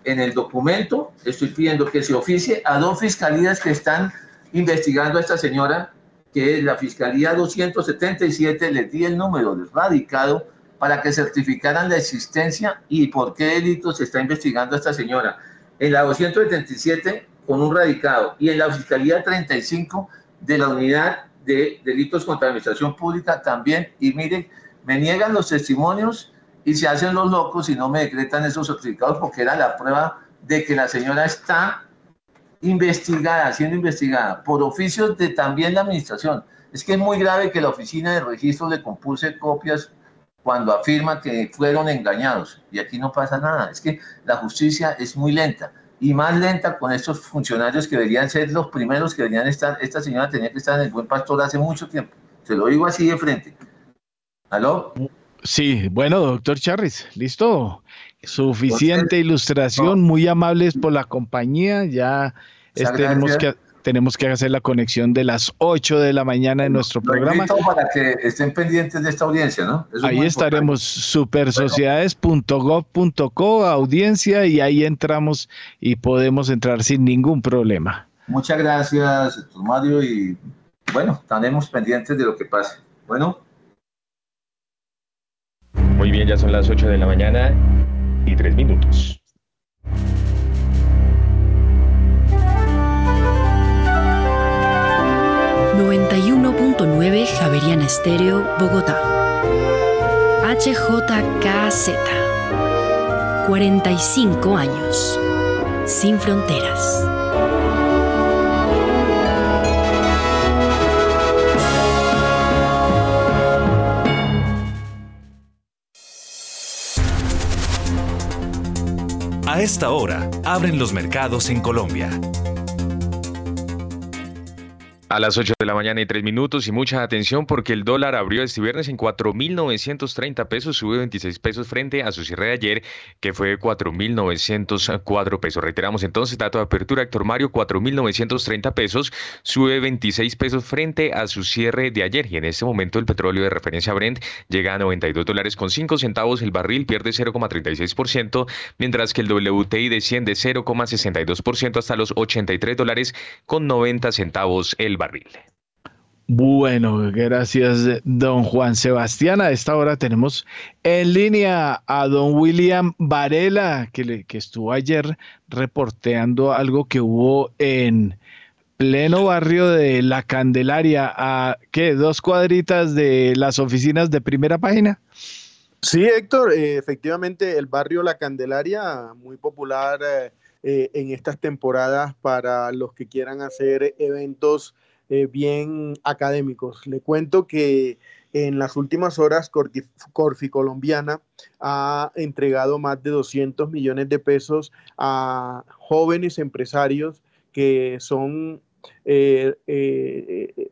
en el documento, estoy pidiendo que se oficie a dos fiscalías que están investigando a esta señora que la Fiscalía 277 les di el número del radicado para que certificaran la existencia y por qué delito se está investigando a esta señora. En la 277 con un radicado y en la Fiscalía 35 de la Unidad de Delitos contra la Administración Pública también. Y miren, me niegan los testimonios y se hacen los locos y no me decretan esos certificados porque era la prueba de que la señora está investigada, siendo investigada por oficios de también la administración. Es que es muy grave que la oficina de registro le compulse copias cuando afirma que fueron engañados. Y aquí no pasa nada. Es que la justicia es muy lenta. Y más lenta con estos funcionarios que deberían ser los primeros que deberían estar. Esta señora tenía que estar en el buen pastor hace mucho tiempo. Se lo digo así de frente. ¿Aló? Sí, bueno, doctor Charris, listo. Suficiente ilustración, muy amables por la compañía. Ya tenemos que, tenemos que hacer la conexión de las 8 de la mañana en nuestro programa. Para que estén pendientes de esta audiencia, ¿no? ahí estaremos, supersociedades.gov.co, audiencia, y ahí entramos y podemos entrar sin ningún problema. Muchas gracias, doctor Mario, y bueno, estaremos pendientes de lo que pase. Bueno. Muy bien, ya son las 8 de la mañana y 3 minutos. 91.9 Javeriana Estéreo, Bogotá. HJKZ. 45 años. Sin fronteras. A esta hora, abren los mercados en Colombia. A las 8 de la mañana y 3 minutos y mucha atención porque el dólar abrió este viernes en 4.930 pesos, sube 26 pesos frente a su cierre de ayer que fue 4.904 pesos. Reiteramos entonces, dato de apertura, Héctor Mario, 4.930 pesos, sube 26 pesos frente a su cierre de ayer y en este momento el petróleo de referencia Brent llega a 92 dólares con 5 centavos, el barril pierde 0,36%, mientras que el WTI desciende 0,62% hasta los 83 dólares con 90 centavos el barril. Bueno, gracias, don Juan Sebastián. A esta hora tenemos en línea a don William Varela, que, que estuvo ayer reporteando algo que hubo en pleno barrio de La Candelaria, a ¿qué? Dos cuadritas de las oficinas de primera página. Sí, Héctor, eh, efectivamente el barrio La Candelaria, muy popular eh, eh, en estas temporadas para los que quieran hacer eventos eh, bien académicos. Le cuento que en las últimas horas Corfi Colombiana ha entregado más de 200 millones de pesos a jóvenes empresarios que son eh, eh,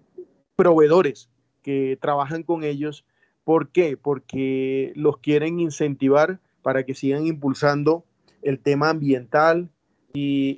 proveedores que trabajan con ellos. ¿Por qué? Porque los quieren incentivar para que sigan impulsando el tema ambiental y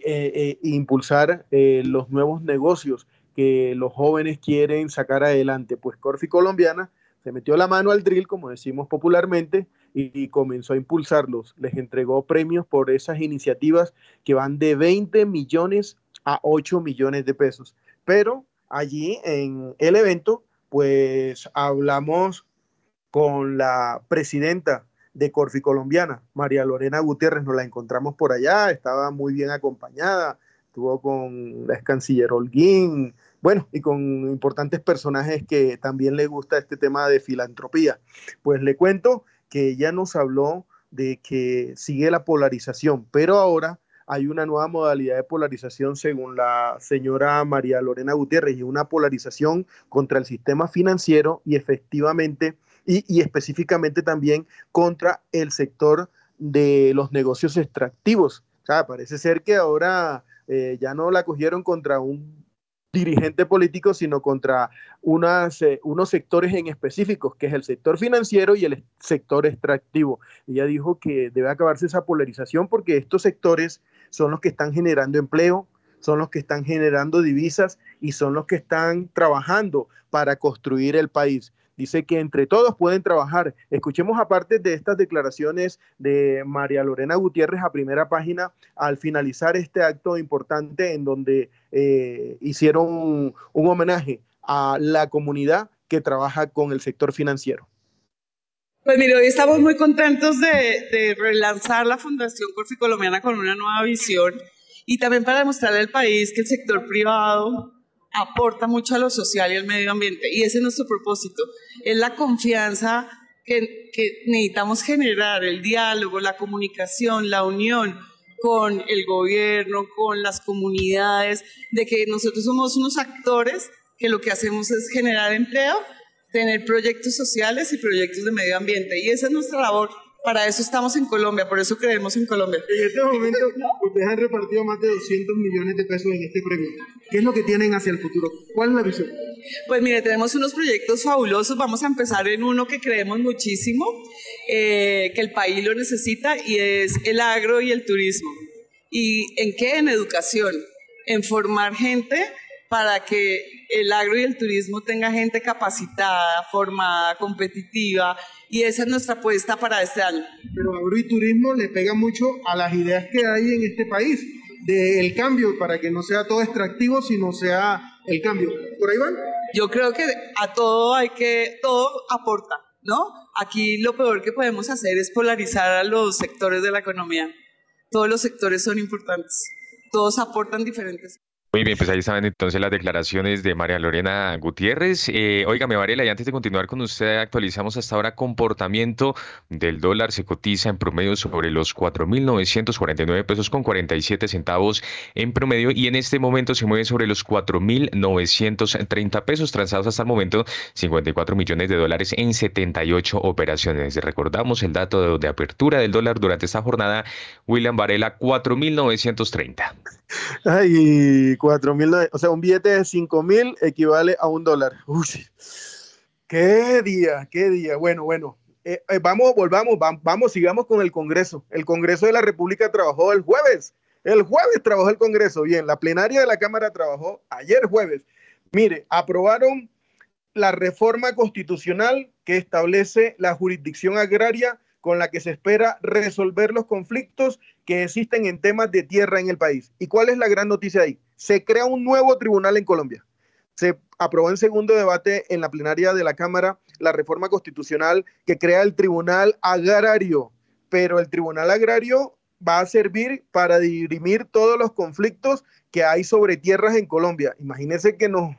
impulsar los nuevos negocios que los jóvenes quieren sacar adelante. Pues Corfi Colombiana se metió la mano al drill, como decimos popularmente, y, comenzó a impulsarlos. Les entregó premios por esas iniciativas que van de 20 millones a 8 millones de pesos. Pero allí en el evento, pues hablamos con la presidenta de Corfi Colombiana, María Lorena Gutiérrez, nos la encontramos por allá, estaba muy bien acompañada, estuvo con la ex canciller Holguín, bueno, y con importantes personajes que también le gusta este tema de filantropía. Pues le cuento que ella nos habló de que sigue la polarización, pero ahora hay una nueva modalidad de polarización según la señora María Lorena Gutiérrez y una polarización contra el sistema financiero y efectivamente y, específicamente también contra el sector de los negocios extractivos. O sea, parece ser que ahora eh, ya no la cogieron contra un dirigente político, sino contra unas, eh, unos sectores en específicos, que es el sector financiero y el sector extractivo. Ella dijo que debe acabarse esa polarización porque estos sectores son los que están generando empleo, son los que están generando divisas y son los que están trabajando para construir el país. Dice que entre todos pueden trabajar. Escuchemos aparte de estas declaraciones de María Lorena Gutiérrez a primera página al finalizar este acto importante en donde eh, hicieron un, homenaje a la comunidad que trabaja con el sector financiero. Pues mire, hoy estamos muy contentos de, de relanzar la Fundación Corfi Colombiana con una nueva visión y también para demostrarle al país que el sector privado aporta mucho a lo social y al medio ambiente. Y ese es nuestro propósito. Es la confianza que, necesitamos generar, el diálogo, la comunicación, la unión con el gobierno, con las comunidades, de que nosotros somos unos actores que lo que hacemos es generar empleo, tener proyectos sociales y proyectos de medio ambiente. Y esa es nuestra labor. Para eso estamos en Colombia, por eso creemos en Colombia. En este momento, ustedes han repartido más de 200 millones de pesos en este premio. ¿Qué es lo que tienen hacia el futuro? ¿Cuál es la visión? Pues mire, tenemos unos proyectos fabulosos. Vamos a empezar en uno que creemos muchísimo, eh, que el país lo necesita, y es el agro y el turismo. ¿Y en qué? En educación, en formar gente para que el agro y el turismo tenga gente capacitada, formada, competitiva, y esa es nuestra apuesta para este año. Pero agro y turismo le pega mucho a las ideas que hay en este país del cambio para que no sea todo extractivo, sino sea el cambio. ¿Por ahí van? Yo creo que a todo hay que, todo aporta, ¿no? Aquí lo peor que podemos hacer es polarizar a los sectores de la economía. Todos los sectores son importantes, todos aportan diferentes. Muy bien, pues ahí estaban entonces las declaraciones de María Lorena Gutiérrez. Eh, óigame, Varela, y antes de continuar con usted, actualizamos hasta ahora comportamiento del dólar. Se cotiza en promedio sobre los 4.949 pesos con 47 centavos en promedio y en este momento se mueve sobre los 4.930 pesos, transados hasta el momento 54 millones de dólares en 78 operaciones. Recordamos el dato de, de apertura del dólar durante esta jornada, William Varela, 4.930. Ay, cuatro mil, o sea, un billete de cinco mil equivale a un dólar. Uy, qué día, qué día. Bueno, bueno, eh, eh, vamos, volvamos, vamos, sigamos con el Congreso. El Congreso de la República trabajó el jueves. El jueves trabajó el Congreso. Bien, la plenaria de la Cámara trabajó ayer jueves. Mire, aprobaron la reforma constitucional que establece la jurisdicción agraria con la que se espera resolver los conflictos que existen en temas de tierra en el país. ¿Y cuál es la gran noticia ahí? Se crea un nuevo tribunal en Colombia. Se aprobó en segundo debate en la plenaria de la Cámara la reforma constitucional que crea el Tribunal Agrario, pero el Tribunal Agrario va a servir para dirimir todos los conflictos que hay sobre tierras en Colombia. Imagínense que nos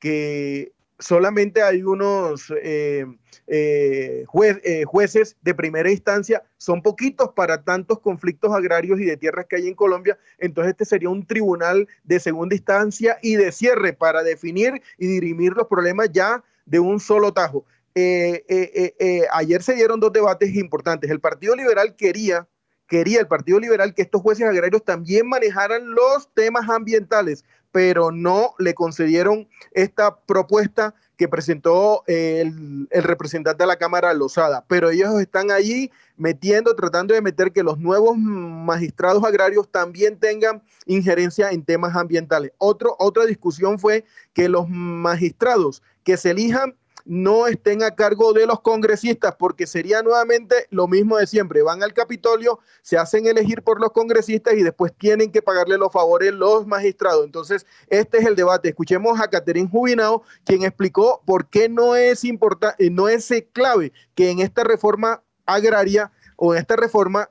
que solamente hay unos eh, eh, eh, jueces de primera instancia, son poquitos para tantos conflictos agrarios y de tierras que hay en Colombia, entonces este sería un tribunal de segunda instancia y de cierre para definir y dirimir los problemas ya de un solo tajo. ayer se dieron dos debates importantes. El Partido Liberal quería quería el Partido Liberal que estos jueces agrarios también manejaran los temas ambientales, pero no le concedieron esta propuesta que presentó el, el, representante de la Cámara Lozada, pero ellos están allí metiendo, tratando de meter que los nuevos magistrados agrarios también tengan injerencia en temas ambientales. Otra discusión fue que los magistrados que se elijan no estén a cargo de los congresistas, porque sería nuevamente lo mismo de siempre. Van al Capitolio, se hacen elegir por los congresistas y después tienen que pagarle los favores los magistrados. Entonces, este es el debate. Escuchemos a Caterín Jubinao, quien explicó por qué no es importante, eh, no es clave que en esta reforma agraria o en esta reforma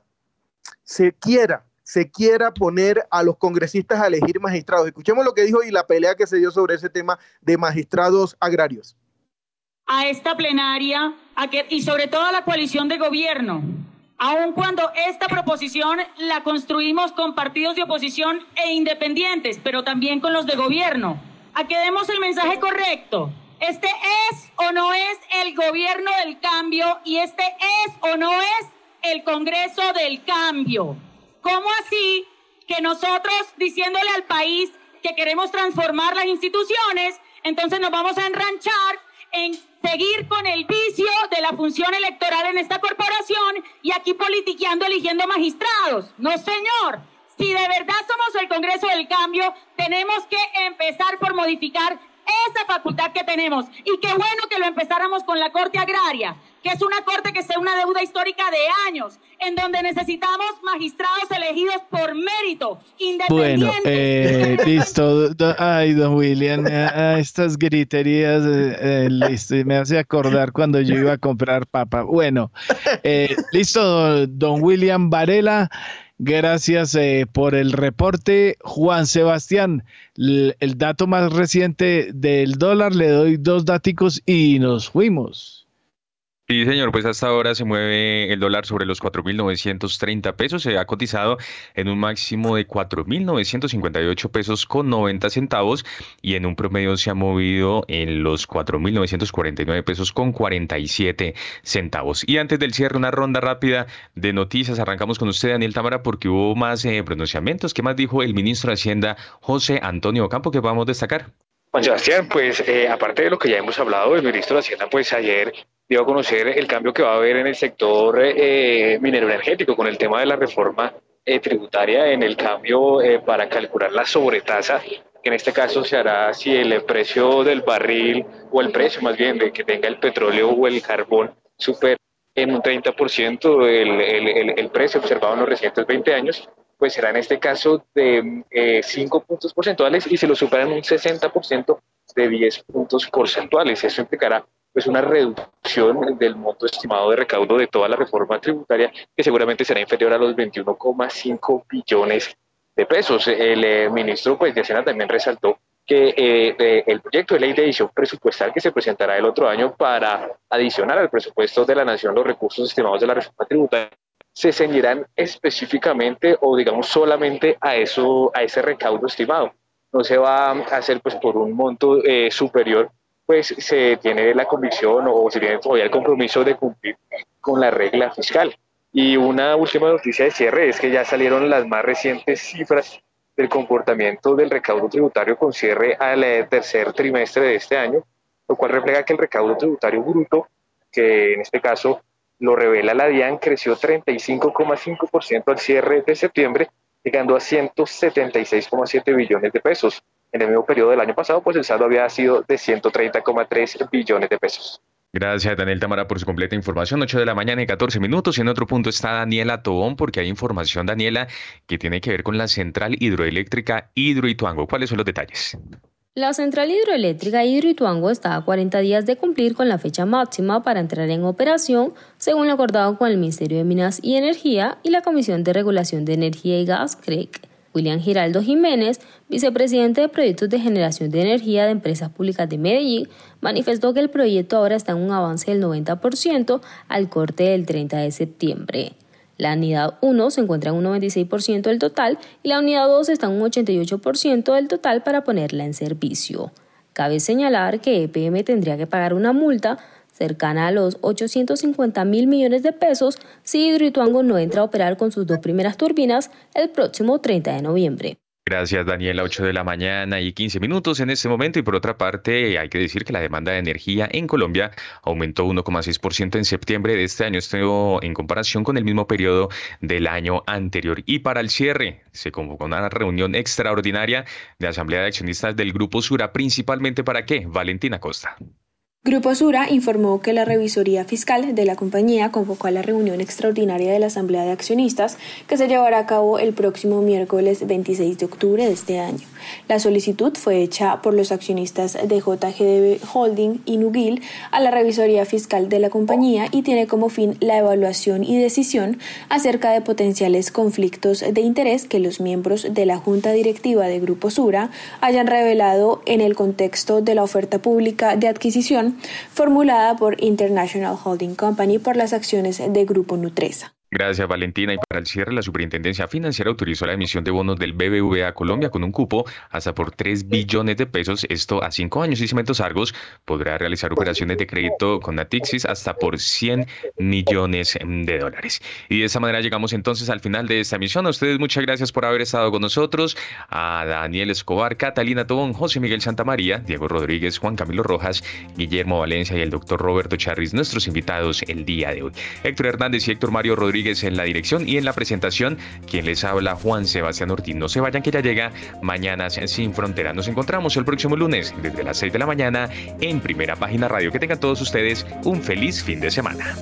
se quiera se quiera poner a los congresistas a elegir magistrados. Escuchemos lo que dijo y la pelea que se dio sobre ese tema de magistrados agrarios a esta plenaria y sobre todo a la coalición de gobierno, aun cuando esta proposición la construimos con partidos de oposición e independientes, pero también con los de gobierno, a que demos el mensaje correcto. Este es o no es el gobierno del cambio y este es o no es el Congreso del cambio. ¿Cómo así que nosotros diciéndole al país que queremos transformar las instituciones, entonces nos vamos a enranchar seguir con el vicio de la función electoral en esta corporación y aquí politiqueando, eligiendo magistrados. No, señor. Si de verdad somos el Congreso del Cambio, tenemos que empezar por modificar esa facultad que tenemos. Y qué bueno que lo empezáramos con la Corte Agraria, que es una corte que sea una deuda histórica de años, en donde necesitamos magistrados elegidos por mérito, Bueno, eh, listo. Ay, don William, estas griterías, eh, eh, listo, me hace acordar cuando yo iba a comprar papa. Bueno, listo, don William Varela. Gracias eh, por el reporte. Juan Sebastián, el, dato más reciente del dólar, le doy dos daticos y nos fuimos. Sí, señor, pues hasta ahora se mueve el dólar sobre los 4.930 pesos, se ha cotizado en un máximo de 4.958 pesos con 90 centavos y en un promedio se ha movido en los 4.949 pesos con 47 centavos. Y antes del cierre, una ronda rápida de noticias. Arrancamos con usted, Daniel Tamara, porque hubo más eh, pronunciamientos. ¿Qué más dijo el ministro de Hacienda, José Antonio Campo, que vamos destacar? Juan Sebastián, pues eh, aparte de lo que ya hemos hablado, el ministro de Hacienda, pues ayer dio a conocer el cambio que va a haber en el sector eh, minero energético con el tema de la reforma eh, tributaria en el cambio eh, para calcular la sobretasa, que en este caso se hará si el precio del barril o el precio más bien de que tenga el petróleo o el carbón supera en un 30% el, el, el, precio observado en los recientes 20 años, pues será en este caso de 5 puntos porcentuales y si lo superan un 60% de 10 puntos porcentuales. Eso implicará pues una reducción del monto estimado de recaudo de toda la reforma tributaria que seguramente será inferior a los 21,5 billones de pesos. El eh, ministro pues, de Hacienda también resaltó que eh, eh, el proyecto de ley de edición presupuestal que se presentará el otro año para adicionar al presupuesto de la Nación los recursos estimados de la reforma tributaria se ceñirán específicamente o digamos solamente a eso a ese recaudo estimado. No se va a hacer pues por un monto superior pues se tiene la convicción o se tiene todavía el compromiso de cumplir con la regla fiscal. Y una última noticia de cierre es que ya salieron las más recientes cifras del comportamiento del recaudo tributario con cierre al eh, tercer trimestre de este año, lo cual refleja que el recaudo tributario bruto, que en este caso lo revela la DIAN, creció 35,5% al cierre de septiembre, llegando a 176,7 billones de pesos. En el mismo periodo del año pasado, pues el saldo había sido de 130,3 billones de pesos. Gracias, Daniel Tamara, por su completa información. 8 de la mañana y 14 minutos. Y en otro punto está Daniela Tobón, porque hay información, Daniela, que tiene que ver con la central hidroeléctrica Hidroituango. ¿Cuáles son los detalles? La central hidroeléctrica Hidroituango está a 40 días de cumplir con la fecha máxima para entrar en operación, según lo acordado con el Ministerio de Minas y Energía y la Comisión de Regulación de Energía y Gas, CREC. William Giraldo Jiménez, vicepresidente de Proyectos de Generación de Energía de Empresas Públicas de Medellín, manifestó que el proyecto ahora está en un avance del 90% al corte del 30 de septiembre. La unidad 1 se encuentra en un 96% del total y la unidad 2 está en un 88% del total para ponerla en servicio. Cabe señalar que EPM tendría que pagar una multa cercana a los 850 mil millones de pesos si Hidroituango no entra a operar con sus dos primeras turbinas el próximo 30 de noviembre. Gracias, Daniela. 8 de la mañana y 15 minutos en este momento. Y por otra parte, hay que decir que la demanda de energía en Colombia aumentó 1,6% en septiembre de este año, esto en comparación con el mismo periodo del año anterior. Y para el cierre, se convocó una reunión extraordinaria de Asamblea de Accionistas del Grupo Sura, principalmente para qué? Valentina Costa. Grupo Sura informó que la revisoría fiscal de la compañía convocó a la reunión extraordinaria de la Asamblea de Accionistas que se llevará a cabo el próximo miércoles 26 de octubre de este año. La solicitud fue hecha por los accionistas de JGDB Holding y Nugil a la revisoría fiscal de la compañía y tiene como fin la evaluación y decisión acerca de potenciales conflictos de interés que los miembros de la Junta Directiva de Grupo Sura hayan revelado en el contexto de la oferta pública de adquisición formulada por International Holding Company por las acciones de Grupo Nutresa. Gracias, Valentina. Y para el cierre, la Superintendencia Financiera autorizó la emisión de bonos del BBVA Colombia con un cupo hasta por 3 billones de pesos, esto a 5 años. Y Cimentos Argos podrá realizar operaciones de crédito con Natixis hasta por 100 millones de dólares. Y de esa manera llegamos entonces al final de esta emisión. A ustedes muchas gracias por haber estado con nosotros. A Daniel Escobar, Catalina Tobón, José Miguel Santamaría, Diego Rodríguez, Juan Camilo Rojas, Guillermo Valencia y el doctor Roberto Charris, nuestros invitados el día de hoy. Héctor Hernández y Héctor Mario en la dirección y en la presentación, quien les habla Juan Sebastián Ortiz. No se vayan que ya llega Mañanas sin Frontera. Nos encontramos el próximo lunes desde las 6 de la mañana en Primera Página Radio. Que tengan todos ustedes un feliz fin de semana.